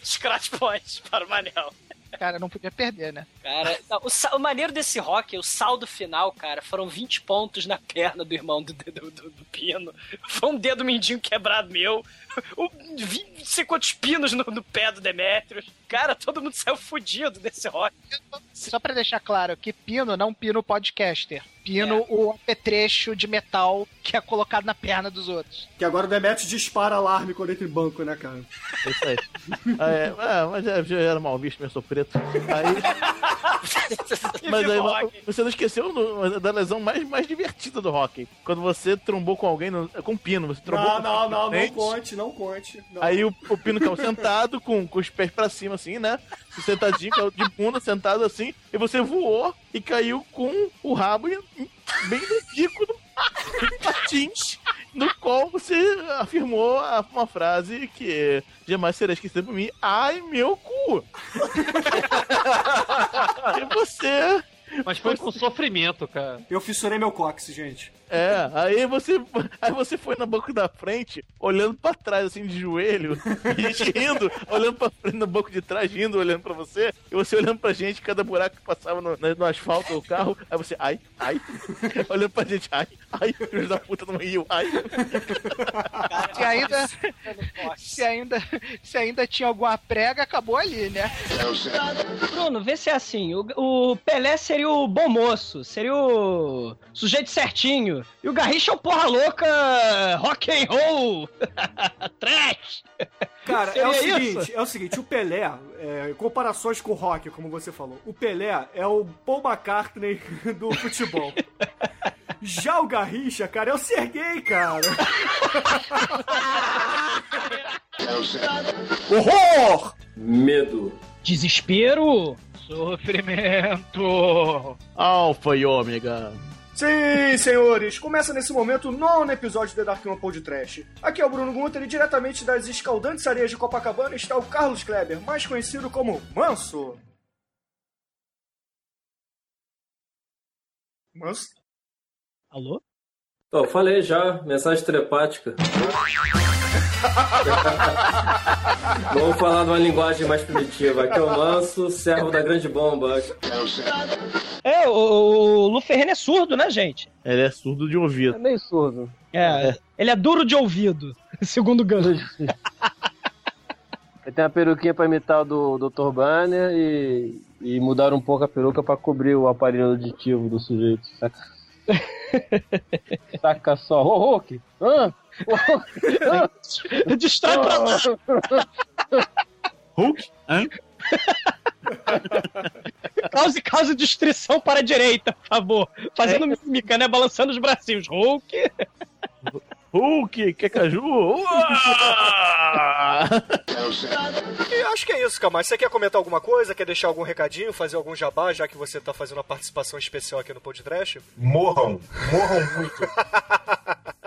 Scratch points para o Manel. Cara, não podia perder, né? Cara, não, o, o maneiro desse rock, o saldo final, cara, foram 20 pontos na perna do irmão do, do, do- do Pino. Foi um dedo mindinho quebrado meu. O, 20, não sei quantos pinos no, no pé do Demetrius. Cara, todo mundo saiu fudido desse rock. Só pra deixar claro que Pino não Pino podcaster. Pino o apetrecho de metal que é colocado na perna dos outros. Que agora o Demetrius dispara alarme quando entra em banco, né, cara? É isso aí. Ah, é, é, mas é, já era mal visto, mas sou preto. Aí. mas aí, você não esqueceu do- da lesão mais, mais divertida do hockey. Quando você trombou com alguém, no, com um pino, você trombou Não, com não, não, não frente. conte, não conte. Não. Aí o, o Pino caiu sentado, com, com os pés pra cima, assim, né? Sentadinho, de bunda, sentado assim. E você voou e caiu com o rabo em- em- bem no bico do patins. No qual você afirmou uma frase que jamais será esquecida por mim. Ai, meu cu! e você... Mas foi com sofrimento, cara. Eu fissurei meu cóccix, gente. É, aí você, aí você foi na banco da frente, olhando pra trás, assim, de joelho, e a gente rindo, olhando pra frente no banco de trás, rindo, olhando pra você, e você olhando pra gente, cada buraco que passava no, no asfalto do carro, aí você, ai, ai, olhando pra gente, ai, ai, filho da puta não riu, ai. Se ainda, se ainda, se ainda tinha alguma prega, acabou ali, né? Bruno, vê se é assim. O, o Pelé seria o bom moço, seria o sujeito certinho. E o Garrincha é o porra louca, rock and roll, trash. Cara, é o seguinte, isso? é o seguinte, o Pelé, é, comparações com o rock, como você falou, o Pelé é o Paul McCartney do futebol. Já o Garrincha, cara, é o Serguei, cara. Horror! Medo. Desespero. Sofrimento. Alfa e ômega. Sim, senhores, começa nesse momento o nono episódio do The Dark One Pod Trash. Aqui é o Bruno Gunter e diretamente das escaldantes areias de Copacabana está o Carlos Kleber, mais conhecido como Manso. Manso? Alô? Ó, falei já, mensagem telepática. Vamos falar numa linguagem mais primitiva. Aqui é o Manso, servo da grande bomba. É, o, o Lu Ferreira é surdo, né, gente? Ele é surdo de ouvido. É meio surdo. É, ele é duro de ouvido. Segundo gancho. Aí tem a peruquinha pra imitar o do Dr. Banner e, e mudaram um pouco a peruca pra cobrir o aparelho auditivo do sujeito, saca? saca só. Ô, Hulk! Hã? Hã? Distrai pra lá! Hulk? Hã? Cause, cause destruição para a direita, por favor. Fazendo mímica, né? Balançando os bracinhos. Hulk. Hulk, quer caju? E acho que é isso, Camar. Você quer comentar alguma coisa? Quer deixar algum recadinho? Fazer algum jabá, já que você tá fazendo uma participação especial aqui no podcast? Morram. Morram muito.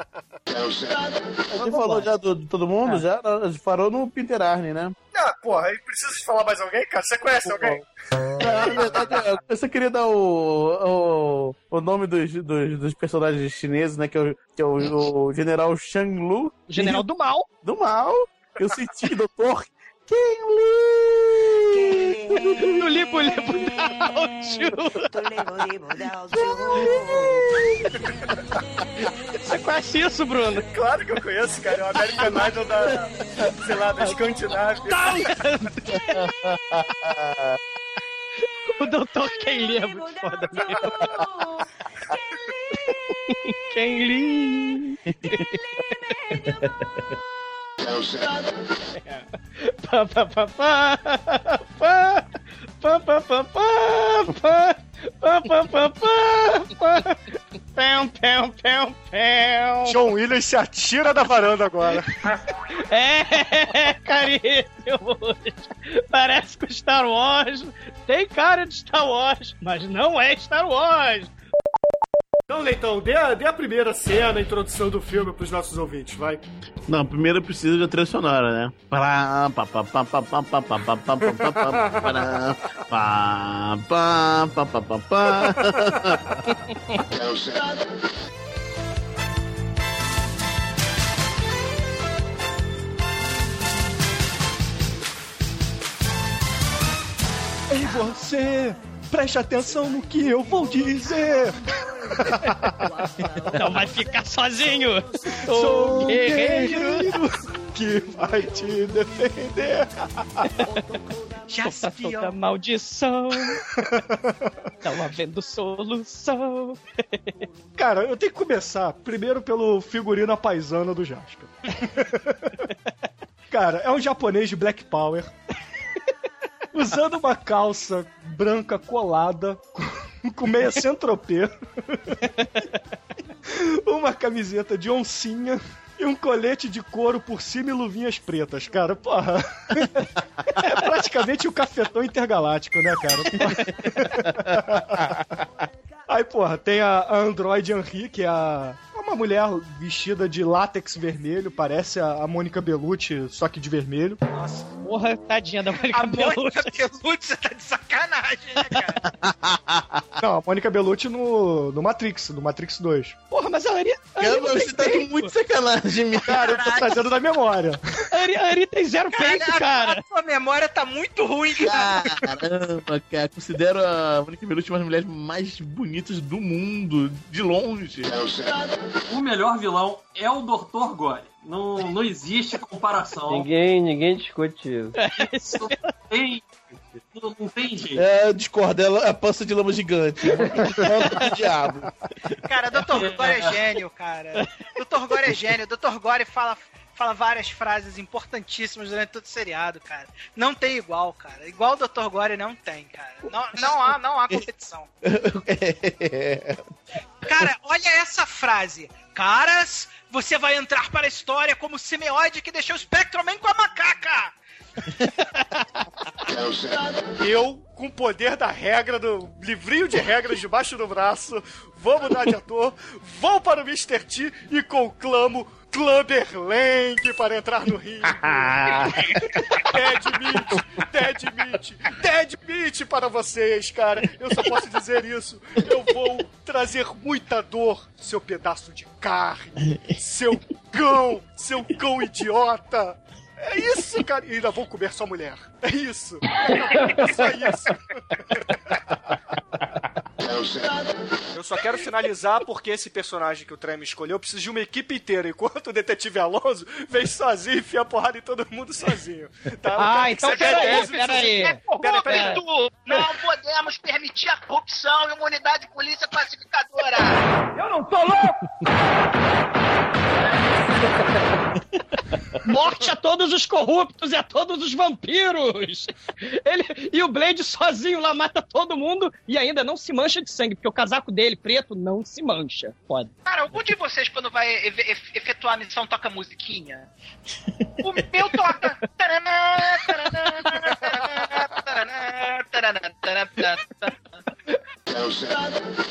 Gente falou já do- de todo mundo, já? A gente parou no Peter Arne, né? Ah, porra, aí precisa de falar mais alguém, cara? Você conhece alguém? Não, na verdade, eu só queria dar o, o, o nome dos, dos, dos personagens chineses, né? Que é o, que é o, o General Shang Lu. General do mal. Do mal. Eu senti, doutor Ken Lee. No libo, libo, Você conhece isso, Bruno? Claro que eu conheço, cara. É o American Idol da, sei lá, da Escandinávia. O Dr. Ken Lee é muito foda mesmo. Ken Lee. Pá, pá, pá, pá, pá, pá, pá, pá, pá, pá, pá, pá, pá, pá, pá. Pão, pão, pão, pão. John Williams se atira da varanda agora. É, caríssimo. Parece com Star Wars. Tem cara de Star Wars, mas não é Star Wars. Então, Leitão, dê a, dê a primeira cena, a introdução do filme pros nossos ouvintes, vai. Não, primeiro precisa de trilha sonora, né? E você! Preste atenção no que eu vou dizer! Não vai ficar sozinho. Sou O guerreiro. que vai te defender! Toda maldição. Não havendo solução. Cara, eu tenho que começar primeiro pelo figurino paisana do Jasper. Cara, é um japonês de Black Power. Usando uma calça branca colada com, meia centropê. uma camiseta de oncinha e um colete de couro por cima e luvinhas pretas, cara. Porra. É praticamente o cafetão intergaláctico, né, cara? Aí, porra, tem a, Android Henri, que é a, uma mulher vestida de látex vermelho, parece a, a Mônica Bellucci, só que de vermelho. Nossa, porra, tadinha da Mônica A Mônica Bellucci. Bellucci, você tá de sacanagem, né, cara? Não, a Mônica Bellucci no, no Matrix, no Matrix 2. Porra, mas a Ari. a Ari Cara, você tá com peito. muito sacanagem, me Cara, eu tô trazendo da memória. A Ari, a Ari tem zero peito, a- cara. A sua memória tá muito ruim, cara. Caramba, cara, considero a Mônica Bellucci uma das mulheres mais bonitas do mundo, de longe. O melhor vilão é o Dr. Gore. Não, não existe comparação. Ninguém, ninguém discute isso. Não tem, não, não tem jeito. É, eu discordo, ela é a pança de lama gigante. Manda do diabo. Cara, Dr. Gore é gênio, cara. Dr. Gore é gênio. Dr. Gore fala, fala várias frases importantíssimas durante todo o seriado, cara. Não tem igual, cara. Igual o Dr. Gore não tem, cara. Não, não, há, não há competição. Cara, olha essa frase. Caras, você vai entrar para a história como o semeoide que deixou o Spectroman com a macaca. Eu, com o poder da regra, do livrinho de regras debaixo do braço, vou mudar de ator, vou para o Mr. T e conclamo Clubber Lang para entrar no ringue. Dead Meat, Dead Meat, Dead Meat para vocês, cara. Eu só posso dizer isso. Eu vou trazer muita dor, seu pedaço de carne, seu cão, seu cão idiota. É isso, cara. E ainda vou comer sua mulher. É isso. É só isso. Eu só quero finalizar porque esse personagem que o Trem escolheu precisa de uma equipe inteira, enquanto o detetive Alonso vem sozinho e enfia porrada em todo mundo sozinho. Tá? Ah, então peraí, peraí. É Pera, pera, Corrupto! Não podemos permitir a corrupção em uma unidade de polícia classificadora! Eu não tô louco! Morte a todos os corruptos e a todos os vampiros! Ele, e o Blade sozinho lá mata todo mundo e ainda não se mancha de sangue, porque o casaco dele, preto, não se mancha. Foda. Cara, algum de vocês, quando vai efe- efe- efetuar a missão, toca musiquinha? O meu toca!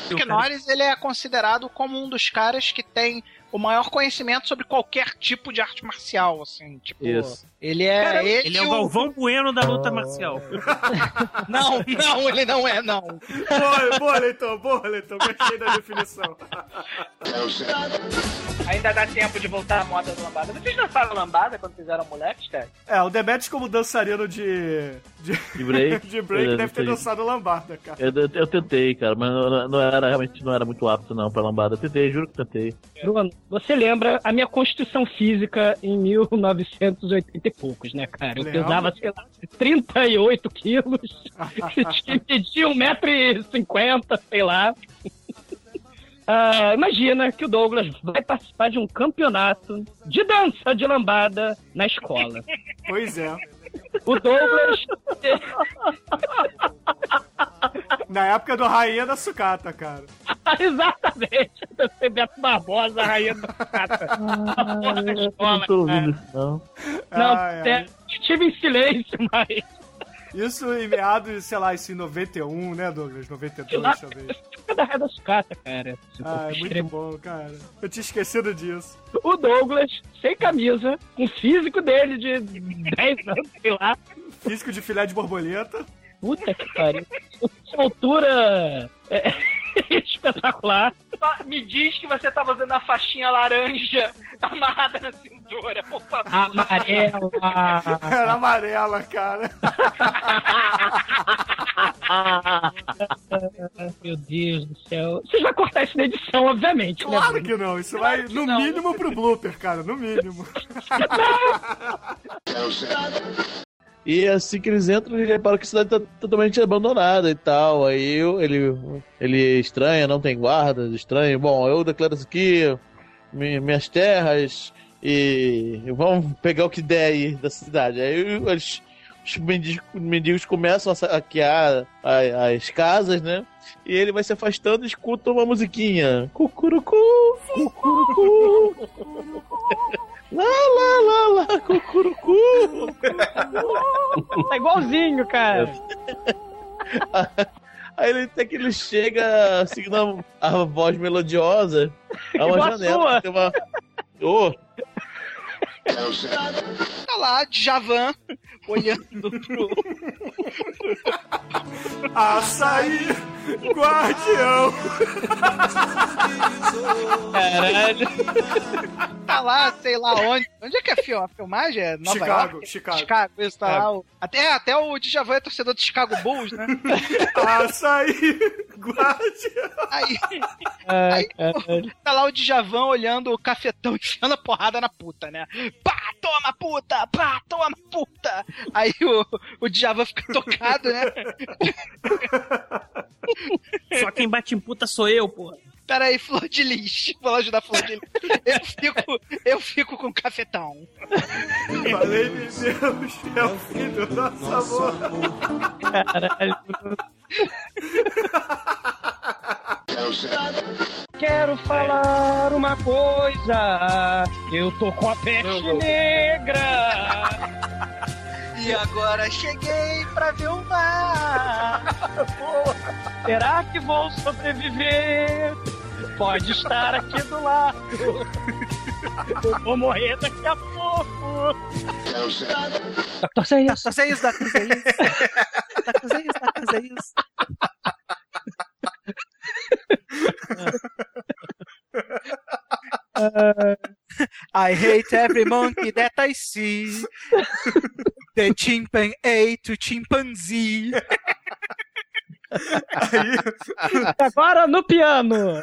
Chuck Norris ele é considerado como um dos caras que tem o maior conhecimento sobre qualquer tipo de arte marcial, assim, tipo, Isso. ele é Cara, ele, ele é o Galvão Bueno da luta marcial. Não, não, ele não é, não. Boa, boa, Leitão, boa, Leitão. Gostei da definição. Ainda dá tempo de voltar à moda do lambada. Vocês dançaram lambada quando fizeram moleques, cara? É, o Demetrius como dançarino de... De, De break. de break Eu deve ter dançado lambada, cara. Eu, eu, eu tentei, cara, mas não, não era realmente não era muito apto não pra lambada. Eu tentei, juro que tentei. Bruno, você lembra a minha constituição física em 1980 e poucos, né, cara? Eu pesava, sei lá, 38 quilos, media 1,50m, sei lá. Ah, imagina que o Douglas vai participar de um campeonato de dança de lambada na escola. Pois é. O Douglas. Na época do Rainha da Sucata, cara. Exatamente. Eu sei Beto Barbosa, a rainha da sucata. A porra da Eu escola, não tô ouvindo cara. isso, não. Não, Ai, ai. é, estive em silêncio, mas. Isso em meados, sei lá, isso em 91, né, Douglas? 92, lá, talvez. Fica da raia da sucata, cara. Ah, é muito bom, cara. Eu tinha esquecido disso. O Douglas, sem camisa, com o físico dele de 10 anos, sei lá. Físico de filé de borboleta. Puta que pariu. Essa altura é, espetacular. Só Me diz que você tava usando a faixinha laranja amarrada na cintura, por favor. Amarela. Era amarela, cara. Meu Deus do céu. Vocês vão cortar isso na edição, obviamente. né, Claro Bruno? que não. Isso vai, no mínimo, pro blooper, cara. No mínimo. E assim que eles entram, eles reparam que a cidade tá totalmente abandonada e tal. Aí ele, ele estranha, não tem guardas, estranho. Bom, eu declaro isso aqui, mi- minhas terras, e vamos pegar o que der aí da cidade. Aí eles, os mendigos, mendigos começam a saquear a- as casas, né? E ele vai se afastando e escuta uma musiquinha. Cucurucu, cucurucu. Lá, lá, lá, lá, cucurucu. Tá igualzinho, cara. Aí ele, até que ele chega seguindo a, a voz melodiosa a uma janela. Tem uma... Ô, Tá lá, Djavan, olhando pro. Açaí, guardião. Caralho. Tá lá, sei lá onde. Onde é que é a fil- a filmagem? É Nova Chicago, York? Chicago. Chicago, isso, tá lá. o- Até, até o Djavan é torcedor do Chicago Bulls, né? Açaí, guardião. Aí, Ai, tá lá o Djavan olhando o cafetão enfiando a porrada na puta, né? Pá, toma puta! Pá, toma puta! Aí o, o Djavan fica tocado, né? Só quem bate em puta sou eu, porra. Pera aí, Flor de Lis. Vou lá ajudar a Flor de Lis. Eu fico, eu fico com cafetão. Falei de Deus, é o fim do nosso amor. Caralho. Quero falar uma coisa. Eu tô com a peste negra. E agora cheguei pra ver o mar. Será que vou sobreviver? Pode estar aqui do lado. Eu vou morrer daqui a pouco. Dr. Seius. Dr. Seius, Dr. Seius. Dr. Seius, Dr. Seius. I hate every monkey that I see. The chimpan A to chimpanzee. Agora no piano.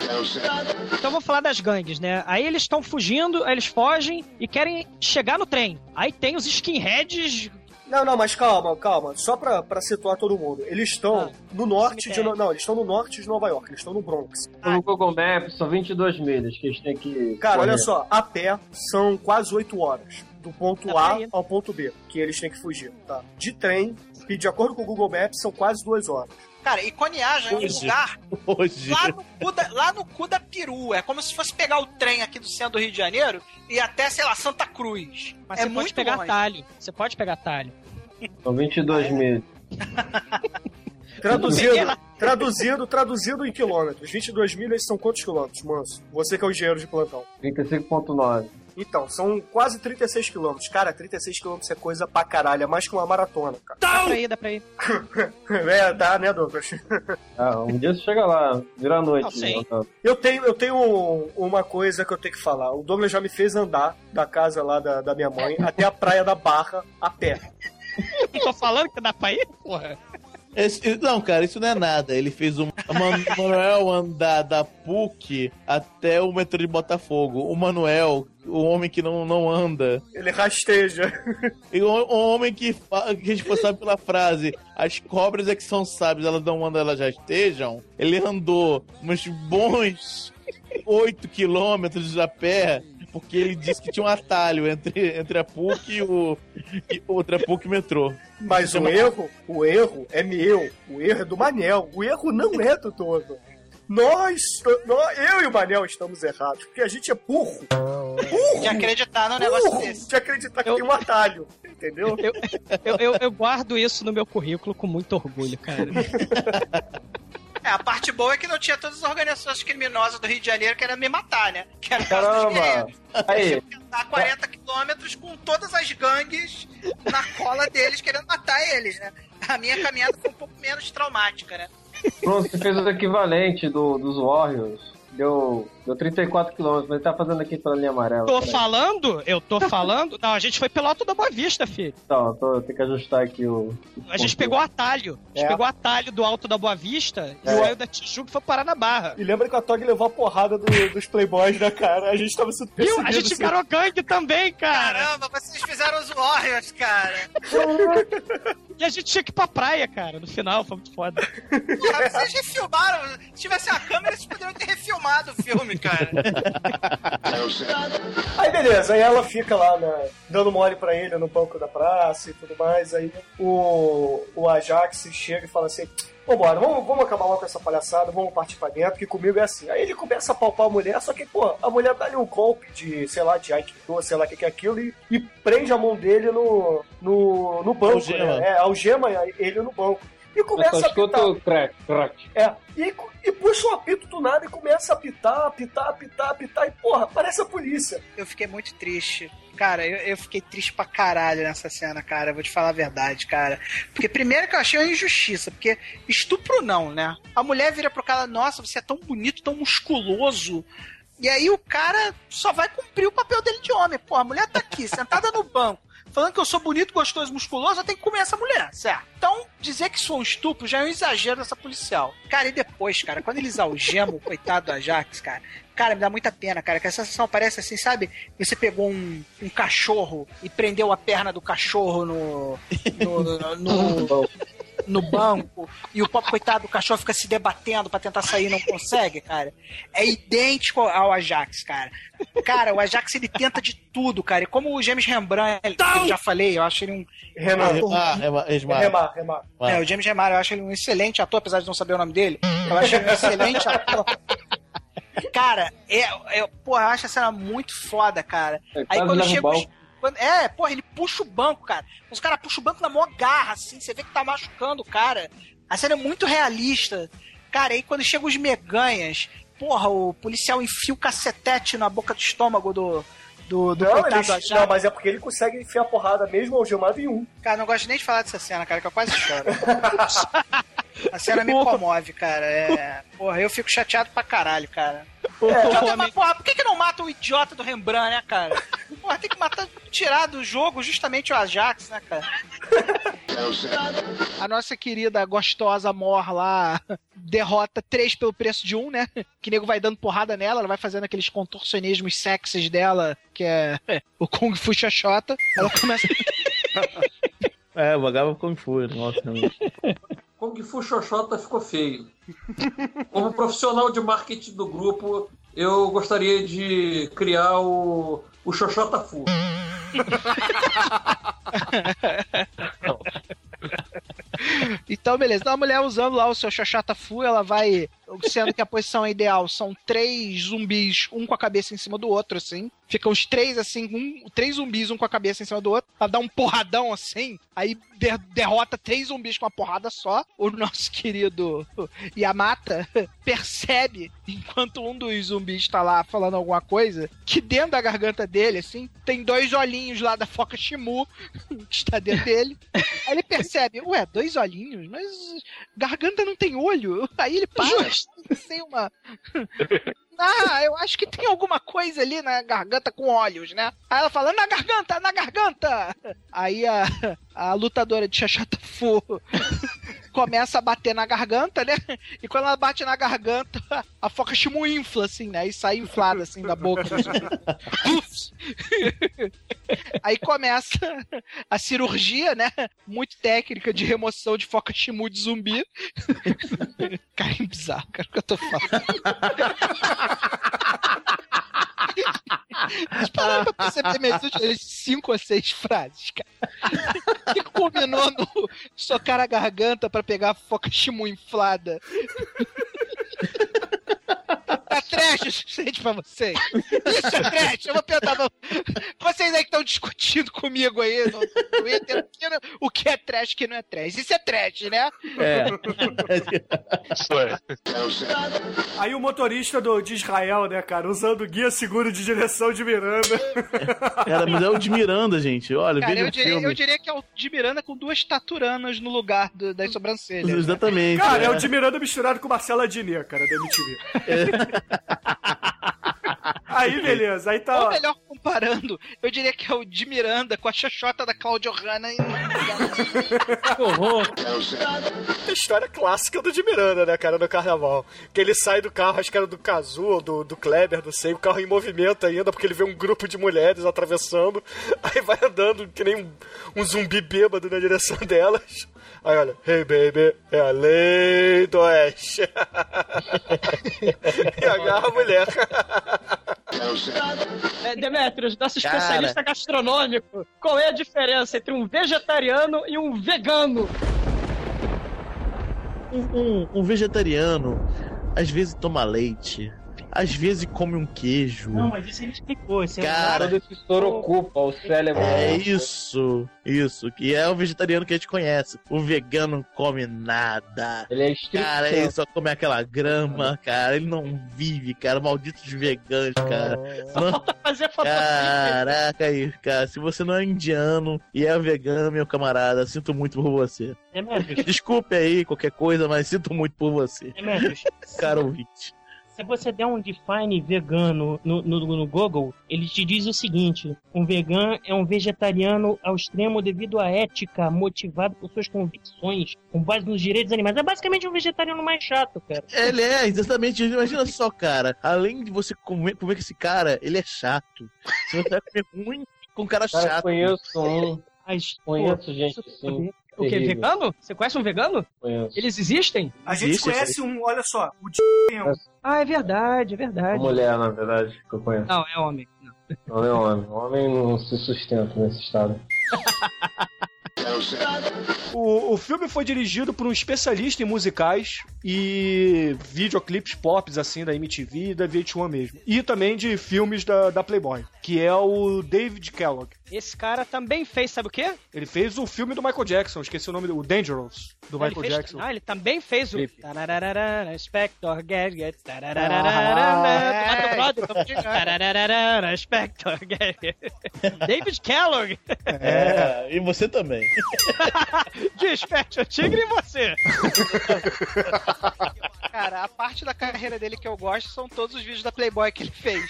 Então vou falar das gangues, né? Aí eles estão fugindo, aí eles fogem e querem chegar no trem. Aí tem os skinheads. Não, não, mas calma, calma. Só pra, pra situar todo mundo. Eles estão no norte de... No... Não, eles estão no norte de Nova York. Eles estão no Bronx. No Google Maps são 22 milhas que eles têm que... Cara, correr. olha só. A pé são quase 8 horas. Do ponto A ao ponto B. Que eles têm que fugir, tá? De trem, e de acordo com o Google Maps, são quase 2 horas. Cara, e Coniaja é um lugar Hoje. lá no, cu da, lá no cu da peru. É como se fosse pegar o trem aqui do centro do Rio de Janeiro e até, sei lá, Santa Cruz. Mas é você muito pode pegar longe. atalho. Você pode pegar atalho. São 22 milhas. Traduzindo, traduzindo, traduzindo em quilômetros. 22 milhas são quantos quilômetros, Manso? Você que é o engenheiro de plantão. 35.9. Então, são quase 36 quilômetros. Cara, 36 quilômetros é coisa pra caralho. É mais que uma maratona, cara. Dá pra ir, dá pra ir. é, dá, né, Douglas? Ah, um dia você chega lá, vira a noite. Não, sim. né? Eu tenho, eu tenho um- uma coisa que eu tenho que falar. O Douglas já me fez andar da casa lá da, da minha mãe até a praia da Barra a pé. Tô falando que dá pra ir, porra. Esse- não, cara, isso não é nada. Ele fez o Man- Manuel andar da PUC até o metrô de Botafogo. O Manuel, o homem que não, não anda. Ele rasteja. E o, o homem que, que é responsável pela frase as cobras é que são sábias, elas não andam, elas já estejam. Ele andou uns bons 8 quilômetros a pé. Porque ele disse que tinha um atalho entre, entre a PUC e o e outra PUC e metrô. Mas o erro, o erro é meu. O erro é do Manel. O erro não é do todo. Nós, nós, eu e o Manel estamos errados, porque a gente é burro. Burro! De acreditar num negócio burro, desse. De acreditar que tem um atalho, entendeu? Eu, eu, eu guardo isso no meu currículo com muito orgulho, cara. É, a parte boa é que não tinha todas as organizações criminosas do Rio de Janeiro querendo me matar, né? Que era Caramba! Aí, Andar 40 quilômetros com todas as gangues na cola deles querendo matar eles, né? A minha caminhada foi um pouco menos traumática, né? pronto, você fez o equivalente do, dos Warriors. Deu, deu 34 km, mas ele tá fazendo aqui pela linha amarela. Tô Peraí. falando? Eu tô falando? Não, a gente foi pelo Alto da Boa Vista, filho. Então, tô, tem que ajustar aqui o. A gente pegou o atalho. A gente É. pegou o atalho do Alto da Boa Vista e É. o Aio da Tijuca foi parar na Barra. E lembra que a Tog levou a porrada do- dos playboys, né, cara? A gente tava sendo Viu? A gente assim. encarou gangue também, cara. Caramba, vocês fizeram os Warriors, cara. E a gente tinha que ir pra praia, cara, no final, foi muito foda. Porra, vocês refilmaram. Se tivesse a câmera, vocês poderiam ter refilmado o filme, cara. Aí beleza, aí ela fica lá né, dando mole pra ele no banco da praça e tudo mais. Aí o, o Ajax chega e fala assim: Vambora, vamos, vamos acabar logo com essa palhaçada, vamos partir pra dentro, que comigo é assim. Aí ele começa a palpar a mulher, só que, pô, a mulher dá-lhe um golpe de, sei lá, de Aikido, sei lá o que que é aquilo, e, e prende a mão dele no, no, no banco, Algema. né? É, algema ele no banco. E começa Eu só a apitar. o crack, crack. É, e, e puxa um apito do nada e começa a apitar, apitar, apitar, apitar, e porra, parece a polícia. Eu fiquei muito triste. Cara, eu, eu fiquei triste pra caralho nessa cena, cara. Vou te falar a verdade, cara. Porque primeiro que eu achei uma injustiça, porque estupro não, né? A mulher vira pro cara, nossa, você é tão bonito, tão musculoso. E aí o cara só vai cumprir o papel dele de homem. Pô, a mulher tá aqui, sentada no banco, falando que eu sou bonito, gostoso, musculoso, eu tenho que comer essa mulher, certo? Então, dizer que foi um estupro já é um exagero dessa policial. Cara, e depois, cara, quando eles algemam o coitado do Ajax, cara, cara, me dá muita pena, cara, que a sensação parece assim, sabe? Você pegou um, um cachorro e prendeu a perna do cachorro no. no, no, no- no banco e o pobre coitado do cachorro fica se debatendo pra tentar sair e não consegue, cara. É idêntico ao Ajax, cara. Cara, o Ajax ele tenta de tudo, cara. E como o James Rembrandt, que eu já falei, eu acho ele um. Um ator Ah, Remar, Remar. Remar, remar. é, o James Remar, eu acho ele um excelente ator, apesar de não saber o nome dele. Eu acho ele um excelente ator. Cara, é, é, porra, eu acho a cena muito foda, cara. É, Aí quando chega os. Quando- É, porra, ele puxa o banco, cara. Os caras puxam o banco na maior garra, assim, você vê que tá machucando o cara. A cena é muito realista. Cara, aí quando chegam os meganhas, porra, o policial enfia o cacetete na boca do estômago do, do, do Não, coitado não, mas é porque ele consegue enfiar a porrada mesmo algemado em um. Cara, não gosto nem de falar dessa cena, cara, que eu quase choro. A cena me comove, cara. É... Porra, eu fico chateado pra caralho, cara. É, uma- porra, por que, que não mata o idiota do Rembrandt, né, cara? Porra, tem que matar, tirar do jogo justamente o Ajax, né, cara? A nossa querida gostosa Mor lá derrota três pelo preço de um, né? Que nego vai dando porrada nela, ela vai fazendo aqueles contorcionismos sexys dela, que é o Kung Fu Xoxota. Ela começa. É, o vagava Kung Fu, nossa. Kung Fu Xoxota ficou feio. Como profissional de marketing do grupo, eu gostaria de criar o, o Xoxota Fu. Então, beleza. Então, a mulher usando lá o seu Xoxota Fu, ela vai. Sendo que a posição ideal são três zumbis, um com a cabeça em cima do outro, assim. Ficam os três, assim, um, três zumbis, um com a cabeça em cima do outro. Ela dá um porradão assim, aí de- derrota três zumbis com uma porrada só. O nosso querido Yamata percebe, enquanto um dos zumbis tá lá falando alguma coisa, que dentro da garganta dele, assim, tem dois olhinhos lá da foca Shimu que está dentro dele. Aí ele percebe, ué, dois olhinhos? Mas garganta não tem olho. Aí ele para, sem uma. Ah, eu acho que tem alguma coisa ali na garganta com olhos, né? Aí ela fala, na garganta, na garganta! Aí a, a lutadora de Xaxata Fu começa a bater na garganta, né? E quando ela bate na garganta, a foca Shimu infla, assim, né? E sai inflada, assim, da boca. Uf! Aí começa a cirurgia, né? Muito técnica de remoção de foca Shimu de zumbi. Cara, é bizarro, cara, o que eu tô falando. Mas para pra perceber minhas últimas cinco ou seis frases, cara. Que culminou no socar a garganta pra pegar a foca Shimu inflada. É trash o suficiente pra vocês? Isso é trash! Eu vou perguntar pra vocês aí que estão discutindo comigo aí no Twitter o que é trash e o que não é trash. Isso é trash, né? É. Isso é. Aí o motorista do, de Israel, né, cara, usando o guia seguro de direção de Miranda. Cara, mas é o de Miranda, gente. Olha, Cara, veja eu o diria, filme. eu diria que é o de Miranda com duas taturanas no lugar do- das sobrancelhas. Exatamente. Cara, é é. o de Miranda misturado com Marcela Diné, cara, da MTV. Aí, beleza, aí tá. Ou melhor, comparando, eu diria que é o de Miranda com a xoxota da Claudio Hanna. horror. História clássica do de Miranda, né, cara, no carnaval. Que ele sai do carro, acho que era do Cazu ou do, do Kleber, não sei, o carro em movimento ainda, porque ele vê um grupo de mulheres atravessando, aí vai andando que nem um, um zumbi bêbado na direção delas. Aí olha, hey baby, é a lei do oeste. e agarra a mulher. É, Demetrius, nosso Cara. especialista gastronômico, qual é a diferença entre um vegetariano e um vegano? Um, um- um vegetariano às vezes toma leite, às vezes come um queijo. Não, mas isso a gente explicou. Isso é Cara, Todo esse soro ocupa o cérebro. É isso, isso, que é o vegetariano que a gente conhece. O vegano não come nada. Ele é estricto. Cara, ele só come aquela grama, cara. Ele não vive, cara. Malditos veganos, cara. Não- Fazer Caraca, aí, cara. Se você não é indiano e é vegano, meu camarada, sinto muito por você. Demetrius, Desculpe aí qualquer coisa, mas sinto muito por você. Demetrius, Cara ouvinte. Se você der um define vegano no, no, no Google, ele te diz o seguinte: um vegano é um vegetariano ao extremo devido à ética, motivado por suas convicções, com base nos direitos animais. É basicamente um vegetariano mais chato, cara. Ele é, exatamente. Imagina só, cara. Além de você comer, comer com esse cara, ele é chato. Você vai comer ruim com um cara Cara, chato. conheço um. Mas, Conheço pô, gente assim. O que, vegano? Você conhece um vegano? Conheço. Eles existem? A gente Existe, conhece um, olha só, o de Ah, é verdade, é Uma verdade. mulher, na verdade, que eu conheço. Não, é homem. Não. Não é homem. Homem não se sustenta nesse estado. O, o filme foi dirigido por um especialista em musicais e videoclipes pop, assim, da MTV e da VH1 mesmo. E também de filmes da, da Playboy, que é o David Kellogg. Esse cara também fez, sabe o quê? Ele fez o filme do Michael Jackson, esqueci o nome do o Dangerous, do Ele Michael fez- Jackson. Ah, ele também fez o. Tarararara, Spector Gadget. Ah. David Kellogg. É, e você também. Desperte o tigre e você. Cara, a parte da carreira dele que eu gosto são todos os vídeos da Playboy que ele fez.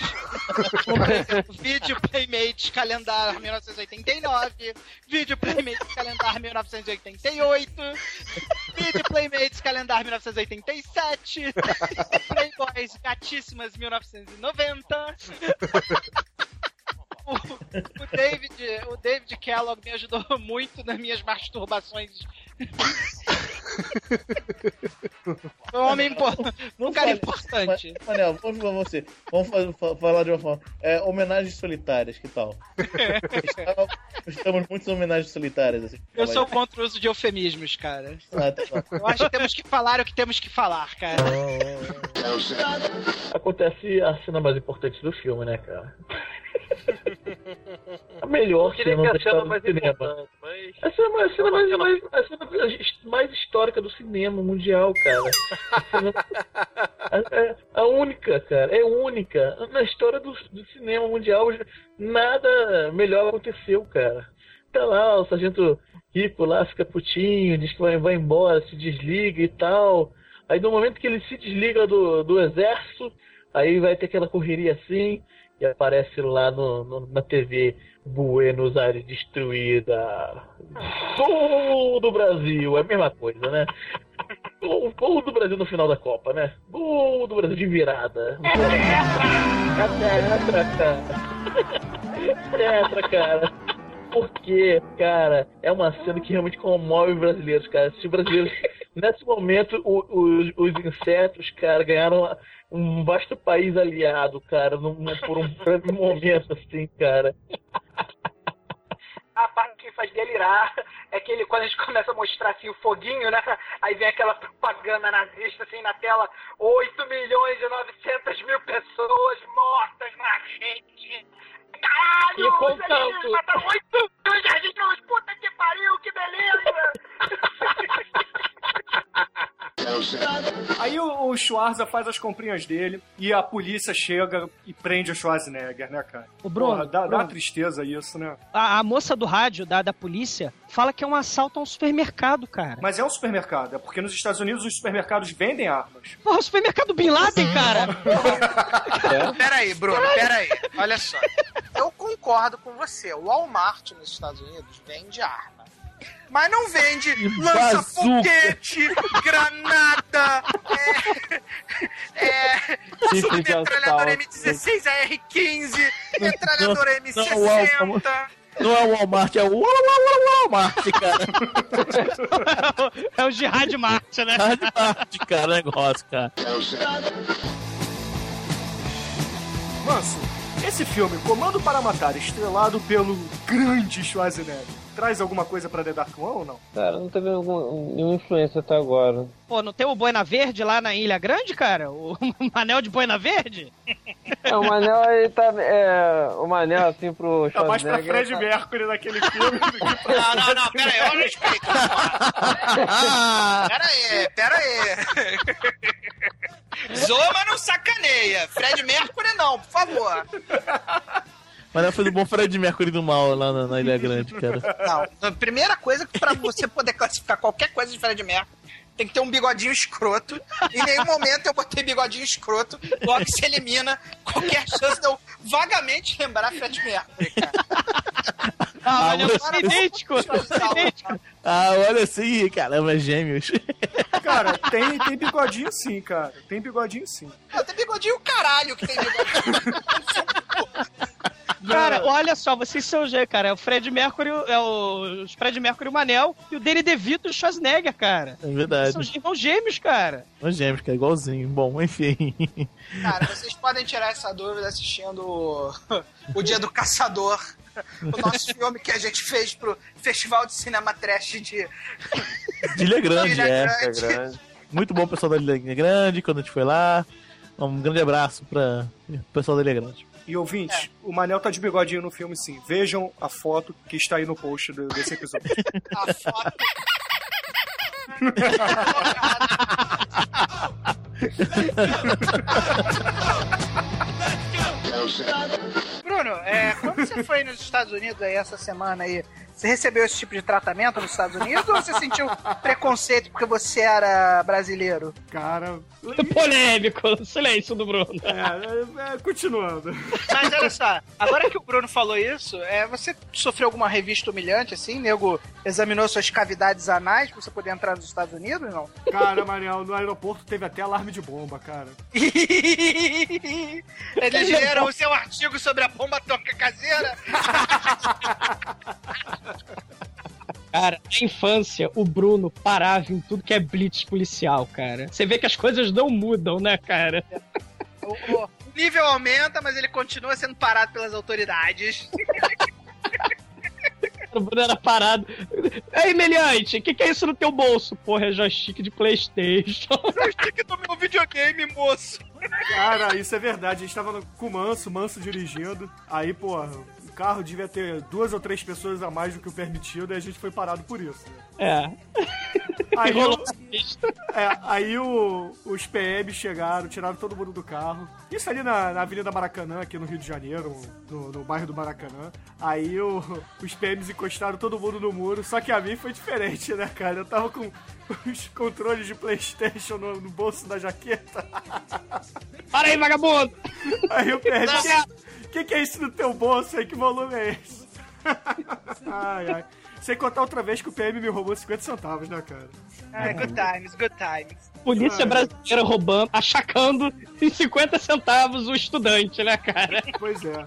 Vídeo Playmates Calendar 1989, vídeo Playmates Calendar 1988, vídeo Playmates Calendar 1987, Playboys Gatíssimas 1990. O, o David, o David Kellogg me ajudou muito nas minhas masturbações. Foi um homem importante. Um cara importante. Ma- Manel, vamos pra você. Vamos fa- fa- falar de uma forma. É, homenagens solitárias, que tal? Estamos- Estamos muitas homenagens solitárias. Assim, Eu sou contra o uso de eufemismos, cara. Ah, tá. Eu acho que temos que falar o que temos que falar, cara. Acontece a cena mais importante do filme, né, cara? A melhor cena que a cena mais do cinema. mas... A cena, mais- a cena mais, mais, a cena mais histórica do cinema mundial, cara. A, cena- a- é a única, cara. É única. Na história do, do cinema mundial, nada melhor aconteceu, cara. Tá lá, o sargento rico lá fica putinho, diz que vai, vai embora, se desliga e tal. Aí no momento que ele se desliga do, do exército, aí vai ter aquela correria assim, e aparece lá no, no- na TV Buenos Aires destruída. Gol do Brasil, é a mesma coisa, né? Gol, gol do Brasil no final da Copa, né? Gol do Brasil de virada. Tetra, cara. Cara. Porque, cara, é uma cena que realmente comove os brasileiros, cara. Se o brasileiro. Nesse momento, o- os, os insetos, cara, ganharam um vasto país aliado, cara, num- num- por um breve momento, assim, cara. A parte que faz delirar é que ele, quando a gente começa a mostrar assim o foguinho, né? Aí vem aquela propaganda nazista assim na tela: 8 milhões e 900 mil pessoas mortas na Argentina. Caralho! E com tanto- alienígenas mataram 8 milhões de argentinos! Puta que pariu, que beleza! Aí o, o Schwarza faz as comprinhas dele e a polícia chega e prende o Schwarzenegger, né, cara? O Bruno, Porra, dá, dá Bruno. uma tristeza isso, né? A, a moça do rádio da, da polícia fala que é um assalto a um supermercado, cara. Mas é um supermercado, é porque nos Estados Unidos os supermercados vendem armas. Porra, o supermercado Bin Laden, cara. Peraí, Bruno, peraí. Olha só. Eu concordo com você. O Walmart nos Estados Unidos vende arma. Mas não vende lança-foguete, granada, é, é, metralhadora assalto. M16 AR-15, metralhadora Não, não, o M60. Walmart- Não é o Walmart, é o Wal- Wal- Wal- Walmart, cara. é o Jihad Mart, né? Jihad Mart, cara, negócio, cara. Manso, esse filme, Comando para Matar, estrelado pelo grande Schwarzenegger, traz alguma coisa pra The Dark One ou não? Cara, não teve algum, nenhuma influência até agora. Pô, não tem o Boina Verde lá na Ilha Grande, cara? O Manel de Boina Verde? É, o Manel aí tá. É, o Manel, assim, pro. Tá mais pra Fred tá- Mercury naquele filme do que pra Não, não, não, pera aí, olha o respeito. Pera aí, pera aí. Zoa, mas não sacaneia. Fred Mercury não, por favor. Mas ela fez um bom Fred Mercury do mal lá na, na Ilha Grande, cara. Não, a primeira coisa que pra você poder classificar qualquer coisa de Fred Mercury tem que ter um bigodinho escroto. Em nenhum momento eu botei bigodinho escroto, logo se elimina qualquer chance de eu vagamente lembrar Fred Mercury, cara. Ah, Manel, você é idêntico. idêntico. Ah, olha assim, caramba, é gêmeos. Cara, tem, tem bigodinho sim, cara. Tem bigodinho sim. Tem bigodinho o caralho que tem bigodinho. Cara, olha só, vocês são G, cara. É o Fred Mercury, é o Fred Mercury o Manel e o Danny DeVito e o Schwarzenegger, cara. É verdade. São irmãos gêmeos, cara. Os gêmeos, cara, igualzinho. Bom, enfim. Cara, vocês podem tirar essa dúvida assistindo o, Dia do Caçador, o nosso filme que a gente fez pro Festival de Cinema Trash de De Ilha Grande, Ilha é. Grande. Muito bom o pessoal da Ilha Grande, quando a gente foi lá. Um grande abraço para o pessoal da Ilha Grande. E ouvintes, o Manel tá de bigodinho no filme sim. Vejam a foto que está aí no post do- desse episódio. A foto. Bruno, é, quando você foi nos Estados Unidos aí essa semana aí, você recebeu esse tipo de tratamento nos Estados Unidos ou você sentiu preconceito porque você era brasileiro? Cara. Polêmico, silêncio do Bruno. É, é, continuando. Mas olha só, agora que o Bruno falou isso, é, você sofreu alguma revista humilhante assim? Nego examinou suas cavidades anais pra você poder entrar nos Estados Unidos, não? Cara, Mariel, no aeroporto teve até alarme de bomba, cara. Eles leram o seu artigo sobre a bomba toca caseira? Cara, na infância, o Bruno parava em tudo que é blitz policial, cara. Você vê que as coisas não mudam, né, cara? O, o- o nível aumenta, mas ele continua sendo parado pelas autoridades. O Bruno era parado. Ei, meliante, o que, que é isso no teu bolso? Porra, é joystick de Playstation. joystick do meu videogame, moço. Cara, isso é verdade. A gente tava no- com o Manso, Manso dirigindo. Aí, porra, carro devia ter duas ou três pessoas a mais do que o permitido e a gente foi parado por isso. né? É. Aí, o- é, aí o- os PMs chegaram, tiraram todo mundo do carro. Isso ali na, na Avenida Maracanã, aqui no Rio de Janeiro, no, no bairro do Maracanã. Aí o- os PMs encostaram todo mundo no muro, só que a mim foi diferente, né, cara? Eu tava com os controles de Playstation no, no bolso da jaqueta. Para aí, vagabundo! Aí eu perdi. O que, que é isso no teu bolso aí? Que volume é esse? ai, ai. Sem contar outra vez que o PM me roubou 50 centavos, né, cara? Ah, good times, good times. Polícia brasileira roubando, achacando em 50 centavos o estudante, né, cara? Pois é.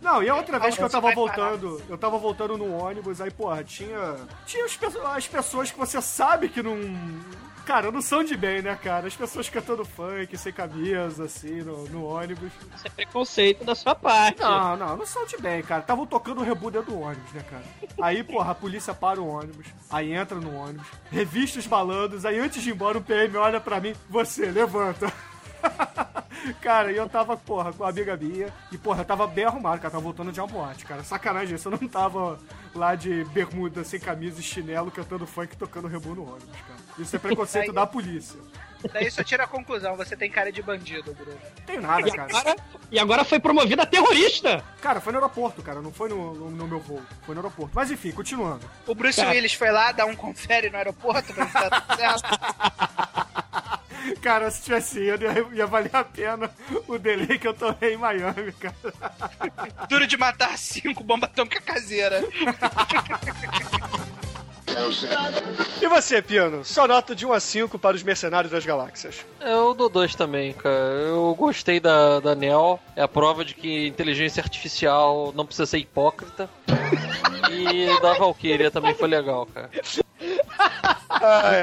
Não, e a outra vez que eu tava voltando, eu tava voltando no ônibus, aí, porra, tinha. Tinha as pessoas que você sabe que não. Cara, não são de bem, né, cara? As pessoas cantando funk, sem camisa, assim, no, no ônibus. Isso é preconceito da sua parte. Não, não, não são de bem, cara. Estavam tocando o rebu dentro do ônibus, né, cara? Aí, porra, a polícia para o ônibus, aí entra no ônibus, revista os malandros, aí antes de ir embora o PM olha pra mim, você, levanta. Cara, e eu tava, porra, com a amiga minha. E, porra, eu tava bem arrumado, cara. Tava voltando de uma boate, cara. Sacanagem isso. Eu não tava lá de bermuda, sem camisa e chinelo, cantando funk e tocando rebu no ônibus, cara. Isso é preconceito da polícia. Daí só tira a conclusão, você tem cara de bandido, Bruno. Tem nada, E cara. agora, e agora foi promovida a terrorista. Cara, foi no aeroporto, cara. Não foi no, no, no meu voo. Foi no aeroporto. Mas enfim, continuando. O Bruce Cara. Willis foi lá dar um confere no aeroporto pra ver se tá tudo certo. Cara, se tivesse ido, ia, ia valer a pena o delay que eu tomei em Miami, cara. Duro de matar cinco, bomba tônica caseira. E você, Piano? Só nota de 1 a 5 para os Mercenários das Galáxias. Eu dou dois também, cara. Eu gostei da, da Nel. É a prova de que inteligência artificial não precisa ser hipócrita. E da Valkyria também foi legal, cara.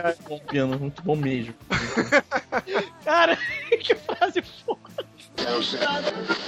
Muito bom piano, muito bom mesmo. Cara, que frase foda.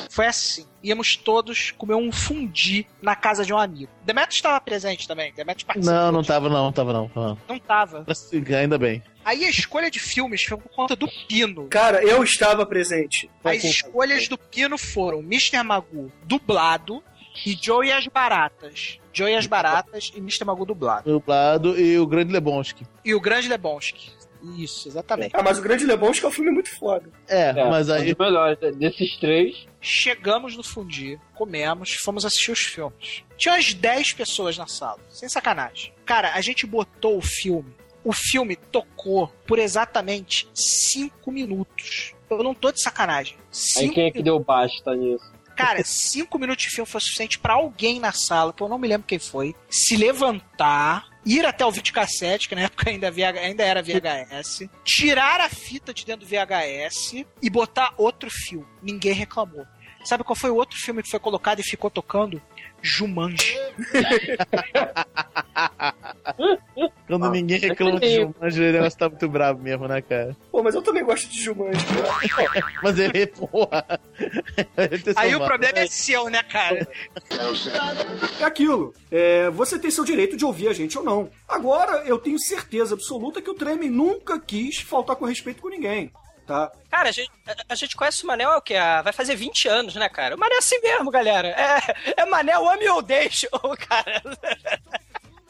Foi assim. Íamos todos comer um fundi na casa de um amigo. Demetrius estava presente também. Demetrius participou. Não, não tava não, tava não. Não. Não tava. Ainda bem. Aí a escolha de filmes foi por conta do Pino. Cara, eu estava presente. As escolhas do Pino foram Mr. Magoo dublado e Joe e as Baratas. Joe e as Baratas e Mr. Magoo dublado. Dublado e o Grande Lebowski. E o Grande Lebowski. Isso, exatamente. Ah, mas o Grande Lebowski é um filme muito foda. É, mas aí. melhor, desses três. Chegamos no fundi, comemos, fomos assistir os filmes. Tinha umas 10 pessoas na sala, sem sacanagem. Cara, a gente botou o filme. O filme tocou por exatamente 5 minutos. Eu não tô de sacanagem. Aí Cinco quem é que deu basta nisso? Cara, cinco minutos de filme foi suficiente pra alguém na sala, que eu não me lembro quem foi, se levantar, ir até o videocassete, que na época ainda, VH ainda era VHS, tirar a fita de dentro do VHS e botar outro filme. Ninguém reclamou. Sabe qual foi o outro filme que foi colocado e ficou tocando? Jumanji. Quando ninguém reclama de Jumanji, o negócio tá muito bravo mesmo, né, cara? Pô, mas eu também gosto de Jumanji. Mas ele, porra. ele Aí o problema é seu, né, cara? É aquilo. É, você tem seu direito de ouvir a gente ou não. Agora, eu tenho certeza absoluta que o Treme nunca quis faltar com respeito com ninguém. Tá? Cara, a gente, a, a gente conhece o Manel, o que? Ah, vai fazer 20 anos, né, cara? O Manel é assim mesmo, galera. É, é Manel, ame ou deixe, cara.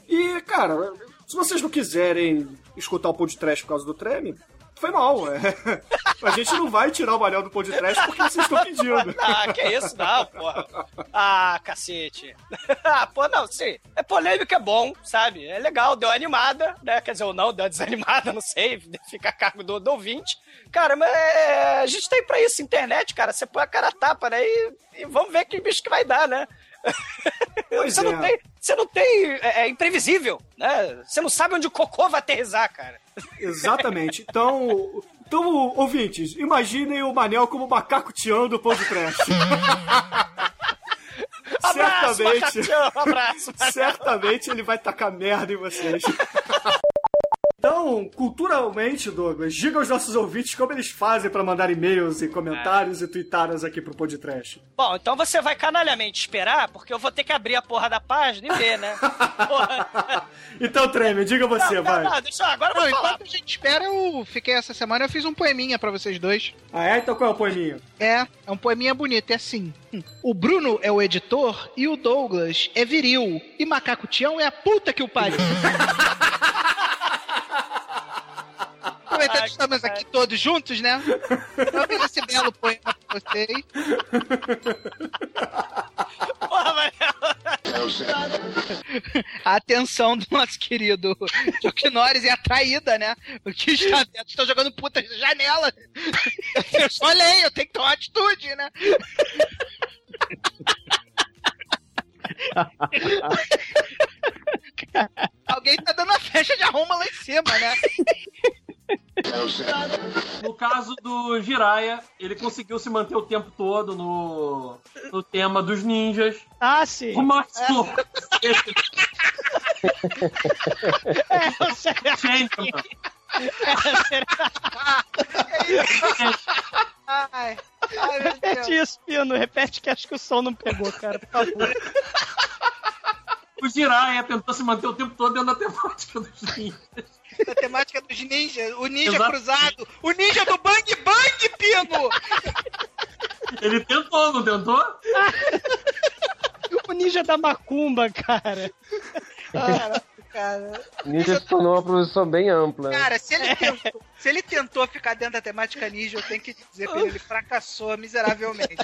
E, cara, se vocês não quiserem escutar o podcast por causa do Treme, foi mal. É. A gente não vai tirar o Manel do podcast porque vocês estão pedindo. Ah, que isso, não, porra. Ah, cacete. ah, pô, não, sim. É polêmico, é bom, sabe? É legal, deu animada, né? Quer dizer, ou não, deu desanimada, não sei, fica a cargo do, do ouvinte. Cara, mas é, a gente tem pra isso, internet, cara. Você põe a cara a tapa, né? E, e vamos ver que bicho que vai dar, né? Pois você, é. não tem, você não tem. É, é imprevisível, né? Você não sabe onde o cocô vai aterrizar, cara. Exatamente. Então, então, ouvintes, imaginem o Manel como macaco tião do pão de. Abraço, certamente, abraço, certamente ele vai tacar merda em vocês. Então, culturalmente, Douglas, diga aos nossos ouvintes como eles fazem pra mandar e-mails e comentários e tweetadas aqui pro podcast. Bom, então você vai canalhamente esperar, porque eu vou ter que abrir a porra da página e ver, né? Então, Treme, diga você, Não, vai. não, não, deixa eu, agora eu Não, vou falar. enquanto a gente espera, eu fiquei essa semana, eu fiz um poeminha pra vocês dois. Ah, é? Então qual é o poeminho? É, é um poeminha bonito, é assim. O Bruno é o editor e o Douglas é viril. E Macaco Tião é a puta que o pariu. Que estamos aqui todos juntos, né? Fiz esse belo poema pra vocês. Porra. A atenção do nosso querido Norris é atraída, né? O que está vendo? Estão jogando putas na janela. Eu só olhei, eu tenho que tomar atitude, né? Alguém tá dando uma festa de arruma lá em cima, né? No caso do Jiraya, ele conseguiu se manter o tempo todo no, no tema dos ninjas. Ah, sim. O mais louco. É, eu sei. Gentleman. Ai, ai, meu Repete isso, Pino. Repete que acho que o som não pegou, cara, por favor. O Jiraya tentou se manter o tempo todo dentro da temática dos ninjas. A temática dos ninjas, o ninja Exato. cruzado, o ninja do Bang Bang, Pino! Ele tentou, não tentou? O ninja da macumba, cara. Cara, cara. Ninja se tornou uma profissão bem ampla. né? Cara, se ele, tentou, se ele tentou ficar dentro da temática ninja, eu tenho que dizer pra ele, ele fracassou miseravelmente.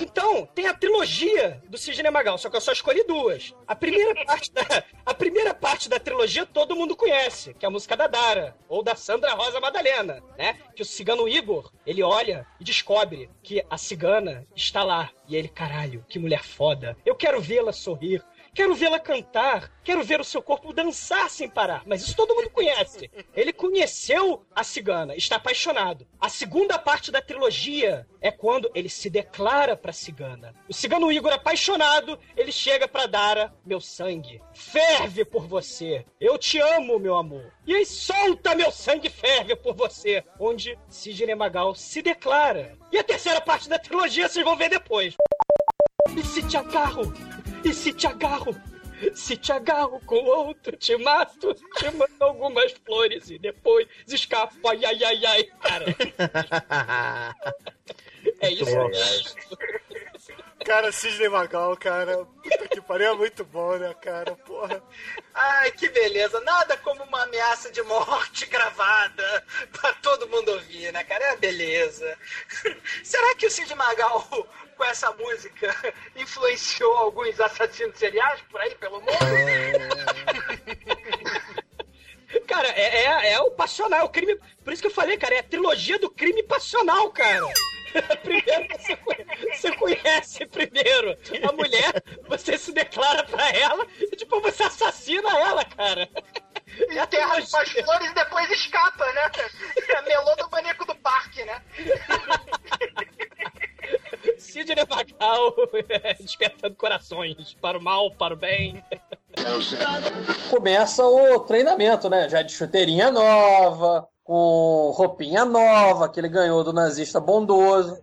Então, tem a trilogia do Sidney Magal, só que eu só escolhi duas. A primeira parte da, a primeira parte da trilogia todo mundo conhece, que é a música da Dara, ou da Sandra Rosa Madalena, né? Que o cigano Igor, ele olha e descobre que a cigana está lá. E ele, caralho, que mulher foda. Eu quero vê-la sorrir. Quero vê-la cantar, quero ver o seu corpo dançar sem parar. Mas isso todo mundo conhece. Ele conheceu a cigana, está apaixonado. A segunda parte da trilogia é quando ele se declara pra cigana. O cigano Igor, apaixonado, ele chega pra Dara: Meu sangue ferve por você. Eu te amo, meu amor. E aí solta meu sangue ferve por você. Onde Sidney Magal se declara. E a terceira parte da trilogia vocês vão ver depois. E se te agarro? E se te agarro? Se te agarro com outro, te mato, te mando algumas flores e depois escapo. Ai, ai, ai, ai, cara. É isso. Cara, Sidney Magal, cara. Puta que pariu, é muito bom, né, cara? Porra. Ai, que beleza. Nada como uma ameaça de morte gravada pra todo mundo ouvir, né, cara? É uma beleza. Será que o Cid Magal, com essa música, influenciou alguns assassinos seriais por aí pelo mundo? Cara, é, é, é o passional, o crime. Por isso que eu falei, cara, é a trilogia do crime passional, cara. Primeiro você, conhe- você conhece primeiro a mulher, você se declara pra ela e depois você assassina ela, cara. Enterra as flores e depois escapa, né? É melô do maníaco do parque, né? Sidney Magal despertando corações para o mal, para o bem. Começa o treinamento, né? Já de chuteirinha nova, com roupinha nova que ele ganhou do nazista bondoso.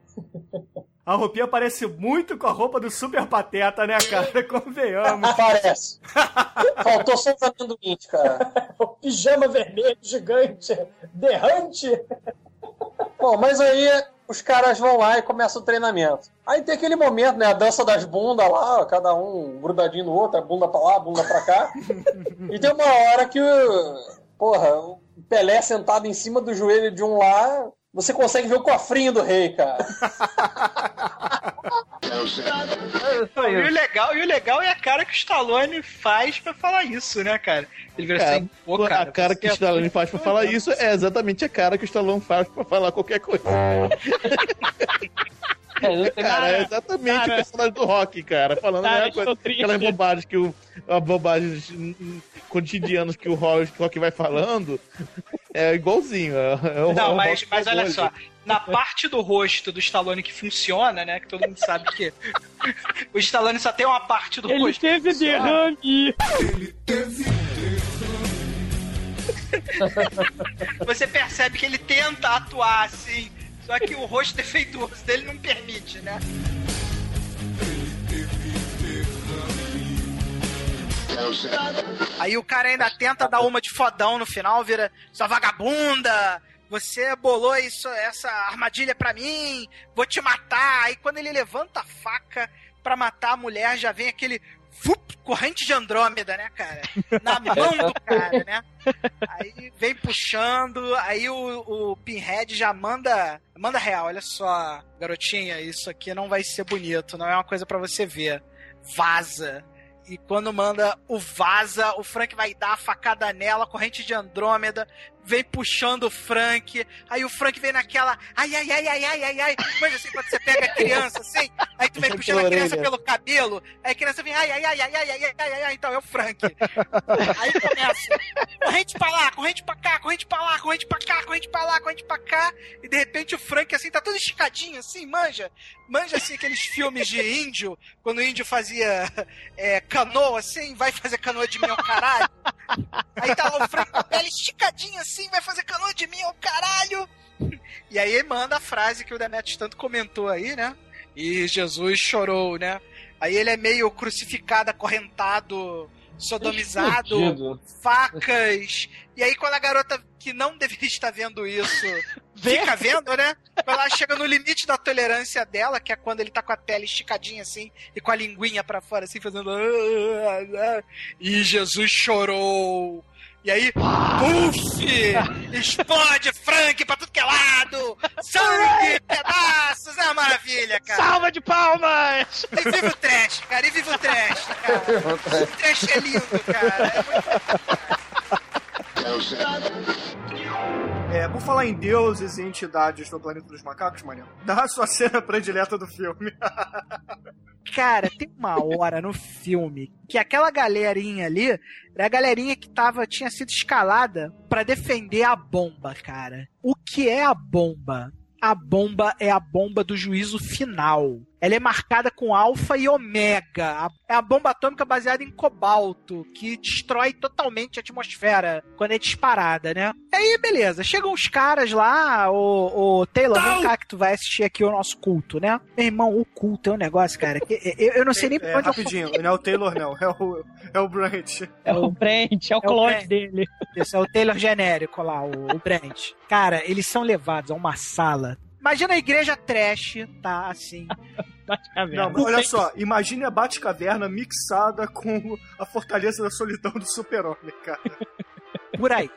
A roupinha parece muito com a roupa do Super Pateta, né, cara? Convenhamos. Parece. Faltou só os amendoins, cara. O pijama vermelho gigante, berrante. Bom, mas aí os caras vão lá e começa o treinamento. Aí tem aquele momento, né? A dança das bundas lá, ó, cada um grudadinho no outro, a bunda pra lá, a bunda pra cá. e tem uma hora que o. Porra, o Pelé sentado em cima do joelho de um lá, você consegue ver o cofrinho do rei, cara. Não, e, o legal, e o legal é a cara que o Stallone faz pra falar isso, né, cara? Ele vira Cara, assim, pô, cara, a cara que o Stallone faz pra falar isso é exatamente a cara que o Stallone faz pra falar qualquer coisa. cara, é exatamente Cara. o personagem do Rock, cara, falando Cara, né, estou coisa, aquelas bobagens que o. bobagens cotidianas que o Rock, vai falando. É igualzinho. É, é é Não, mas, mas olha só, na parte do rosto do Stallone que funciona, né? Que todo mundo sabe que o Stallone só tem uma parte do Ele rosto. que teve funciona. derrame. Você percebe que ele tenta atuar assim, só que o rosto defeituoso dele não permite, né? Aí o cara ainda tenta dar uma de fodão no final, vira sua vagabunda, você bolou isso, essa armadilha pra mim, vou te matar. Aí quando ele levanta a faca pra matar a mulher, já vem aquele vup, corrente de Andrômeda, né, cara? Na mão do cara, né? Aí vem puxando, aí o, o Pinhead já manda, manda real, olha só, garotinha, isso aqui não vai ser bonito, não é uma coisa pra você ver. Vaza. E quando manda o vaza, o Frank vai dar a facada nela, corrente de Andrômeda, vem puxando o Frank, aí o Frank vem naquela, ai, ai, ai, ai, ai, ai, ai, mas assim, quando você pega a criança, assim, aí tu vem Puxando puxando a criança pelo cabelo, aí a criança vem, ai, ai, ai, ai, ai, ai, ai, ai, ai, então é o Frank. Aí começa, corrente pra lá, corrente pra cá, corrente pra lá, corrente pra cá, corrente pra lá, corrente pra cá, e de repente o Frank, assim, tá todo esticadinho, assim, manja, manja, assim, aqueles filmes de índio, quando o índio fazia é, canoa, assim, vai fazer canoa de ao caralho. Aí tá lá o Frank com a pele esticadinha, assim, vai fazer canoa de mim ao caralho. E aí manda a frase que o Demetrius tanto comentou aí, né? E Jesus chorou, né? Aí ele é meio crucificado, acorrentado, sodomizado, Explodido. facas. E aí quando a garota que não deveria estar vendo isso fica vendo, né? Ela chega no limite da tolerância dela, que é quando ele tá com a pele esticadinha assim e com a linguinha pra fora assim, fazendo. "Ah, ah", E Jesus chorou. E aí, puf! Explode Frank pra tudo que é lado! Sangue, pedaços! É uma maravilha, cara! Salva de palmas! E viva o trash, cara! E viva o trash, cara! O trash é lindo, cara! É É, por falar em deuses e entidades do planeta dos macacos, Mariano, dá a sua cena predileta do filme. Cara, tem uma hora no filme que aquela galerinha ali era a galerinha que tava, tinha sido escalada pra defender a bomba, cara. O que é a bomba? A bomba é a bomba do juízo final. Ela é marcada com alfa e ômega. É a bomba atômica baseada em cobalto, que destrói totalmente a atmosfera quando é disparada, né? Aí, beleza. Chegam os caras lá, o, o Taylor, vem cá que tu vai assistir aqui o nosso culto, né? Meu irmão, o culto é um negócio, cara, que eu, eu não sei nem por É, onde eu rapidinho, não é o Taylor, não. É o, é o Brent. É o Brent, é o clone dele. Isso, é o Taylor genérico lá, o, o Brent. Cara, eles são levados a uma sala. Imagina a igreja trash, tá? Assim. Não, mas olha só, imagine a Batcaverna mixada com a Fortaleza da Solidão do Super-Homem, cara. Por aí.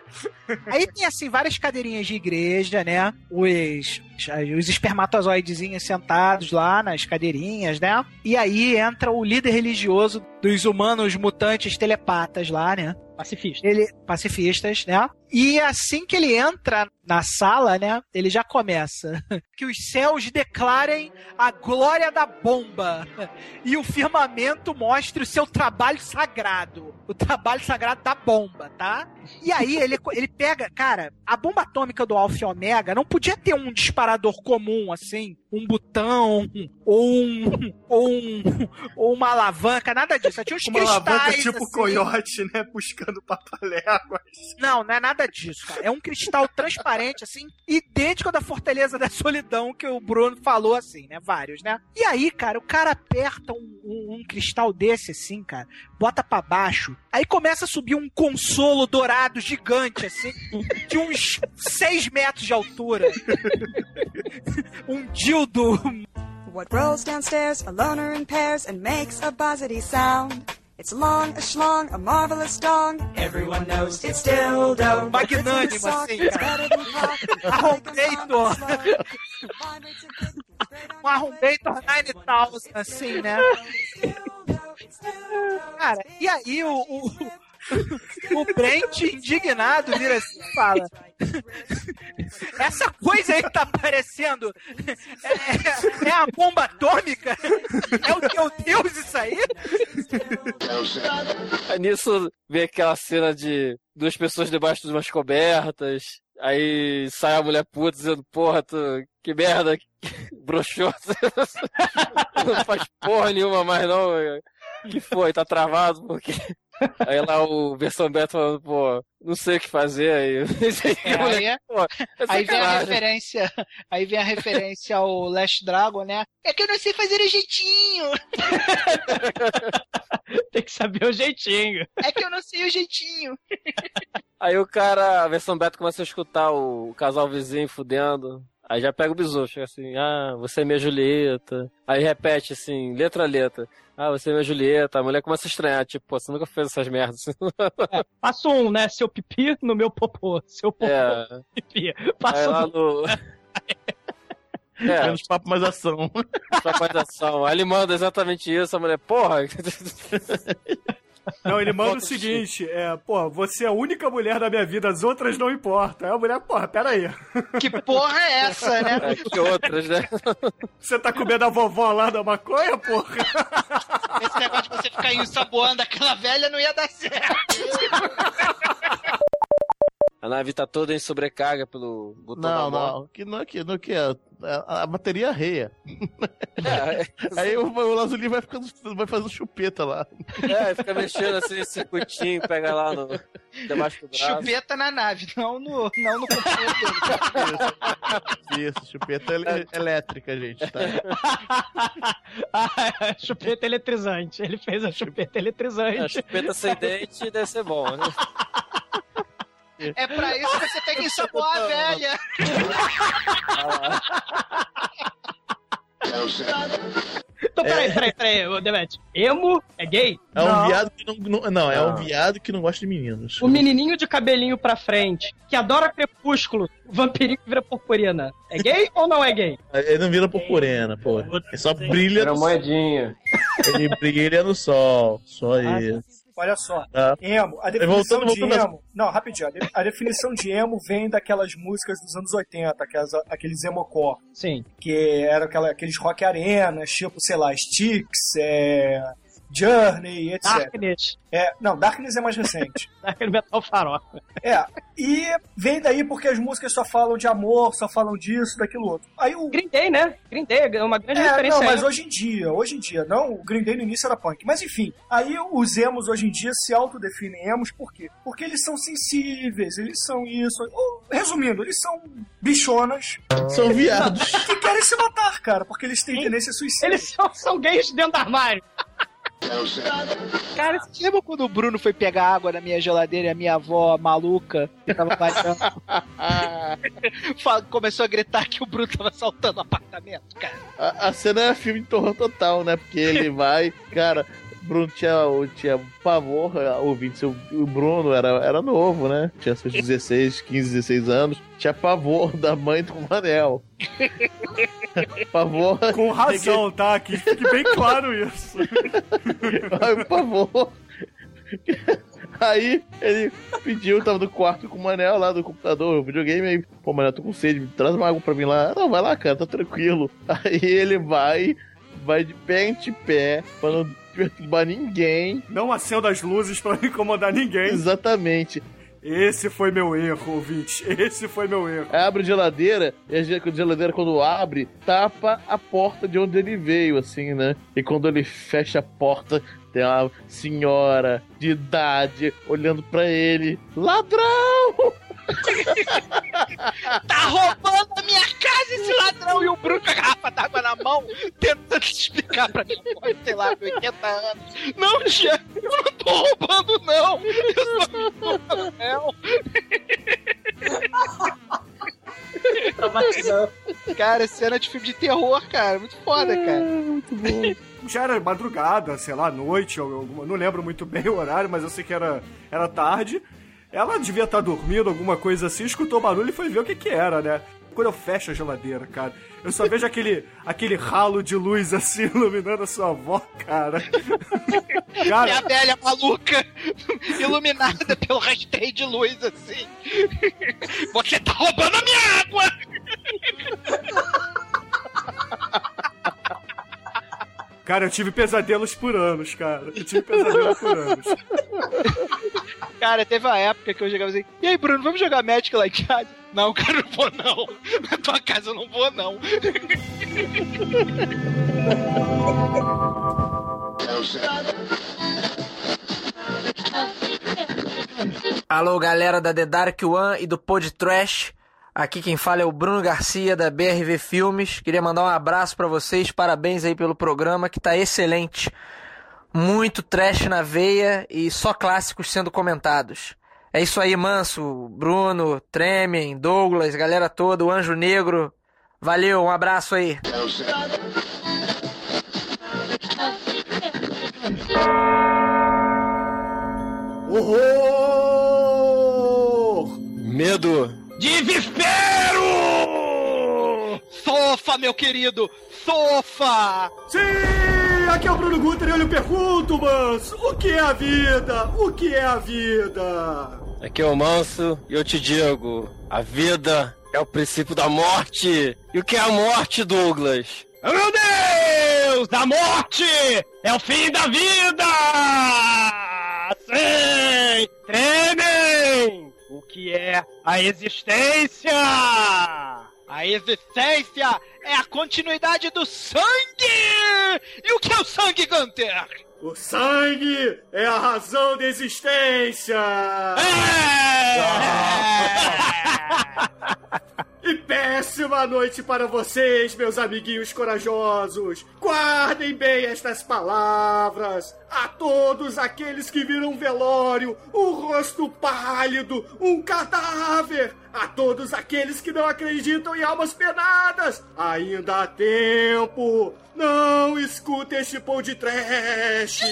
Aí tem, assim, várias cadeirinhas de igreja, né? Os, os espermatozoidezinhos sentados lá nas cadeirinhas, né? E aí entra o líder religioso dos humanos mutantes telepatas lá, né? Pacifistas. Ele, pacifistas, né? E assim que ele entra na sala, né? Ele já começa. Que os céus declarem a glória da bomba. E o firmamento mostre o seu trabalho sagrado. O trabalho sagrado da bomba, tá? E aí ele, ele pega, cara, a bomba atômica do Alpha e Omega não podia ter um disparador comum, assim, um botão, ou um. ou um. ou uma alavanca, nada disso. Só Tinha uns Uma cristais. alavanca tipo assim. coiote, né? Buscando papaléguas. Não, não é nada disso, cara. É um cristal transparente, assim, idêntico da Fortaleza da Solidão que o Bruno falou, assim, né? Vários, né? E aí, cara, o cara aperta um, um- um cristal desse, assim, cara, bota pra baixo, aí começa a subir um consolo dourado gigante, assim, de uns 6 metros de altura. um dildo What grows downstairs, a loner in pairs, and makes a buzzity sound. It's long, a schlong, a marvelous dong. Everyone knows it's dildo. Magnânimo, assim, cara. Arrombator. um Arrombator 9000, assim, né? Cara, e aí o, o, o Brent, indignado, vira assim e fala: Essa coisa aí que tá aparecendo é, é, é a bomba atômica? É o teu Deus isso aí? Aí nisso vem aquela cena de duas pessoas debaixo de umas cobertas. Aí sai a mulher puta dizendo, porra, tu, que merda, que broxou. não faz porra nenhuma mais não. Que foi, tá travado, porque. Aí lá o versão Beto falando, pô, não sei o que fazer aí. É, aí, é- Pô, é aí vem a referência, aí vem a referência ao Last Dragon, né? É que eu não sei fazer o jeitinho. Tem que saber o jeitinho. É que eu não sei o jeitinho. Aí o cara, a versão beta começa a escutar o casal vizinho fudendo. Aí já pega o bisu, chega assim, ah, você é minha Julieta. Aí repete assim, letra a letra. Ah, você é minha Julieta. A mulher começa a estranhar, tipo, pô, você nunca fez essas merdas. Passo um, né? Seu pipi no meu popô. Seu popô, É. pipi. Lá um. no. É, Menos papo, mais ação. Trapazação. Aí ele manda exatamente isso, a mulher, porra. Não, ele manda o seguinte: é, pô, você é a única mulher da minha vida, as outras não importam. Aí a mulher, porra, peraí. Que porra é essa, né? É, que outras, né? Você tá comendo a vovó lá da maconha, porra? Esse negócio de você ficar ensaboando aquela velha não ia dar certo. A nave tá toda em sobrecarga pelo botão Não, da não. Que não, que, não, que é. A, a bateria arreia. É, Aí o, o Lazuli vai ficando, vai fazendo chupeta lá. É, fica mexendo assim circuitinho, pega lá no. debaixo do braço. Chupeta na nave, não no, não no computador dele. Isso, chupeta ele- elétrica, gente. Tá? Ah, chupeta eletrizante. Ele fez a chupeta eletrizante. A chupeta sem dente deve ser bom, né? É pra isso que você tem que ensaboar a velha. Então, peraí, peraí, peraí, ô, Demet. Emo é gay? É um Não. viado que não, não- Não, é um Não. viado que não gosta de meninos. O menininho de cabelinho pra frente, que adora crepúsculo, o vampirinho que vira purpurina. É gay ou não é gay? Ele não vira purpurina, pô. Ele só brilha Era no moedinha. Ele brilha no sol. Só Ah, isso. Olha só, Tá. emo, a definição Voltando- de voltando emo. Não, rapidinho. A, de- a definição de emo vem daquelas músicas dos anos 80, aquelas, aqueles emocore. Sim. Que eram aquela, aqueles rock arenas, tipo, sei lá, Styx, é, Journey, etc. Darkness. É, não, Darkness é mais recente. Darkness Metal Farofa. É, e vem daí porque as músicas só falam de amor, só falam disso, daquilo outro. Aí o Green Day, né? Green Day é uma grande é, referência. não, mas aí. hoje em dia, hoje em dia, não, o Green Day no início era punk. Mas enfim, aí os emos hoje em dia se autodefinem emos por quê? Porque eles são sensíveis, eles são isso. Ou, resumindo, eles são bichonas. São viados. Que querem se matar, cara, porque eles têm tendência suicida. Eles são, são gays dentro do armário. Cara, você lembra quando o Bruno foi pegar água na minha geladeira e a minha avó maluca tava Começou a gritar que o Bruno tava assaltando o apartamento, cara. A, a cena é filme de terror total, né? Porque ele vai, cara. Bruno tinha, tinha pavor, ouvinte, o, o Bruno era, era novo, né? Tinha seus 16, 15, 16 anos. Tinha pavor da mãe do Manel. pavor. Com razão, tá? Que fique bem claro isso. Ai, favor. Aí ele pediu, tava no quarto com o Manel lá do computador, o videogame, aí, pô, Manel, tô com sede, traz uma água pra mim lá. Não, vai lá, cara, tá tranquilo. Aí ele vai, vai de pé em pé, pra não perturbar ninguém. Não acenda as luzes pra não incomodar ninguém. Exatamente. Esse foi meu erro, ouvinte. Esse foi meu erro. Abre a geladeira, e a ge- a geladeira, quando abre, tapa a porta de onde ele veio, assim, né? E quando ele fecha a porta, tem uma senhora de idade olhando pra ele. Ladrão! Tá roubando a minha casa esse ladrão! E o Bruno com a garrafa d'água na mão, tentando explicar pra minha avó, sei lá, de 80 anos. Não, tia, eu não tô roubando, não! Eu só me dou papel. Cara, cena de filme de terror, cara. Muito foda, cara. muito bom. Já era madrugada, sei lá, noite, ou alguma, não lembro muito bem o horário, mas eu sei que era, era tarde. Ela devia estar dormindo, alguma coisa assim, escutou barulho e foi ver o que que era, né? Quando eu fecho a geladeira, cara, eu só vejo aquele, aquele ralo de luz assim iluminando a sua avó, cara. É a velha maluca, iluminada pelo rastreio de luz, assim. Você tá roubando a minha água! Cara, eu tive pesadelos por anos, cara. Eu tive pesadelos por anos. Cara, teve uma época que eu jogava assim, e aí, Bruno, vamos jogar Magic lá em? Não, cara, não vou não. Na tua casa eu não vou, não. Alô, galera da The Dark One e do Pod Trash. Aqui quem fala é o Bruno Garcia da BRV Filmes. Queria mandar um abraço pra vocês, parabéns aí pelo programa que tá excelente. Muito trash na veia e só clássicos sendo comentados. É isso aí, Manso, Bruno, Tremen, Douglas, galera toda, o Anjo Negro. Valeu, um abraço aí. Horror! Medo! Desespero! Sofa, meu querido! Sofa! Sim! Aqui é o Bruno Guter e eu lhe pergunto, Manso, o que é a vida? O que é a vida? Aqui é o Manso e eu te digo: a vida é o princípio da morte. E o que é a morte, Douglas? Oh, meu Deus! A morte é o fim da vida! Sim! Tremem! O que é a existência? A existência é a continuidade do sangue! E o que é o sangue, Gunter? O sangue é a razão da existência! E péssima noite para vocês, meus amiguinhos corajosos! Guardem bem estas palavras! A todos aqueles que viram um velório, um rosto pálido, um cadáver! A todos aqueles que não acreditam em almas penadas! Ainda há tempo! Não escutem este pão de trash!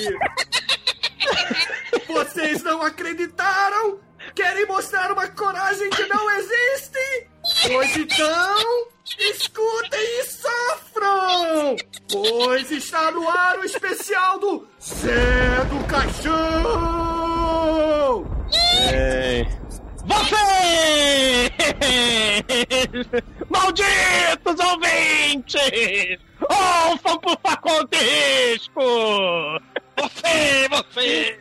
Vocês não acreditaram? Querem mostrar uma coragem que não existe? Pois então, escutem e sofram! Pois está no ar o especial do Zé do Caixão! Ei. Vocês! Malditos ouvintes! Ouçam por favor risco! Você, você!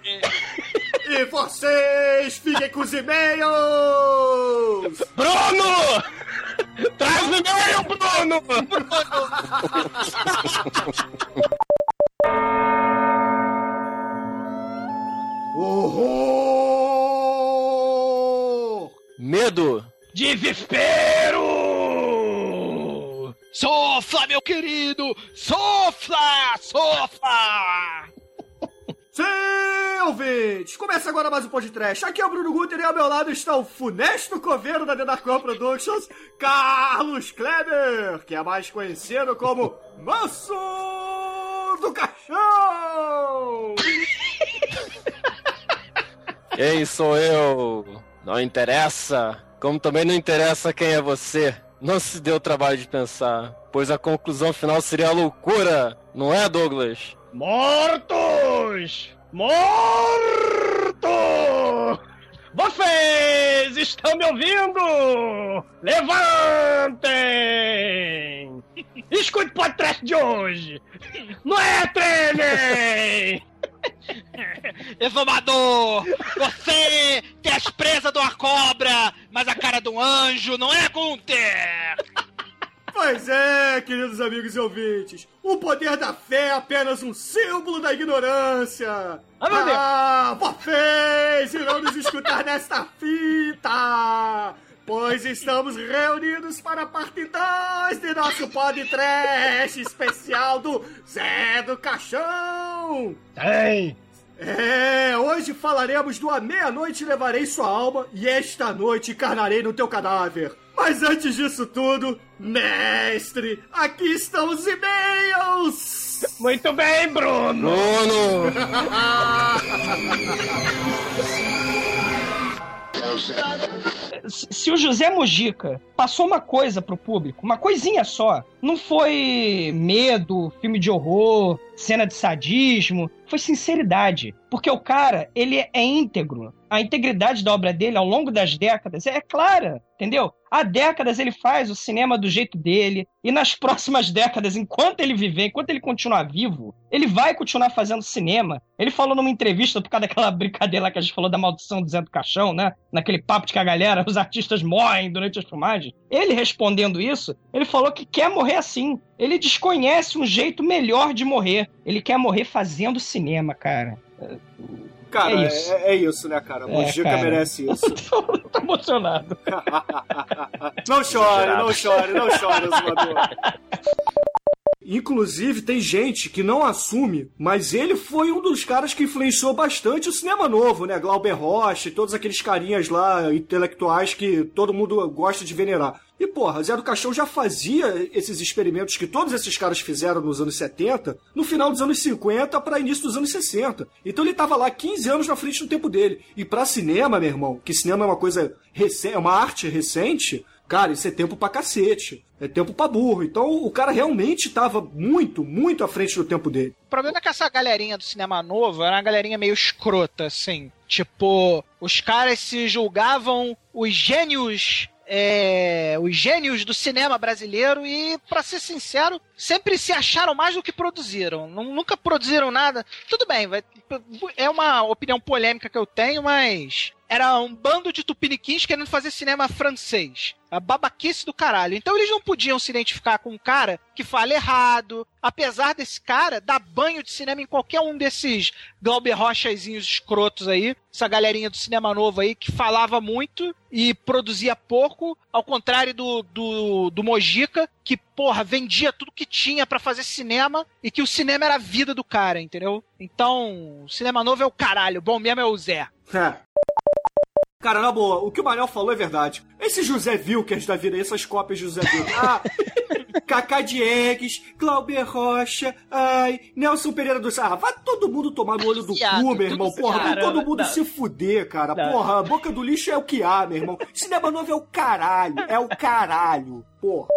E vocês fiquem com os e-mails! Bruno! Traz o e-mail, Bruno! Horror! Medo! Desespero! Sofla, meu querido! Sofla! Sofla! Sim, ouvintes! Começa agora mais um podcast. Aqui é o Bruno Guter e ao meu lado está o funesto coveiro da The Dark One Productions, Carlos Kleber, que é mais conhecido como Manso do Caixão! Quem sou eu? Não interessa. Como também não interessa quem é você. Não se deu o trabalho de pensar, pois a conclusão final seria a loucura, não é, Douglas? Mortos! Mortos! Vocês estão me ouvindo? Levantem! Escute o podcast de hoje! Não é, Trenem? Exumador! Você tem as presas de uma cobra, mas a cara de um anjo, não é, Gunther? Pois é, queridos amigos e ouvintes, o poder da fé é apenas um símbolo da ignorância. Ah, meu Deus. Ah, vocês irão nos escutar nesta fita, pois estamos reunidos para a parte 2 de nosso podcast especial do Zé do Caixão. Tem! É, hoje falaremos do A Meia-Noite Levarei Sua Alma e esta noite encarnarei no teu cadáver. Mas antes disso tudo, mestre, aqui estão os e-mails! Muito bem, Bruno! Bruno! Se o José Mojica passou uma coisa pro público, uma coisinha só, não foi medo, filme de horror, cena de sadismo, foi sinceridade. Porque o cara, ele é íntegro. A integridade da obra dele ao longo das décadas é clara, entendeu? Há décadas ele faz o cinema do jeito dele, e nas próximas décadas, enquanto ele viver, enquanto ele continuar vivo, ele vai continuar fazendo cinema. Ele falou numa entrevista, por causa daquela brincadeira lá que a gente falou da maldição do Zé do Caixão, né? Naquele papo de que a galera, os artistas morrem durante as filmagens. Ele respondendo isso, ele falou que quer morrer assim. Ele desconhece um jeito melhor de morrer. Ele quer morrer fazendo cinema, cara. Cara, É é isso. é, é isso né, cara? É, Mojica cara. merece isso. Tô emocionado. Não chore, não chore, não chore, Zumador. Inclusive, tem gente que não assume, mas ele foi um dos caras que influenciou bastante o cinema novo, né? Glauber Rocha e todos aqueles carinhas lá, intelectuais que todo mundo gosta de venerar. E, porra, Zé do Caixão já fazia esses experimentos que todos esses caras fizeram nos anos 70, no final dos anos 50 para início dos anos 60. Então ele tava lá 15 anos na frente do tempo dele. E pra cinema, meu irmão, que cinema é uma coisa recente, é uma arte recente, cara, isso é tempo pra cacete. É tempo pra burro. Então o cara realmente tava muito, muito à frente do tempo dele. O problema é que essa galerinha do cinema novo era uma galerinha meio escrota, assim. Tipo, os caras se julgavam os gênios. é, os gênios do cinema brasileiro e, pra ser sincero, sempre se acharam mais do que produziram. Nu- Nunca produziram nada. Tudo bem, vai- é uma opinião polêmica que eu tenho, mas era um bando de tupiniquins querendo fazer cinema francês. A babaquice do caralho. Então eles não podiam se identificar com um cara que fala errado. Apesar desse cara dar banho de cinema em qualquer um desses Glauber Rochazinhos escrotos aí. Essa galerinha do cinema novo aí que falava muito e produzia pouco. Ao contrário do, do, do Mojica, que, porra, vendia tudo que tinha pra fazer cinema e que o cinema era a vida do cara, entendeu? Então, cinema novo é o caralho. Bom mesmo é o Zé. Cara, na boa, o que o Manel falou é verdade. Esse José Wilkers da vida, essas cópias de José Wilkers. Ah, Cacá Diegues, Glauber Rocha, ai, Nelson Pereira do Sarra. Vai todo mundo tomar no olho do cu, meu irmão. Porra, vai todo mundo não. se fuder, cara. Não. Porra, a boca do lixo é o que há, meu irmão. Cinema novo é o caralho. É o caralho. Porra.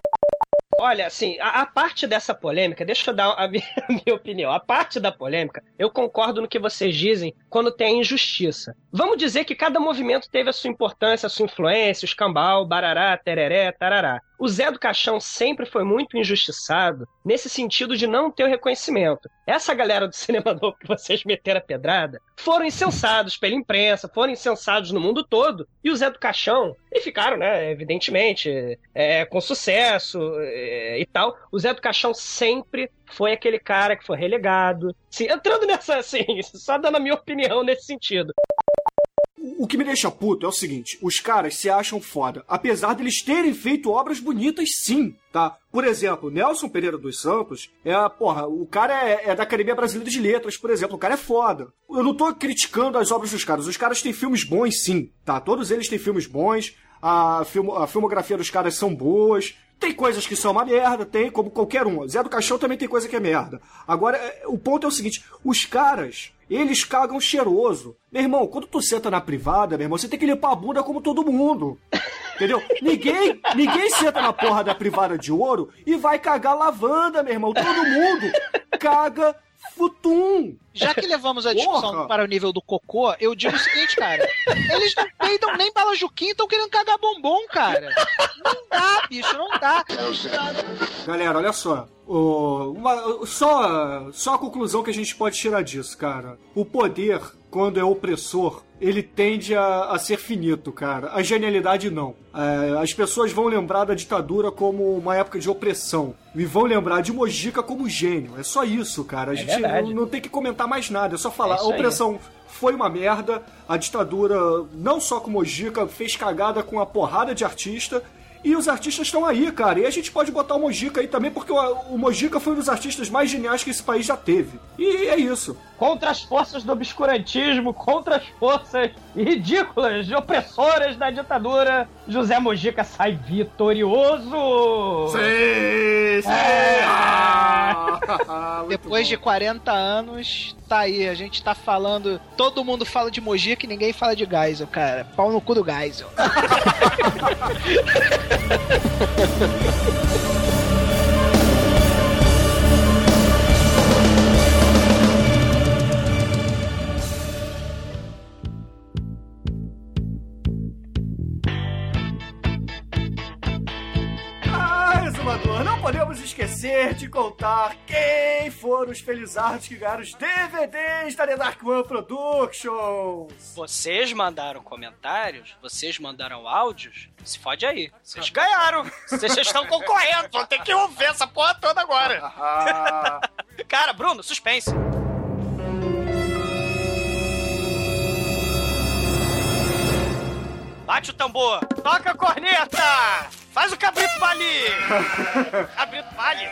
Olha, assim, a, a parte dessa polêmica, deixa eu dar a minha, a minha opinião. A parte da polêmica, eu concordo no que vocês dizem quando tem injustiça. Vamos dizer que cada movimento teve a sua importância, a sua influência, o escambau, barará, tereré, tarará. O Zé do Caixão sempre foi muito injustiçado nesse sentido de não ter o reconhecimento. Essa galera do cinema novo que vocês meteram a pedrada foram incensados pela imprensa, foram incensados no mundo todo. E o Zé do Caixão, e ficaram, né, evidentemente, é, com sucesso é, e tal. O Zé do Caixão sempre foi aquele cara que foi relegado. Sim, entrando nessa, assim, só dando a minha opinião nesse sentido. O que me deixa puto é o seguinte: os caras se acham foda, apesar deles terem feito obras bonitas, sim, tá? Por exemplo, Nelson Pereira dos Santos é, porra, o cara é, é da Academia Brasileira de Letras, por exemplo, o cara é foda. Eu não tô criticando as obras dos caras, os caras têm filmes bons, sim, tá? Todos eles têm filmes bons, a, a filmografia dos caras são boas. Tem coisas que são uma merda, tem, como qualquer um. Zé do Caixão também tem coisa que é merda. Agora, é, o ponto é o seguinte: os caras, eles cagam cheiroso. Meu irmão, quando tu senta na privada, meu irmão, você tem que limpar a bunda como todo mundo. Entendeu? Ninguém, ninguém senta na porra da privada de ouro e vai cagar lavanda, meu irmão. Todo mundo caga futum. Já que levamos a discussão Porra. para o nível do cocô, eu digo o seguinte, cara. Eles não peidam nem bala juquinha, estão querendo cagar bombom, cara. Não dá, bicho, não dá. Galera, olha só. Uma- só, só a conclusão que a gente pode tirar disso, cara. O poder, quando é opressor, ele tende a, a ser finito, cara. A genialidade não. É, as pessoas vão lembrar da ditadura como uma época de opressão. E vão lembrar de Mojica como gênio. É só isso, cara. A É gente não, não tem que comentar mais nada. É só falar. É a aí. opressão foi uma merda. A ditadura, não só com Mojica, fez cagada com a porrada de artista. E os artistas estão aí, cara. E a gente pode botar o Mojica aí também, porque o, o Mojica foi um dos artistas mais geniais que esse país já teve. E é isso. Contra as forças do obscurantismo, contra as forças ridículas, opressoras da ditadura, José Mojica sai vitorioso! Sim, sim! É. Ah, Depois bom. de 40 anos, tá aí. A gente tá falando. Todo mundo fala de Mojica e ninguém fala de Geisel, cara. Pau no cu do Geisel. podemos esquecer de contar quem foram os felizardos que ganharam os DVDs da The Dark One Productions. Vocês mandaram comentários, vocês mandaram áudios, se fode aí. Vocês ganharam. Vocês estão concorrendo, vão ter que ouvir essa porra toda agora. Ah, Cara, Bruno, suspense. Bate o tambor, toca a corneta, faz o cabrito balir. cabrito balir.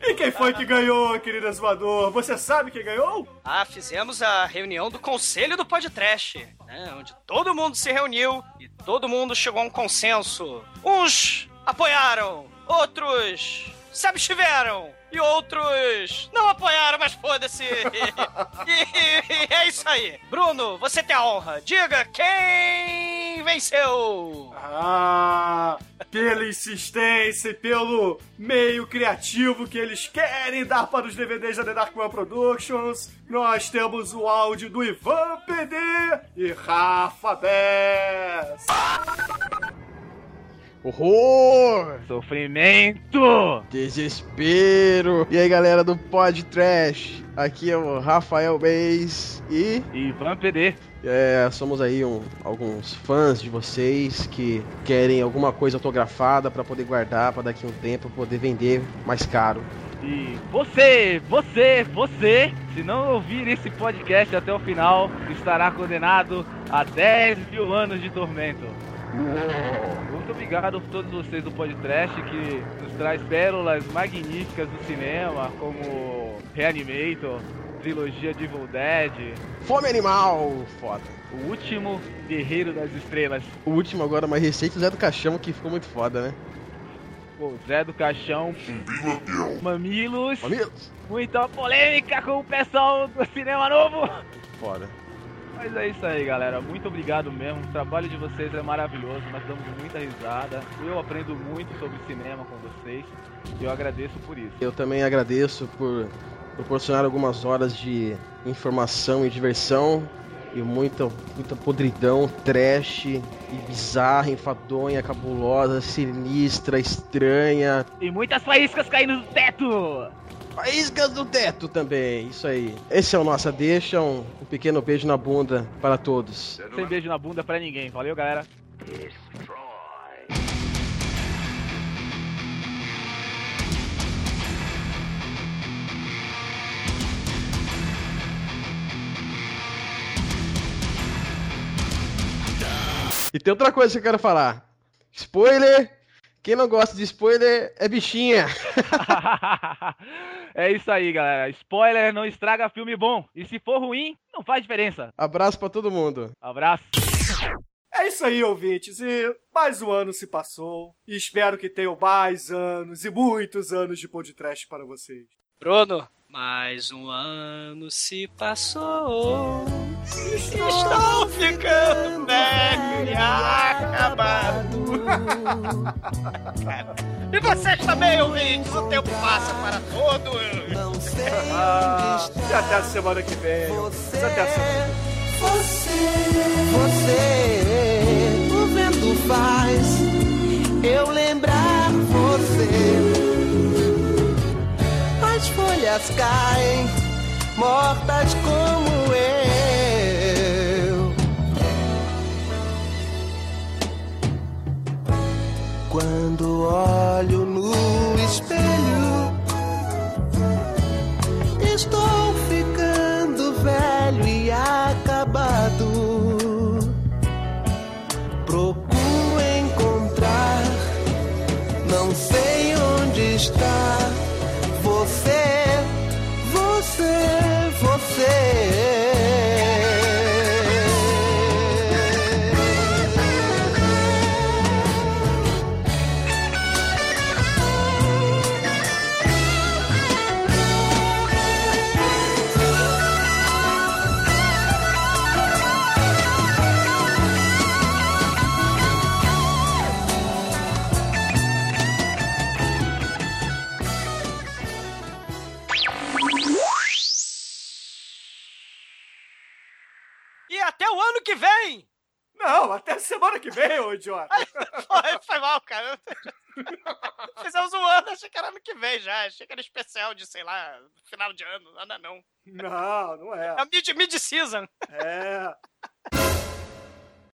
E quem foi que ganhou, querido Exumador? Você sabe quem ganhou? Ah, fizemos a reunião do Conselho do Podcast, né, onde todo mundo se reuniu e todo mundo chegou a um consenso. Uns apoiaram, outros se abstiveram e outros não apoiaram, mas foda-se. e, e é isso aí. Bruno, você tem a honra. Diga quem venceu. Ah, pela insistência e pelo meio criativo que eles querem dar para os DVDs da The Dark One Productions, nós temos o áudio do Ivan PD e Rafa Bess. Horror! Sofrimento! Desespero! E aí, galera do Pod Trash? Aqui é o Rafael Beis e. Ivan PD. É, somos aí um- alguns fãs de vocês que querem alguma coisa autografada pra poder guardar pra daqui a um tempo poder vender mais caro. E você, você, você, se não ouvir esse podcast até o final, estará condenado a 10 mil anos de tormento. Muito obrigado por todos vocês do podcast que nos traz pérolas magníficas do cinema, como Reanimator, trilogia de Evil Dead, Fome Animal! Foda. O Último Guerreiro das Estrelas. O último agora mais recente, o Zé do Caixão, que ficou muito foda, né? O Zé do Caixão, Mamilos, Mamilos. muita polêmica com o pessoal do Cinema Novo. Foda. Mas é isso aí, galera. Muito obrigado mesmo. O trabalho de vocês é maravilhoso. Nós damos muita risada. Eu aprendo muito sobre cinema com vocês. E eu agradeço por isso. Eu também agradeço por proporcionar algumas horas de informação e diversão e muita, muita podridão, trash e bizarra, enfadonha, cabulosa, sinistra, estranha. E muitas faíscas caindo do teto! Faíscas do teto também, isso aí. Esse é o Nossa Deixa, um, um pequeno beijo na bunda para todos. Sem beijo na bunda pra ninguém. Valeu, galera. E tem outra coisa que eu quero falar. Spoiler! Quem não gosta de spoiler é bichinha. é isso aí, galera. Spoiler não estraga filme bom. E se for ruim, não faz diferença. Abraço pra todo mundo. Abraço. É isso aí, ouvintes. E mais um ano se passou. E espero que tenham mais anos e muitos anos de podcast para vocês. Bruno, mais um ano se passou. Estou ficando velho e acabado. e vocês também, ouvintes, o tempo passa para todos. Ah, e até a semana que vem. Até a semana. Você, você, o vento faz eu lembrar você. As folhas caem, mortas como eu. Quando olho no espelho, estou ficando velho ano que vem! Não, até semana que vem, ô idiota. Foi, foi mal, cara. Fizemos um ano, achei que era ano que vem já. Achei que era especial de, sei lá, final de ano. Nada não. Não, não é. É mid- mid-season. É.